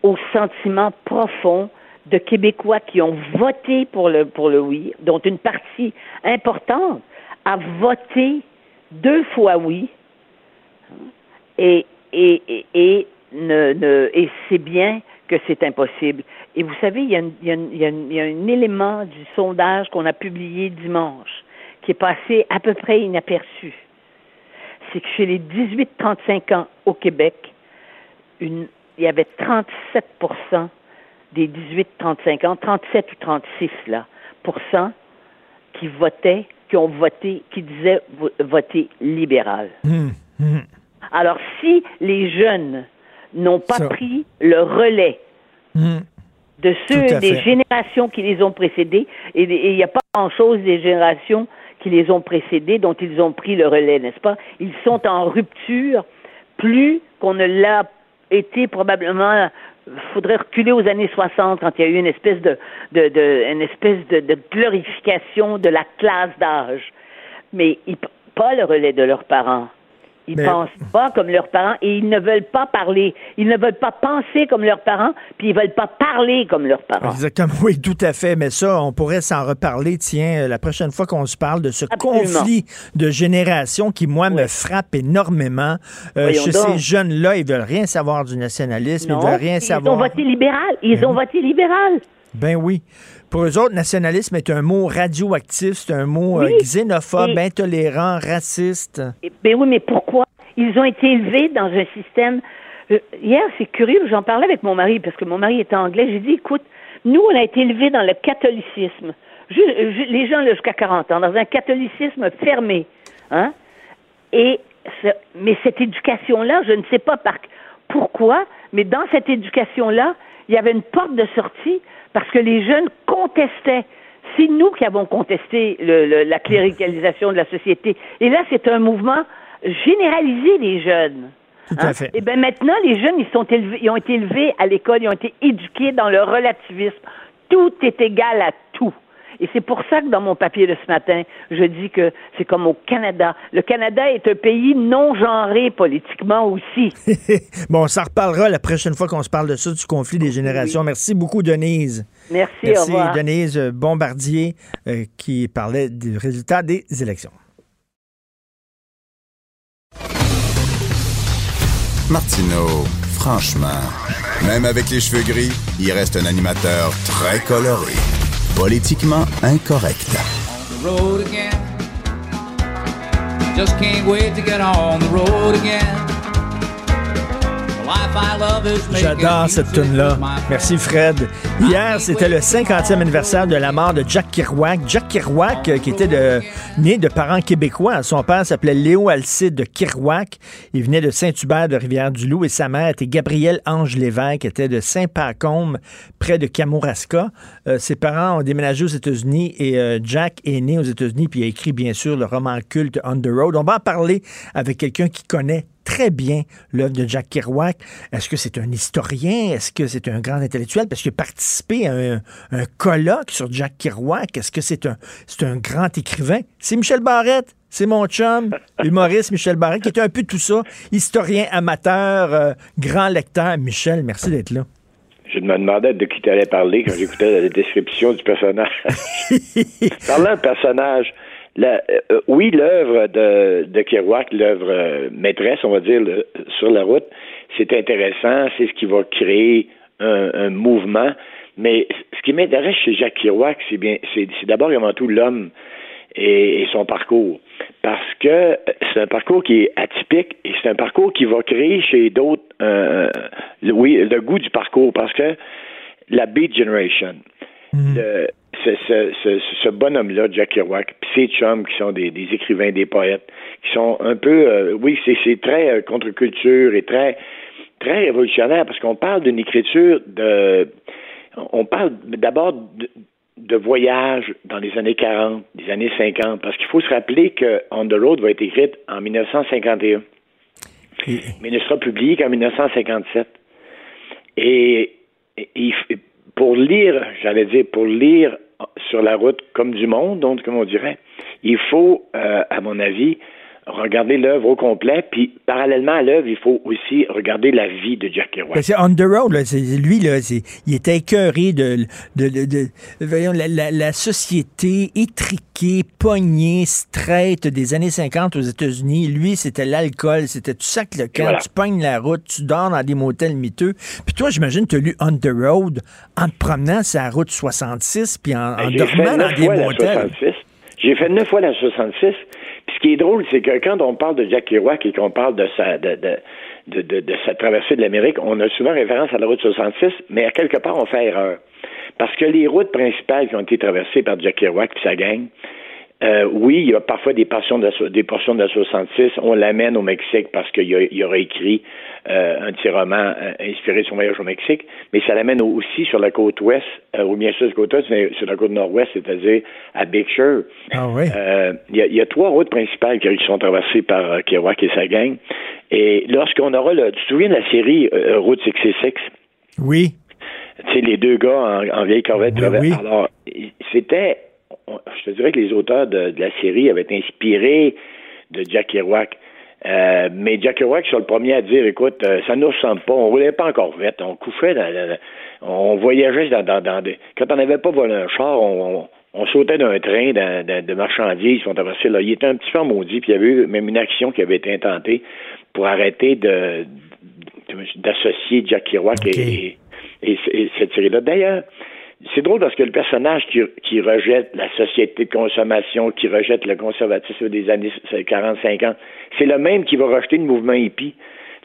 au sentiment profond de Québécois qui ont voté pour le, pour le oui, dont une partie importante a voté deux fois oui, et, et, et, ne, et c'est bien que c'est impossible. Et vous savez, il y, a, a, il, y a, il y a un élément du sondage qu'on a publié dimanche qui est passé à peu près inaperçu. C'est que chez les 18-35 ans au Québec, une, il y avait 37% des 18-35 ans, 37 ou 36 là, qui votaient, qui ont voté, qui disaient voter libéral. Mmh, mmh. Alors, si les jeunes n'ont pas Ça. pris le relais mmh. de ceux des générations qui les ont précédés, et il n'y a pas grand-chose des générations qui les ont précédés dont ils ont pris le relais, n'est-ce pas? Ils sont en rupture plus qu'on ne l'a été probablement faudrait reculer aux années 60 quand il y a eu une espèce de, de, de une espèce de, de, glorification de la classe d'âge. Mais ils, pas le relais de leurs parents. Ils ne pensent pas comme leurs parents et ils ne veulent pas parler. Ils ne veulent pas penser comme leurs parents, puis ils veulent pas parler comme leurs parents. Exactement, oui, tout à fait. Mais ça, on pourrait s'en reparler, tiens, euh, la prochaine fois qu'on se parle de ce Absolument. conflit de génération qui, moi, oui. me frappe énormément. Euh, chez donc. ces jeunes-là, ils veulent rien savoir du nationalisme, non, ils veulent rien ils savoir. Ils ont voté libéral. Ils ont voté libéral. Ben oui. Pour eux autres, nationalisme est un mot radioactif, c'est un mot oui. euh, xénophobe, et... intolérant, raciste. Et, ben oui, mais pourquoi? Ils ont été élevés dans un système. Euh, hier, c'est curieux, j'en parlais avec mon mari, parce que mon mari est anglais. J'ai dit, écoute, nous, on a été élevés dans le catholicisme. Je, je, les gens jusqu'à 40 ans, dans un catholicisme fermé. Hein? Et, mais cette éducation-là, je ne sais pas par, pourquoi, mais dans cette éducation-là, il y avait une porte de sortie parce que les jeunes contestaient. C'est nous qui avons contesté le, le, la cléricalisation de la société. Et là, c'est un mouvement généralisé des jeunes. Tout à hein? fait. Et bien maintenant, les jeunes, ils, sont élevés, ils ont été élevés à l'école, ils ont été éduqués dans le relativisme. Tout est égal à tout. Et c'est pour ça que dans mon papier de ce matin, je dis que c'est comme au Canada. Le Canada est un pays non genré politiquement aussi. bon, on s'en reparlera la prochaine fois qu'on se parle de ça, du conflit des générations. Oui. Merci beaucoup, Denise. Merci, Merci au revoir. Denise Bombardier, euh, qui parlait du résultat des élections. Martineau, franchement, même avec les cheveux gris, il reste un animateur très coloré. Politiquement incorrect. J'adore cette tune-là. Merci, Fred. Hier, c'était le 50e anniversaire de la mort de Jack Kerouac. Jack Kerouac, euh, qui était né de parents québécois. Son père s'appelait Léo Alcide de Kerouac. Il venait de Saint-Hubert de Rivière-du-Loup et sa mère était Gabrielle Ange Lévesque, qui était de Saint-Pacôme, près de Kamouraska. Euh, ses parents ont déménagé aux États-Unis et euh, Jack est né aux États-Unis puis a écrit, bien sûr, le roman culte On the Road. On va en parler avec quelqu'un qui connaît très bien l'œuvre de Jack Kerouac. Est-ce que c'est un historien? Est-ce que c'est un grand intellectuel? Parce qu'il a participé à un, colloque sur Jack Kerouac. Est-ce que c'est un, c'est un grand écrivain? C'est Michel Barrette. C'est mon chum, humoriste Michel Barrette, qui était un peu tout ça. Historien, amateur, euh, grand lecteur. Michel, merci d'être là. Je me demandais de qui tu allais parler quand j'écoutais la description du personnage. Parlant de personnage, la, euh, oui, l'œuvre de, de Kerouac, l'œuvre euh, maîtresse, on va dire, sur la route, c'est intéressant, c'est ce qui va créer un, mouvement. Mais ce qui m'intéresse chez Jacques Kerouac, c'est bien, c'est, d'abord et avant tout l'homme et, son parcours. Parce que c'est un parcours qui est atypique et c'est un parcours qui va créer chez d'autres, euh, oui, le goût du parcours. Parce que la Beat Generation, mm-hmm ce, bonhomme-là, Jack Kerouac, puis ses chums qui sont des, écrivains, des poètes, qui sont un peu, euh, oui, c'est très euh, contre-culture et très, très révolutionnaire parce qu'on parle d'une écriture de, on parle d'abord de, voyage dans les années 40, des années 50, parce qu'il faut se rappeler que On the Road va être écrite en 1951, mais ne sera publiée qu'en 1957. Et, et, pour lire, j'allais dire, pour lire sur la route comme du monde, donc comme on dirait, il faut, euh, à mon avis, regarder l'œuvre au complet, puis parallèlement à l'œuvre, il faut aussi regarder la vie de Jack Kerouac. C'est on the road, là, lui, là, il était écœuré de, de, de, voyons, la, la, société étriquée, pognée, straight des années 50 aux États-Unis. Lui, c'était l'alcool, c'était tu sac le camp, tu pognes la route, tu dors dans des motels miteux. Puis toi, j'imagine, tu as lu On the Road en te promenant sur la route 66, puis en, ben, dormant dans des motels. J'ai fait neuf fois la 66 ce qui est drôle, c'est que quand on parle de Jack Kerouac et qu'on parle de sa, de, de, sa traversée de l'Amérique, on a souvent référence à la route 66, mais à quelque part, on fait erreur. Parce que les routes principales qui ont été traversées par Jack Kerouac et sa gang, euh, oui, il y a parfois des portions de la, des portions de la 66. On l'amène au Mexique parce qu'il y, aura écrit euh, un petit roman euh, inspiré de son voyage au Mexique, mais ça l'amène aussi sur la côte ouest, ou bien sûr sur la côte ouest, mais sur la côte nord-ouest, c'est-à-dire à Big Sur. Ah oui. Il y, a trois routes principales qui sont traversées par Kerouac et sa gang. Et lorsqu'on aura le, tu te souviens de la série Route 66? Oui. Tu sais, les deux gars en, vieille corvette. oui. Alors, c'était je te dirais que les auteurs de, la série avaient été inspirés de Jack Kerouac. Euh, mais Jack Kerouac, c'est le premier à dire, écoute, euh, ça ne nous ressemble pas, on roulait pas encore vite, on couchait, on voyageait dans, des... Quand on n'avait pas volé un char, on, sautait d'un train de marchandises, on traversait là. Il était un petit peu maudit, puis il y avait eu même une action qui avait été intentée pour arrêter de d'associer Jack Kerouac et, cette série-là. D'ailleurs, c'est drôle parce que le personnage qui, rejette la société de consommation, qui rejette le conservatisme des années 40-50, c'est le même qui va rejeter le mouvement hippie.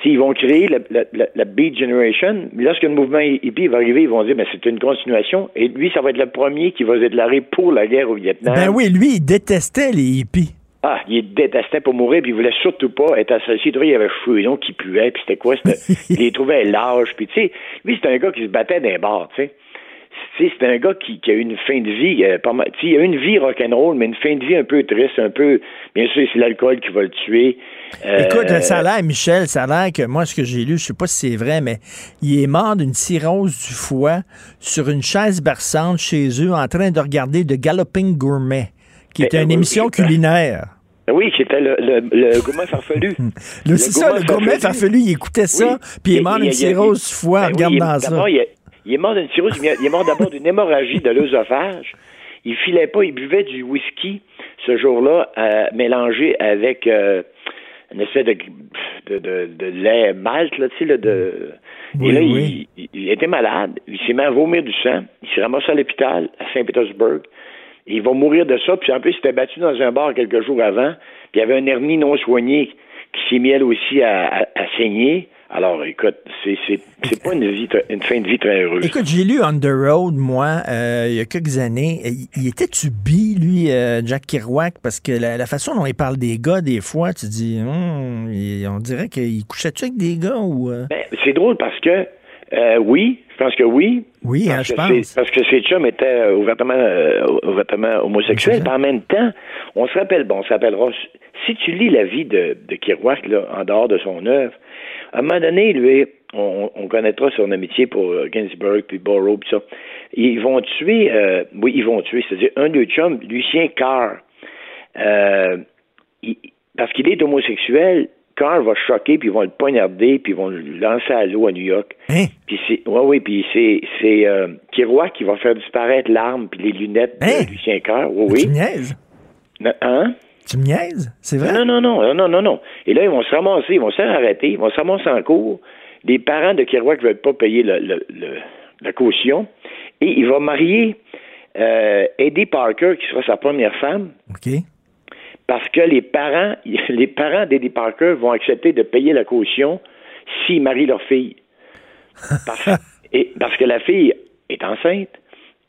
ils vont créer la, la, Beat Generation. Lorsque le mouvement hippie va arriver, ils vont dire, mais c'est une continuation. Et lui, ça va être le premier qui va se déclarer pour la guerre au Vietnam. Ben oui, lui, il détestait les hippies. Ah, il détestait pour mourir, puis il voulait surtout pas être associé. Il y avait cheveux longs qui puaient, puis c'était quoi? il les trouvait larges, puis tu sais, lui, c'était un gars qui se battait d'un bar, tu sais c'est un gars qui, a eu une fin de vie, euh, pas mal, il a eu une vie rock'n'roll, mais une fin de vie un peu triste, un peu, bien sûr, c'est l'alcool qui va le tuer. Euh, Écoute, ça a l'air, Michel, ça a l'air que moi, ce que j'ai lu, je sais pas si c'est vrai, mais il est mort d'une cirrhose du foie sur une chaise berçante chez eux en train de regarder The Galloping Gourmet, qui était ben, une émission culinaire. Oui, c'était le, le, gourmet farfelu. c'est ça, le gourmet farfelu, il écoutait ça, puis il est mort d'une cirrhose du foie en ben regardant ça. Il est mort d'une cirrhose, il est mort d'abord d'une hémorragie de l'œsophage. Il filait pas, il buvait du whisky ce jour-là, euh, mélangé avec euh, une espèce de, de, de, de lait malt, là, tu sais, là, de... Oui, et là, oui. il, il était malade. Il s'est mis à vomir du sang. Il s'est ramassé à l'hôpital, à Saint-Pétersbourg. Et il va mourir de ça. Puis en plus, il s'était battu dans un bar quelques jours avant. Puis il y avait un hernie non soigné qui s'est mis elle aussi à, à- à saigner. Alors, écoute, c'est, c'est, c'est pas une vie, une fin de vie très heureuse. Écoute, j'ai lu On the Road, moi, euh, il y a quelques années. Il, il était-tu bi, lui, euh, Jack Kerouac? Parce que la, la façon dont il parle des gars, des fois, tu dis, Hum, il- on dirait qu'il couchait-tu avec des gars ou. euh? Ben, c'est drôle parce que, euh, oui, je pense que oui. Oui, hein, je que pense. c'est- Parce que ses chums étaient ouvertement, ouvertement homosexuels. En même temps, on se rappelle, bon, on se rappellera, si tu lis la vie de, de Kerouac, là, en dehors de son œuvre, à un moment donné, lui, on, on connaîtra son amitié pour euh, Ginsberg, puis Borrow, puis ça. Ils vont tuer, euh, oui, ils vont tuer, c'est-à-dire un de chums, Lucien Carr, euh, il- parce qu'il est homosexuel, Carr va choquer, puis ils vont le poignarder, puis ils vont le lancer à l'eau à New York. Puis c'est, ouais, oui, puis c'est, c'est euh, qui va faire disparaître l'arme puis les lunettes de Lucien Carr. Oui, oui. Tu niaises? Hein? Tu me niaises? C'est vrai? Non, non, non, non, non, non, non. Et là, ils vont se ramasser, ils vont se faire arrêter, ils vont se ramasser en cours. Les parents de Kerouac ne veulent pas payer le- le- le- la caution. Et il va marier euh, Eddie Parker, qui sera sa première femme. OK. Parce que les parents, les parents d'Eddie Parker vont accepter de payer la caution s'ils marient leur fille. Parce, et, parce que la fille est enceinte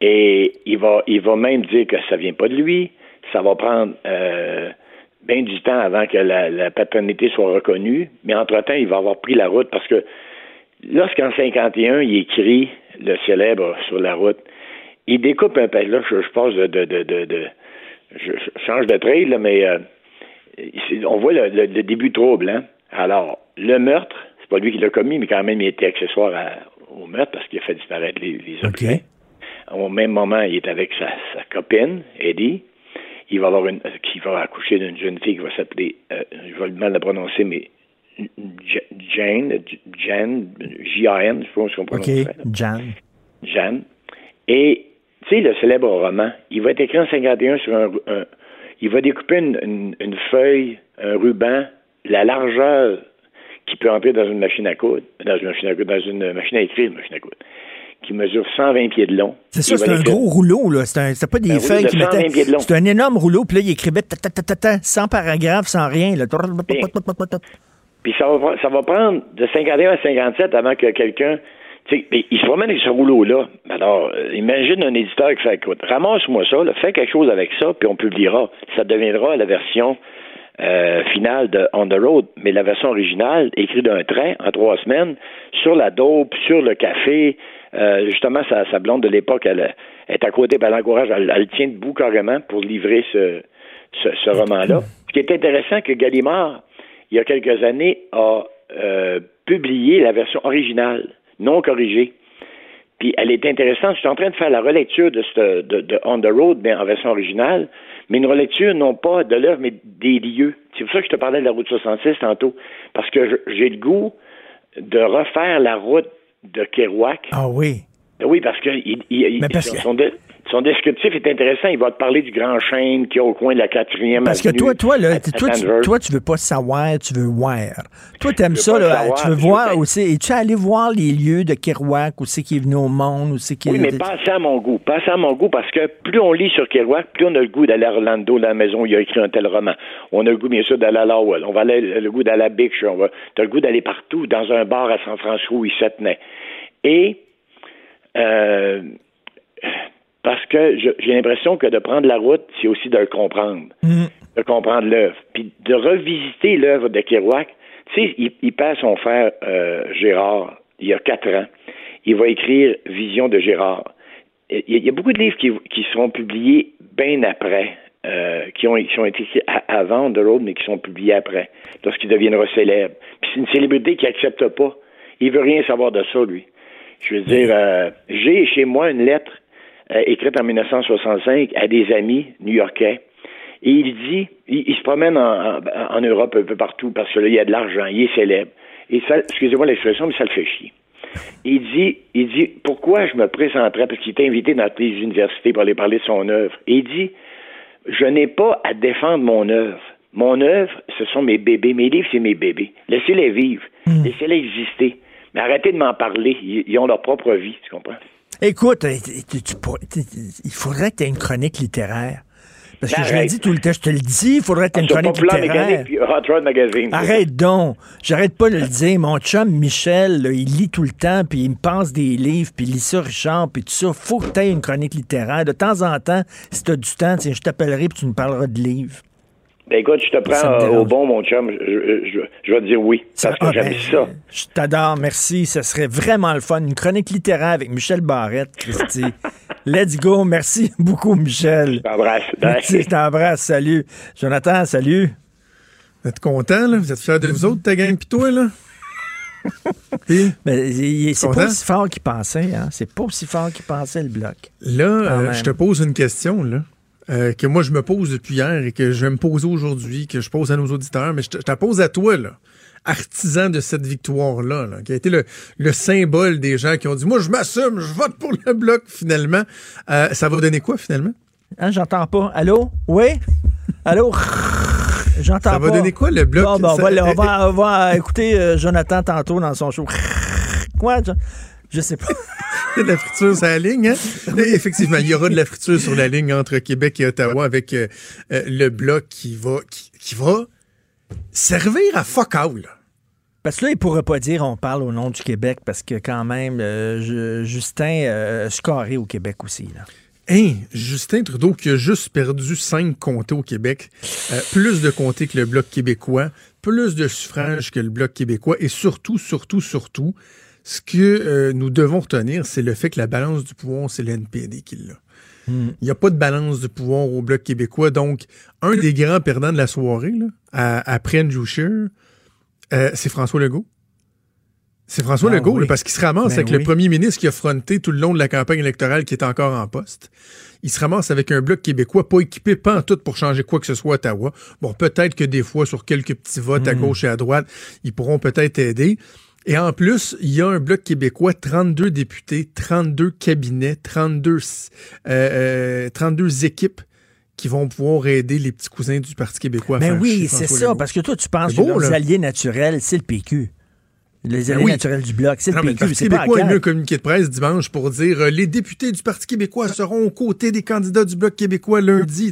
et il va, il va même dire que ça vient pas de lui. Ça va prendre euh, bien du temps avant que la, la paternité soit reconnue. Mais entre-temps, il va avoir pris la route parce que lorsqu'en 51, il écrit le célèbre sur la route, il découpe un peu. Là, je, je passe de, de, de, de- de- je, je change de trail, là, mais euh, on voit le, le- le début trouble. Hein? Alors, le meurtre, c'est pas lui qui l'a commis, mais quand même, il était accessoire à- au meurtre parce qu'il a fait disparaître les, les objets. Au même moment, il est avec sa, sa copine, Eddie. Il va avoir une, euh, qui va accoucher d'une jeune fille qui va s'appeler, euh, je vais mal la prononcer, mais Jane, J- Jan, je pense qu'on prononce OK. ça. Jan. Jeanne. Et, tu sais, le célèbre roman, il va être écrit en 51 sur un... un- il va découper une, une- une feuille, un ruban, la largeur qui peut entrer dans une machine à coudre, dans une machine à coudre, dans une machine à écrire, une machine à coudre, qui mesure 120 pieds de long. C'est ça, c'est un gros rouleau, là. C'est pas des feuilles qui 120 mettaient. pieds de long. C'est un énorme rouleau, puis là, il écrivait sans paragraphe, sans rien. Puis ça va, ça va prendre de 51 à 57 avant que quelqu'un. il se promène avec ce rouleau-là. Alors, euh, imagine un éditeur qui fait écoute, ramasse-moi ça, là, fais quelque chose avec ça, puis on publiera. Ça deviendra la version euh, finale de On the Road, mais la version originale, écrite d'un trait en trois semaines, sur la dope, sur le café. Euh, justement, sa, blonde de l'époque, elle, est à côté, elle l'encourage, elle, elle le tient debout carrément pour livrer ce, roman-là. Ce qui est intéressant, que Gallimard, il y a quelques années, a euh, publié la version originale, non corrigée. Puis elle est intéressante. Je suis en train de faire la relecture de, de, On the Road, mais en version originale, mais une relecture non pas de l'œuvre, mais des lieux. C'est pour ça que je te parlais de la route 66 tantôt, parce que j'ai le goût de refaire la route de Kerouac. Ah oui. Oui, parce que, il, il- Mais parce son, que- son descriptif est intéressant. Il va te parler du grand chêne qui est au coin de la quatrième Parce que toi, toi, là, à- t- à toi, tu, toi, tu veux pas savoir, tu veux voir. Toi, t'aimes ça, là. savoir, tu veux voir aussi. Es-tu allé voir les lieux de Kerouac, où c'est qui est venu au monde, où c'est qui Oui, mais pas à mon goût. Pas à mon goût parce que plus on lit sur Kerouac, plus on a le goût d'aller à Orlando, la maison où il a écrit un tel roman. On a le goût, bien sûr, d'aller à Lowell. On va aller le goût d'aller à Bigshire. On va, t'as le goût d'aller partout, dans un bar à San Francisco où il se tenait. Et, euh, parce que j'ai l'impression que de prendre la route, c'est aussi de le comprendre. De comprendre l'œuvre. Puis de revisiter l'œuvre de Kerouac. Tu sais, il, il perd son frère euh, Gérard il y a quatre ans. Il va écrire Vision de Gérard. Il y a, il y a beaucoup de livres qui, qui seront publiés bien après, euh, qui, ont, qui ont été écrits avant The Road, mais qui sont publiés après, lorsqu'il deviendra célèbre. Puis c'est une célébrité qui accepte pas. Il veut rien savoir de ça, lui. Je veux dire, euh, j'ai chez moi une lettre écrite en 1965 à des amis new-yorkais. Et il dit, il, il se promène en, en- en Europe un peu partout parce que là, il y a de l'argent, il est célèbre. Et ça, excusez-moi l'expression, mais ça le fait chier. Il dit, il dit, pourquoi je me présenterais, parce qu'il est invité dans les universités pour aller parler de son œuvre. Et il dit, je n'ai pas à défendre mon œuvre. Mon œuvre, ce sont mes bébés. Mes livres, c'est mes bébés. Laissez-les vivre. Laissez-les exister. Mais arrêtez de m'en parler. Ils, ils ont leur propre vie, tu comprends? Écoute, euh, il faudrait que tu aies une chronique littéraire. Parce que je le dis tout le temps, je te le dis, il faudrait que tu aies une chronique littéraire. Mécanique puis Hot Rod Magazine. Arrête donc. J'arrête pas de le dire. Mon chum Michel, là, il lit tout le temps, puis il me passe des livres, puis il lit ça, Richard, puis tout ça. Faut que tu aies une chronique littéraire. De temps en temps, si tu as du temps, tiens, je t'appellerai, puis tu nous parleras de livres. Ben écoute, je te prends euh, au bon, mon chum. Je, je- je- je vais te dire oui. Parce que Ah, j'aime ben, ça. Je t'adore, merci. Ce serait vraiment le fun. Une chronique littéraire avec Michel Barrette, Christy. Let's go. Merci beaucoup, Michel. Je t'embrasse. Merci, je t'embrasse. Salut. Jonathan, salut. Vous êtes content, là? Vous êtes fiers de vous autres, ta gang, pis toi, là? Mais il- c'est pas aussi fort qu'il pensait. Hein? C'est pas aussi fort qu'il pensait, le bloc. Là, euh, je te pose une question, là. Euh, que moi, je me pose depuis hier et que je vais me poser aujourd'hui, que je pose à nos auditeurs, mais je te, je te la pose à toi, là. Artisan de cette victoire-là, là, qui a été le, le symbole des gens qui ont dit Moi, je m'assume, je vote pour le bloc, finalement. Euh, ça va donner quoi, finalement? Hein, j'entends pas. Allô? Oui? Allô? J'entends Ça pas. va donner quoi, le bloc? Bon, ben, on, Ça- va, le- on va- on va écouter euh, Jonathan tantôt dans son show. Quoi? Je, sais pas. Il y a de la friture sur la ligne, hein? Effectivement, il y aura de la friture sur la ligne entre Québec et Ottawa avec euh, euh, le bloc qui va, qui, qui va servir à fuck all. Parce que là, il pourrait pas dire on parle au nom du Québec parce que quand même, euh, je- Justin euh, scoré au Québec aussi. Là. Hein, Justin Trudeau qui a juste perdu cinq comtés au Québec, euh, plus de comtés que le Bloc québécois, plus de suffrages que le Bloc québécois, et surtout, surtout, surtout, ce que euh, nous devons retenir, c'est le fait que la balance du pouvoir, c'est le NPD qui l'a. Il n'y a pas de balance de pouvoir au Bloc québécois. Donc, un des grands perdants de la soirée, là, à- après euh, c'est François Legault. C'est François Ah Legault, oui. là, parce qu'il se ramasse Ben avec oui. le premier ministre qui a fronté tout le long de la campagne électorale qui est encore en poste. Il se ramasse avec un bloc québécois pas équipé, pas en tout pour changer quoi que ce soit à Ottawa. Bon, peut-être que des fois, sur quelques petits votes à Mm. gauche et à droite, ils pourront peut-être aider. Et en plus, il y a un bloc québécois, 32 députés, 32 cabinets, 32, euh, euh, 32 équipes qui vont pouvoir aider les petits cousins du Parti québécois à Ben oui, c'est ça, Legault. parce que toi, tu penses C'est que beau, leurs là. alliés naturels, c'est le PQ. Les alliés oui. naturels du Bloc, c'est le mais le PQ, Parti pas québécois a mis un communiqué de presse dimanche pour dire euh, les députés du Parti québécois seront aux côtés des candidats du Bloc québécois lundi.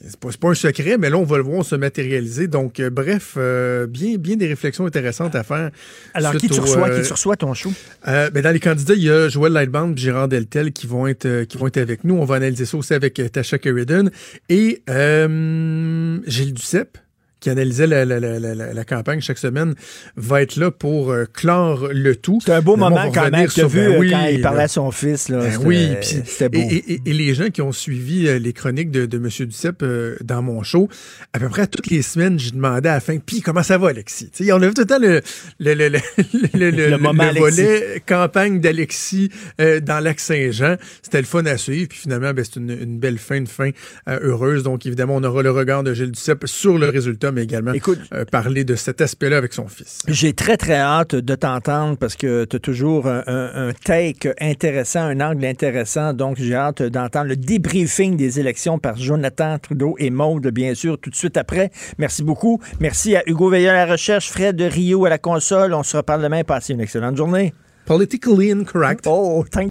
C'est pas, pas un secret, mais là, on va le voir se matérialiser. Donc, euh, bref, euh, bien, bien des réflexions intéressantes à faire. Alors, qui tu au, reçois, euh, qui tu reçois ton show? euh, ben, dans les candidats, il y a Joël Lightband, Gérard Deltel qui vont être euh, qui vont être avec nous. On va analyser ça aussi avec euh, Tasha Sheridan et euh, Gilles Duceppe qui analysait la, la, la, la, la- la campagne chaque semaine, va être là pour euh, clore le tout. C'est un beau moment on quand même. Tu vu ben euh, oui, quand il là. parlait à son fils. Là, Ben oui, puis- c'était beau. Et, et- et- et les gens qui ont suivi euh, les chroniques de, de M. Duceppe euh, dans mon show, à peu près toutes les semaines, je demandais à la fin, puis comment ça va, Alexis? On a vu tout le temps le, le, le, le, le- le- Le moment le Alexis. volet campagne d'Alexis euh, dans lac Saint-Jean. C'était le fun à suivre, puis finalement, ben, c'est une, une belle fin, une fin euh, heureuse. Donc, évidemment, on aura le regard de Gilles Duceppe sur le résultat, mais également euh, parler de cet aspect-là avec son fils. J'ai très, très hâte de t'entendre parce que tu as toujours un take intéressant, un angle intéressant. Donc, j'ai hâte d'entendre le débriefing des élections par Jonathan Trudeau et Maude, bien sûr, tout de suite après. Merci beaucoup. Merci à Hugo Veilleux à la recherche, Fred de Rio à la console. On se reparle demain. Passez une excellente journée. Politically incorrect. Oh, thank